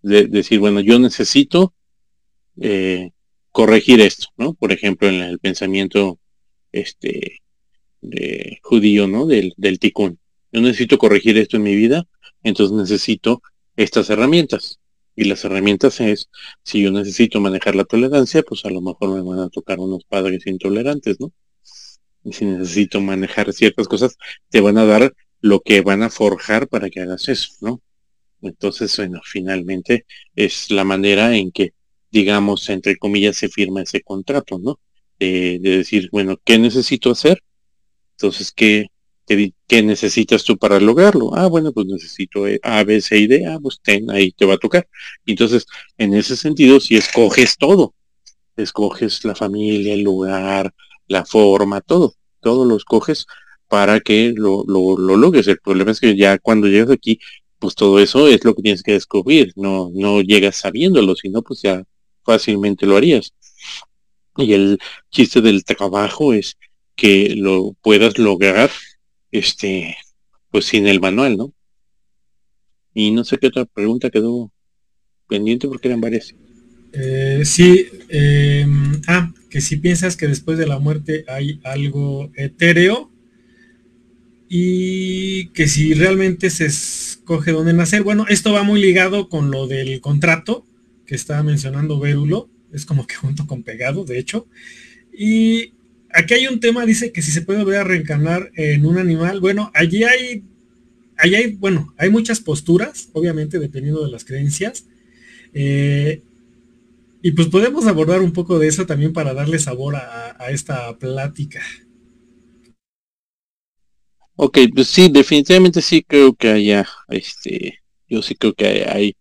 decir, bueno, yo necesito eh, corregir esto, ¿no? Por ejemplo, en el pensamiento este de judío, ¿no? Del, del. Yo necesito corregir esto en mi vida, entonces necesito estas herramientas. Y las herramientas es, si yo necesito manejar la tolerancia, pues a lo mejor me van a tocar unos padres intolerantes, ¿no? Y si necesito manejar ciertas cosas, te van a dar lo que van a forjar para que hagas eso, ¿no? Entonces, bueno, finalmente es la manera en que, digamos, entre comillas, se firma ese contrato, ¿no? De, decir, bueno, ¿qué necesito hacer? Entonces, ¿qué, qué, necesitas tú para lograrlo? Ah, bueno, pues necesito A, B, C y D. Ah, pues ten, ahí te va a tocar. Entonces, en ese sentido, si escoges todo, escoges la familia, el lugar, la forma, todo, todo lo escoges para que lo, lo, lo logres. El problema es que ya cuando llegas aquí, pues todo eso es lo que tienes que descubrir, no, no llegas sabiéndolo, sino pues ya fácilmente lo harías. Y el chiste del trabajo es que lo puedas lograr, este, pues sin el manual, ¿no? Y no sé qué otra pregunta quedó pendiente porque eran varias. Eh, sí, em, ah, que si piensas que después de la muerte hay algo etéreo y que si realmente se escoge dónde nacer. Bueno, esto va muy ligado con lo del contrato que estaba mencionando Vérulo, es como que junto con pegado, de hecho. Y aquí hay un tema, dice que si se puede volver a reencarnar en un animal. Bueno, allí hay, allí hay, bueno, hay muchas posturas, obviamente, dependiendo de las creencias. Eh, y pues podemos abordar un poco de eso también para darle sabor a, esta plática. Ok, pues sí, definitivamente sí creo que haya, este, yo sí creo que hay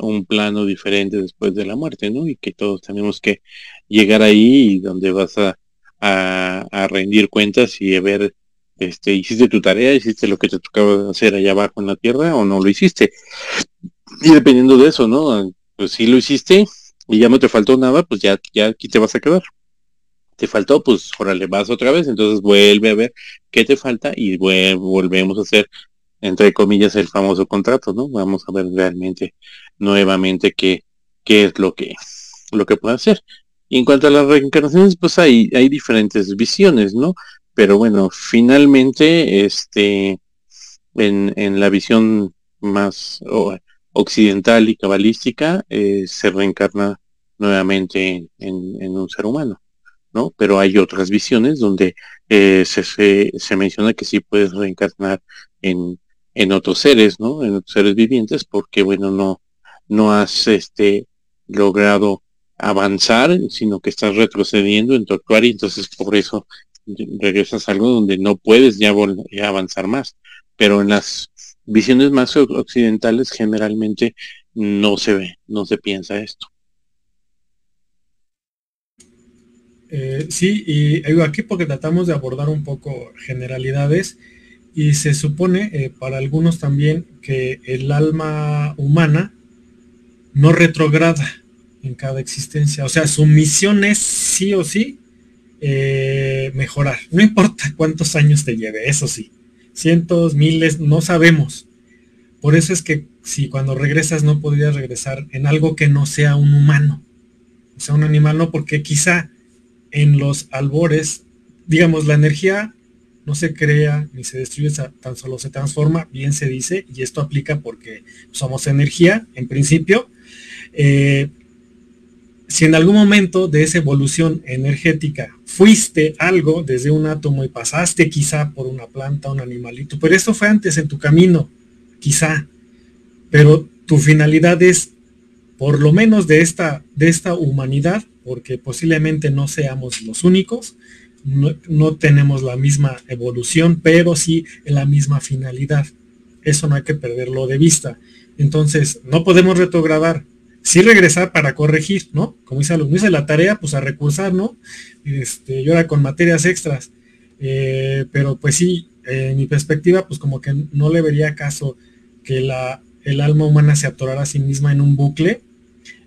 un plano diferente después de la muerte, ¿no? Y que todos tenemos que llegar ahí y donde vas a, a, rendir cuentas y a ver, este, hiciste tu tarea, hiciste lo que te tocaba hacer allá abajo en la tierra o no lo hiciste. Y dependiendo de eso, ¿no? Pues si lo hiciste, y ya no te faltó nada, pues ya, ya aquí te vas a quedar. Te faltó, pues órale, vas otra vez, entonces vuelve a ver qué te falta y volvemos a hacer, entre comillas, el famoso contrato, ¿no? Vamos a ver realmente nuevamente qué, qué es lo que, lo que puede hacer. Y en cuanto a las reencarnaciones, pues hay, hay diferentes visiones, ¿no? Pero bueno, finalmente, este, en, en la visión más, occidental y cabalística eh, se reencarna nuevamente en, un ser humano, ¿no? Pero hay otras visiones donde eh, se, se, menciona que sí puedes reencarnar en, en otros seres, ¿no? En otros seres vivientes, porque bueno, no, no has este logrado avanzar, sino que estás retrocediendo en tu actuar y entonces por eso regresas a algo donde no puedes ya, avanzar más. Pero en las visiones más occidentales generalmente no se ve, no se piensa esto. Eh, sí, y aquí porque tratamos de abordar un poco generalidades y se supone eh, para algunos también que el alma humana no retrograda en cada existencia. O sea, su misión es sí o sí eh, mejorar. No importa cuántos años te lleve, eso sí cientos, miles, no sabemos. Por eso es que si cuando regresas no podrías regresar en algo que no sea un humano, o sea, un animal no, porque quizá en los albores, digamos, la energía no se crea ni se destruye, tan solo se transforma, bien se dice, y esto aplica porque somos energía, en principio. Eh, si en algún momento de esa evolución energética fuiste algo desde un átomo y pasaste quizá por una planta, un animalito, pero esto fue antes en tu camino, quizá, pero tu finalidad es por lo menos de esta, de esta humanidad, porque posiblemente no seamos los únicos, no, tenemos la misma evolución, pero sí la misma finalidad. Eso no hay que perderlo de vista. Entonces, no podemos retrogradar, sí regresar para corregir, ¿no? Como dice alumno, hice la tarea, pues a recursar, ¿no? Este, yo era con materias extras. Eh, pero pues sí, en mi perspectiva, pues como que no le vería caso que la, el alma humana se atorara a sí misma en un bucle.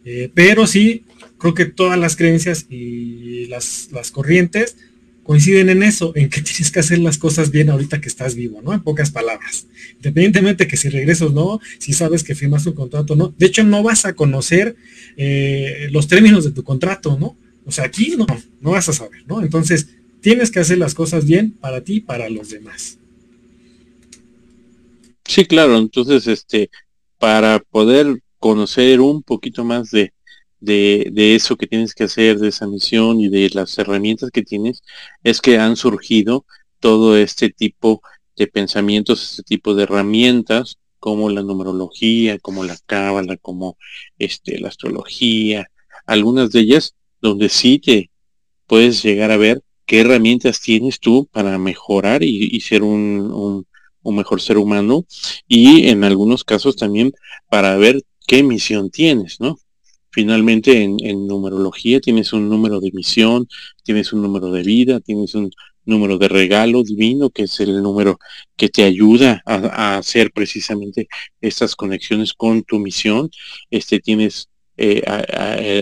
Eh, pero sí, creo que todas las creencias y las, las corrientes coinciden en eso, en que [laughs] tienes que hacer las cosas bien ahorita que estás vivo, ¿no? En pocas palabras. Independientemente que si regresas no, si sabes que firmas un contrato no. De hecho, no vas a conocer eh, los términos de tu contrato, ¿no? O sea, aquí no, no vas a saber, ¿no? Entonces, tienes que hacer las cosas bien para ti y para los demás. Sí, claro. Entonces, este, para poder conocer un poquito más de, de, eso que tienes que hacer, de esa misión y de las herramientas que tienes, es que han surgido todo este tipo de pensamientos, este tipo de herramientas, como la numerología, como la cábala, como este, la astrología, algunas de ellas donde sí te puedes llegar a ver qué herramientas tienes tú para mejorar y, ser un, un, mejor ser humano y en algunos casos también para ver qué misión tienes, ¿no? Finalmente, en, numerología tienes un número de misión, tienes un número de vida, tienes un número de regalo divino, que es el número que te ayuda a, hacer precisamente estas conexiones con tu misión. Este tienes eh,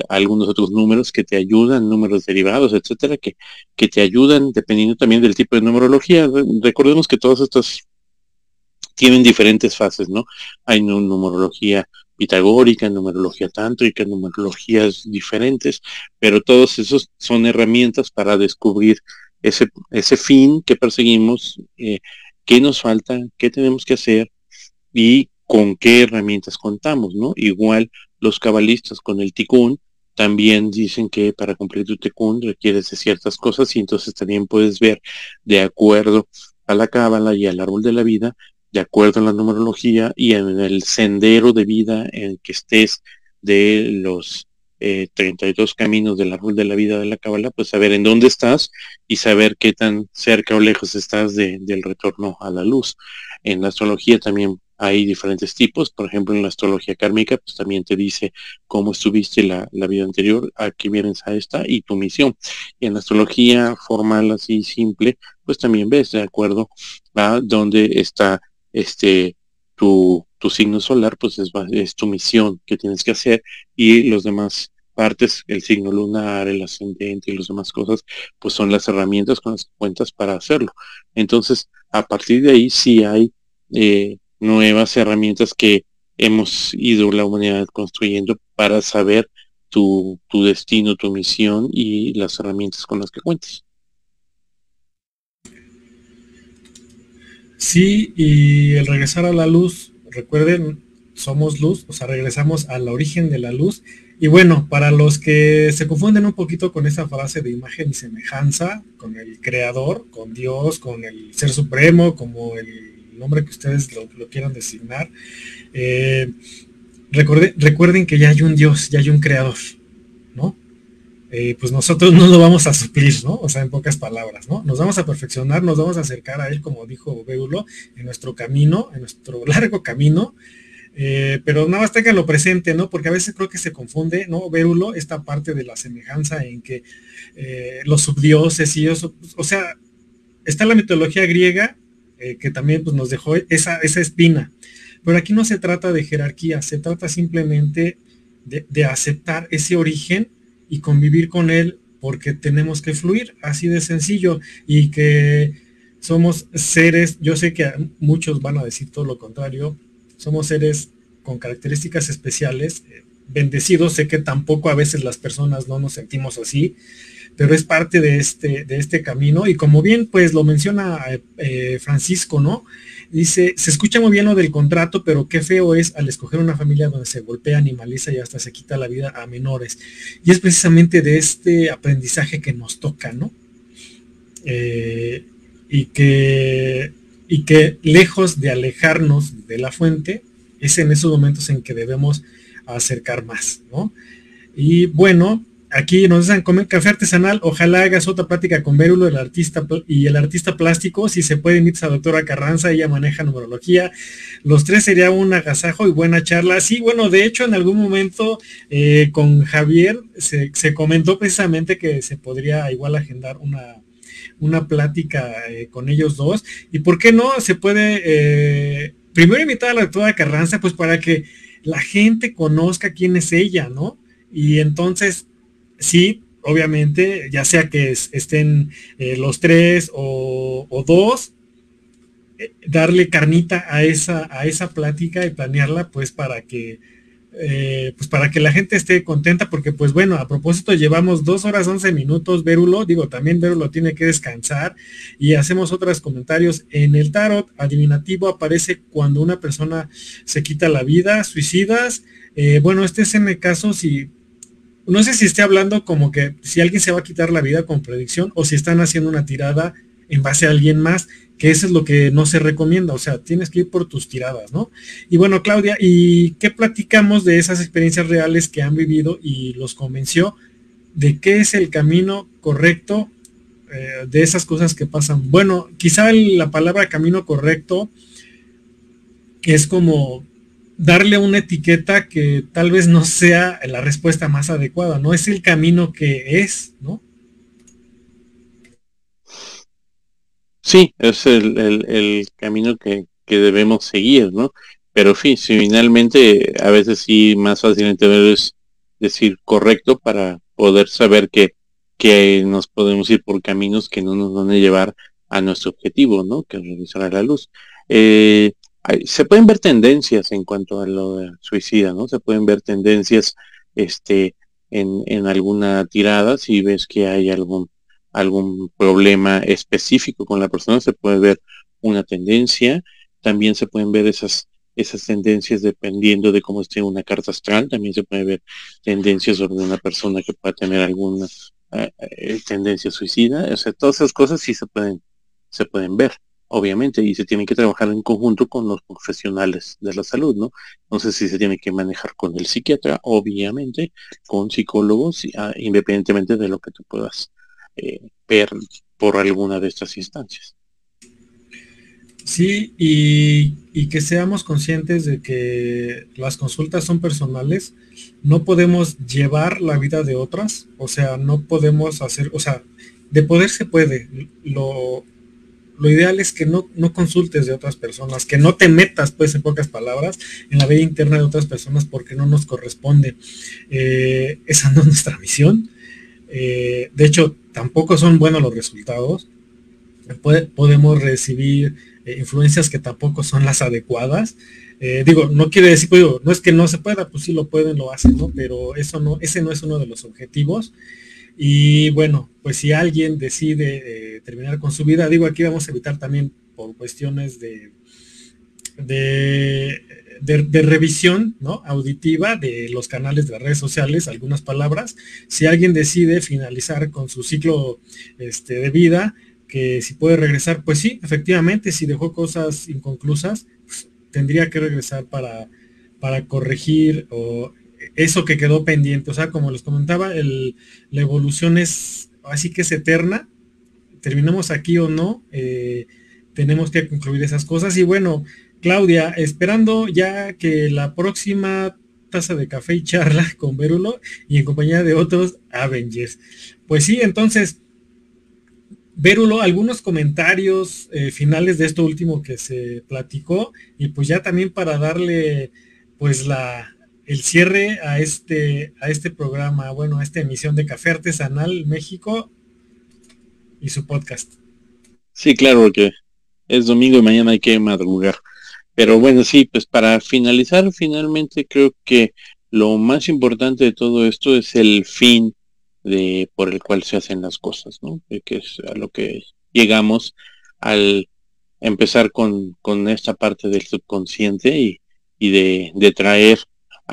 algunos otros números que te ayudan, números derivados, etcétera, que, que te ayudan dependiendo también del tipo de numerología. Recordemos que todas estas tienen diferentes fases, ¿no? Hay numerología pitagórica, numerología tántrica, numerologías diferentes, pero todos esos son herramientas para descubrir ese, ese fin que perseguimos, eh, qué nos falta, qué tenemos que hacer y con qué herramientas contamos, ¿no? Igual los cabalistas con el ticún también dicen que para cumplir tu ticún requieres de ciertas cosas y entonces también puedes ver de acuerdo a la cábala y al árbol de la vida de acuerdo en la numerología y en el sendero de vida en que estés de los 32 eh, caminos del árbol de la vida de la Cábala, pues saber en dónde estás y saber qué tan cerca o lejos estás del retorno a la luz. En la astrología también hay diferentes tipos, por ejemplo en la astrología kármica, pues también te dice cómo estuviste la, la vida anterior, a qué vienes a esta y tu misión. Y en la astrología formal así simple, pues también ves de acuerdo a dónde está este, tu, tu signo solar, pues es, es, tu misión que tienes que hacer y los demás partes, el signo lunar, el ascendente y las demás cosas, pues son las herramientas con las que cuentas para hacerlo. Entonces, a partir de ahí sí hay eh, nuevas herramientas que hemos ido la humanidad construyendo para saber tu, tu destino, tu misión y las herramientas con las que cuentas. Sí, y el regresar a la luz, recuerden, somos luz, o sea, regresamos al origen de la luz. Y bueno, para los que se confunden un poquito con esa frase de imagen y semejanza, con el creador, con Dios, con el ser supremo, como el nombre que ustedes lo, quieran designar, eh, recuerden que ya hay un Dios, ya hay un creador, ¿no? Eh, pues nosotros no lo vamos a suplir, ¿no? O sea, en pocas palabras, ¿no? Nos vamos a perfeccionar, nos vamos a acercar a él, como dijo Beulo, en nuestro camino, en nuestro [laughs] largo camino, eh, pero nada más tenganlo presente, ¿no? Porque a veces creo que se confunde, ¿no? Beulo, esta parte de la semejanza en que eh, los subdioses y eso, o sea, está la mitología griega, que también pues, nos dejó esa, esa espina, pero aquí no se trata de jerarquía, se trata simplemente de aceptar ese origen y convivir con él porque tenemos que fluir, así de sencillo, y que somos seres, yo sé que muchos van a decir todo lo contrario, somos seres con características especiales, eh, bendecidos, sé que tampoco a veces las personas no nos sentimos así, pero es parte de este, de este camino, y como bien pues lo menciona eh, Francisco, ¿no? Dice, se escucha muy bien lo del contrato, pero qué feo es al escoger una familia donde se golpea, animaliza y hasta se quita la vida a menores. Y es precisamente de este aprendizaje que nos toca, ¿no? Eh, y, que, y que lejos de alejarnos de la fuente, es en esos momentos en que debemos acercar más, ¿no? Y bueno, aquí nos dicen café artesanal, ojalá hagas otra plática con Vérulo, el artista y el artista plástico, si se puede invitar a la doctora Carranza, ella maneja numerología. Los tres sería un agasajo y buena charla. Sí, bueno, de hecho en algún momento eh, con Javier se, comentó precisamente que se podría igual agendar una, una plática eh, con ellos dos. Y por qué no, se puede eh, primero invitar a la doctora Carranza, pues para que la gente conozca quién es ella, ¿no? Y entonces sí, obviamente, ya sea que estén eh, los tres o, dos, eh, darle carnita a esa, a esa plática y planearla pues para que eh, pues para que la gente esté contenta, porque pues bueno, a propósito llevamos dos horas 11 minutos, Vérulo, digo, también Vérulo tiene que descansar y hacemos otros comentarios. En el tarot adivinativo aparece cuando una persona se quita la vida, suicidas. Bueno, este es en el caso si, no sé si esté hablando como que si alguien se va a quitar la vida con predicción o si están haciendo una tirada en base a alguien más que eso es lo que no se recomienda, o sea, tienes que ir por tus tiradas, ¿no? Y bueno, Claudia, ¿y qué platicamos de esas experiencias reales que han vivido y los convenció de qué es el camino correcto eh, de esas cosas que pasan? Bueno, quizá la palabra camino correcto es como darle una etiqueta que tal vez no sea la respuesta más adecuada, no es el camino que es, ¿no? Sí, es el, camino que, debemos seguir, ¿no? Pero fin, finalmente a veces sí más fácil entender es decir correcto para poder saber que, que nos podemos ir por caminos que no nos van a llevar a nuestro objetivo, ¿no? Que es regresar a la luz. Eh, se pueden ver tendencias en cuanto a lo de suicida, ¿no? Se pueden ver tendencias este, en, en alguna tirada si ves que hay algún algún problema específico con la persona, se puede ver una tendencia, también se pueden ver esas, esas tendencias dependiendo de cómo esté una carta astral, también se puede ver tendencias sobre una persona que pueda tener alguna eh, eh, tendencia suicida, o sea, todas esas cosas sí se pueden, se pueden ver, obviamente, y se tienen que trabajar en conjunto con los profesionales de la salud, ¿no? Entonces sí se tiene que manejar con el psiquiatra, obviamente, con psicólogos, ah, independientemente de lo que tú puedas eh, ver por alguna de estas instancias. Sí, y, que seamos conscientes de que las consultas son personales, no podemos llevar la vida de otras, o sea, no podemos hacer, o sea, de poder se puede, lo, lo ideal es que no, no, consultes de otras personas, que no te metas, pues, en pocas palabras, en la vida interna de otras personas porque no nos corresponde. Eh, esa no es nuestra misión. Eh, de hecho, tampoco son buenos los resultados. podemos recibir eh, influencias que tampoco son las adecuadas. Digo, no quiere decir, pues, no es que no se pueda, pues sí lo pueden, lo hacen, ¿no? Pero eso no, ese no es uno de los objetivos. Y bueno, pues si alguien decide terminar con su vida, digo, aquí vamos a evitar también por cuestiones de, de de, revisión ¿no? auditiva de los canales de las redes sociales, algunas palabras. Si alguien decide finalizar con su ciclo este, de vida, que si puede regresar, pues sí, efectivamente, si dejó cosas inconclusas, pues, tendría que regresar para, para corregir o eso que quedó pendiente. O sea, como les comentaba, el, la evolución es así que es eterna. Terminamos aquí o no, eh, tenemos que concluir esas cosas. Y bueno, Claudia, esperando ya que la próxima taza de café y charla [laughs] con Verulo y en compañía de otros Avengers. Pues sí, entonces, Verulo, algunos comentarios eh, finales de esto último que se platicó y pues ya también para darle pues la el cierre a este a este programa, bueno, a esta emisión de Café Artesanal México y su podcast. Sí, claro que es domingo y mañana hay que madrugar. Pero bueno, sí, pues para finalizar, finalmente creo que lo más importante de todo esto es el fin de por el cual se hacen las cosas, ¿no? Que es a lo que llegamos al empezar con, con esta parte del subconsciente y, y de, de traer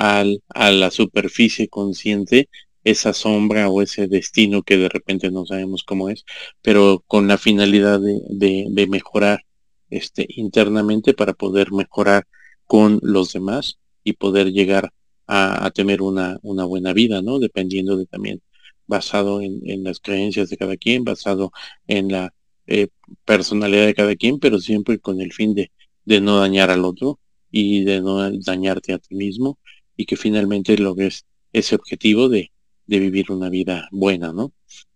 al, a la superficie consciente esa sombra o ese destino que de repente no sabemos cómo es, pero con la finalidad de, de, mejorar este, internamente para poder mejorar con los demás y poder llegar a, tener una, una, buena vida, ¿no? Dependiendo de también, basado en, las creencias de cada quien, basado en la eh, personalidad de cada quien, pero siempre con el fin de, de no dañar al otro y de no dañarte a ti mismo y que finalmente logres ese objetivo de, de vivir una vida buena, ¿no?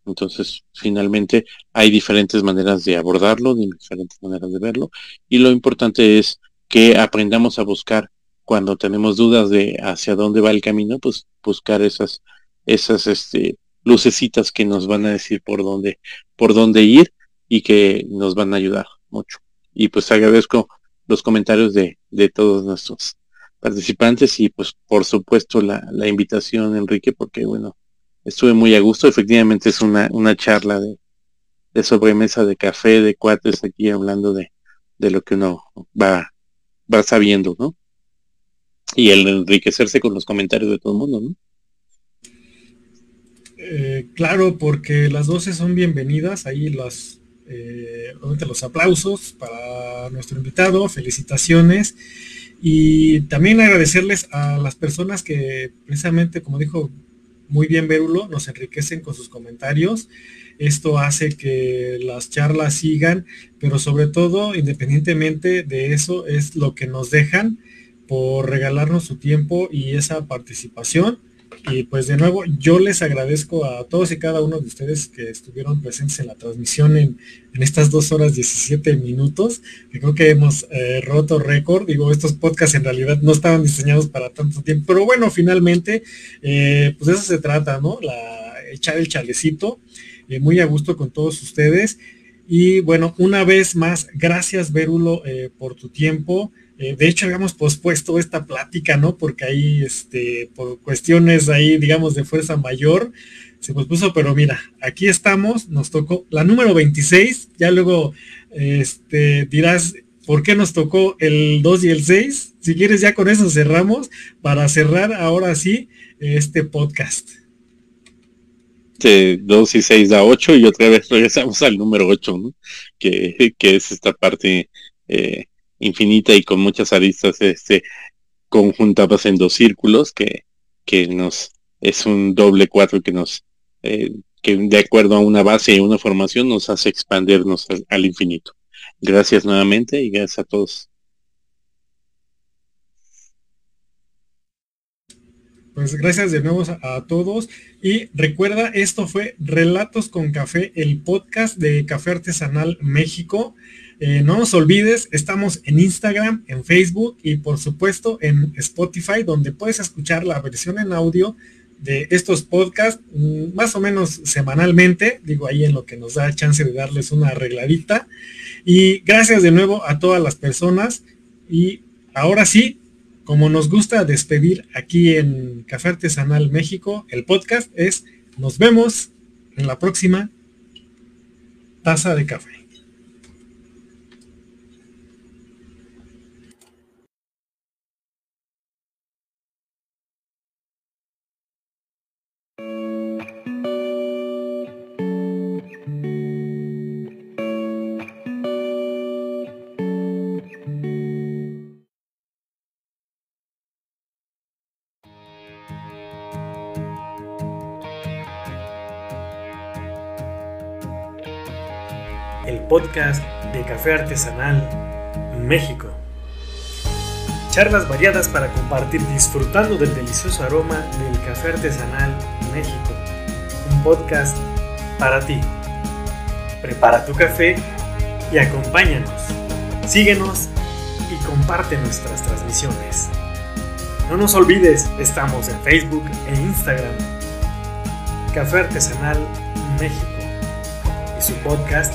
Entonces, finalmente hay diferentes maneras de abordarlo, diferentes maneras de verlo, y lo importante es que aprendamos a buscar cuando tenemos dudas de hacia dónde va el camino, pues buscar esas, esas este, lucecitas que nos van a decir por dónde, por dónde ir y que nos van a ayudar mucho. Y pues agradezco los comentarios de, de todos nuestros participantes y pues por supuesto la, la invitación Enrique porque bueno estuve muy a gusto. Efectivamente es una, una charla de, de sobremesa de café de cuates aquí hablando de, de lo que uno va va sabiendo no y el enriquecerse con los comentarios de todo el mundo no eh, claro porque las doce son bienvenidas. Ahí las eh, los aplausos para nuestro invitado. Felicitaciones y también agradecerles a las personas que precisamente, como dijo muy bien Berulo, nos enriquecen con sus comentarios. Esto hace que las charlas sigan, pero sobre todo, independientemente de eso, es lo que nos dejan por regalarnos su tiempo y esa participación. Y pues de nuevo, yo les agradezco a todos y cada uno de ustedes que estuvieron presentes en la transmisión en, estas dos horas 17 minutos. creo que hemos eh, roto récord. Digo, estos podcasts en realidad no estaban diseñados para tanto tiempo. Pero bueno, finalmente, eh, pues eso se trata, ¿no? La, echar el chalecito. Eh, muy a gusto con todos ustedes. Y bueno, una vez más, gracias Verulo por tu tiempo. Eh, de hecho, habíamos pospuesto esta plática, ¿no? Porque ahí, este, por cuestiones ahí, digamos, de fuerza mayor, se pospuso, pero mira, aquí estamos, nos tocó la número 26, ya luego, este, dirás, ¿por qué nos tocó el 2 y el 6? Si quieres, ya con eso cerramos para cerrar ahora sí este podcast. De 2 y 6 da 8 y otra vez [laughs] regresamos al número 8, ¿no? Que, que es esta parte eh, infinita y con muchas aristas este, conjuntadas en dos círculos que, que nos es un doble cuatro que nos eh, que de acuerdo a una base y una formación nos hace expandirnos al, infinito. Gracias nuevamente y gracias a todos. Pues gracias de nuevo a, todos. Y recuerda, esto fue Relatos con Café, el podcast de Café Artesanal México. Eh, no nos olvides, estamos en Instagram, en Facebook y por supuesto en Spotify, donde puedes escuchar la versión en audio de estos podcasts mm, más o menos semanalmente, digo ahí en lo que nos da chance de darles una arregladita. Y gracias de nuevo a todas las personas. Y ahora sí, como nos gusta despedir aquí en Café Artesanal México, el podcast es, nos vemos en la próxima taza de café. Podcast de Café Artesanal México. Charlas variadas para compartir disfrutando del delicioso aroma del café artesanal México. Un podcast para ti. Prepara tu café y acompáñanos. Síguenos y comparte nuestras transmisiones. No nos olvides, estamos en Facebook e Instagram. Café Artesanal México y su podcast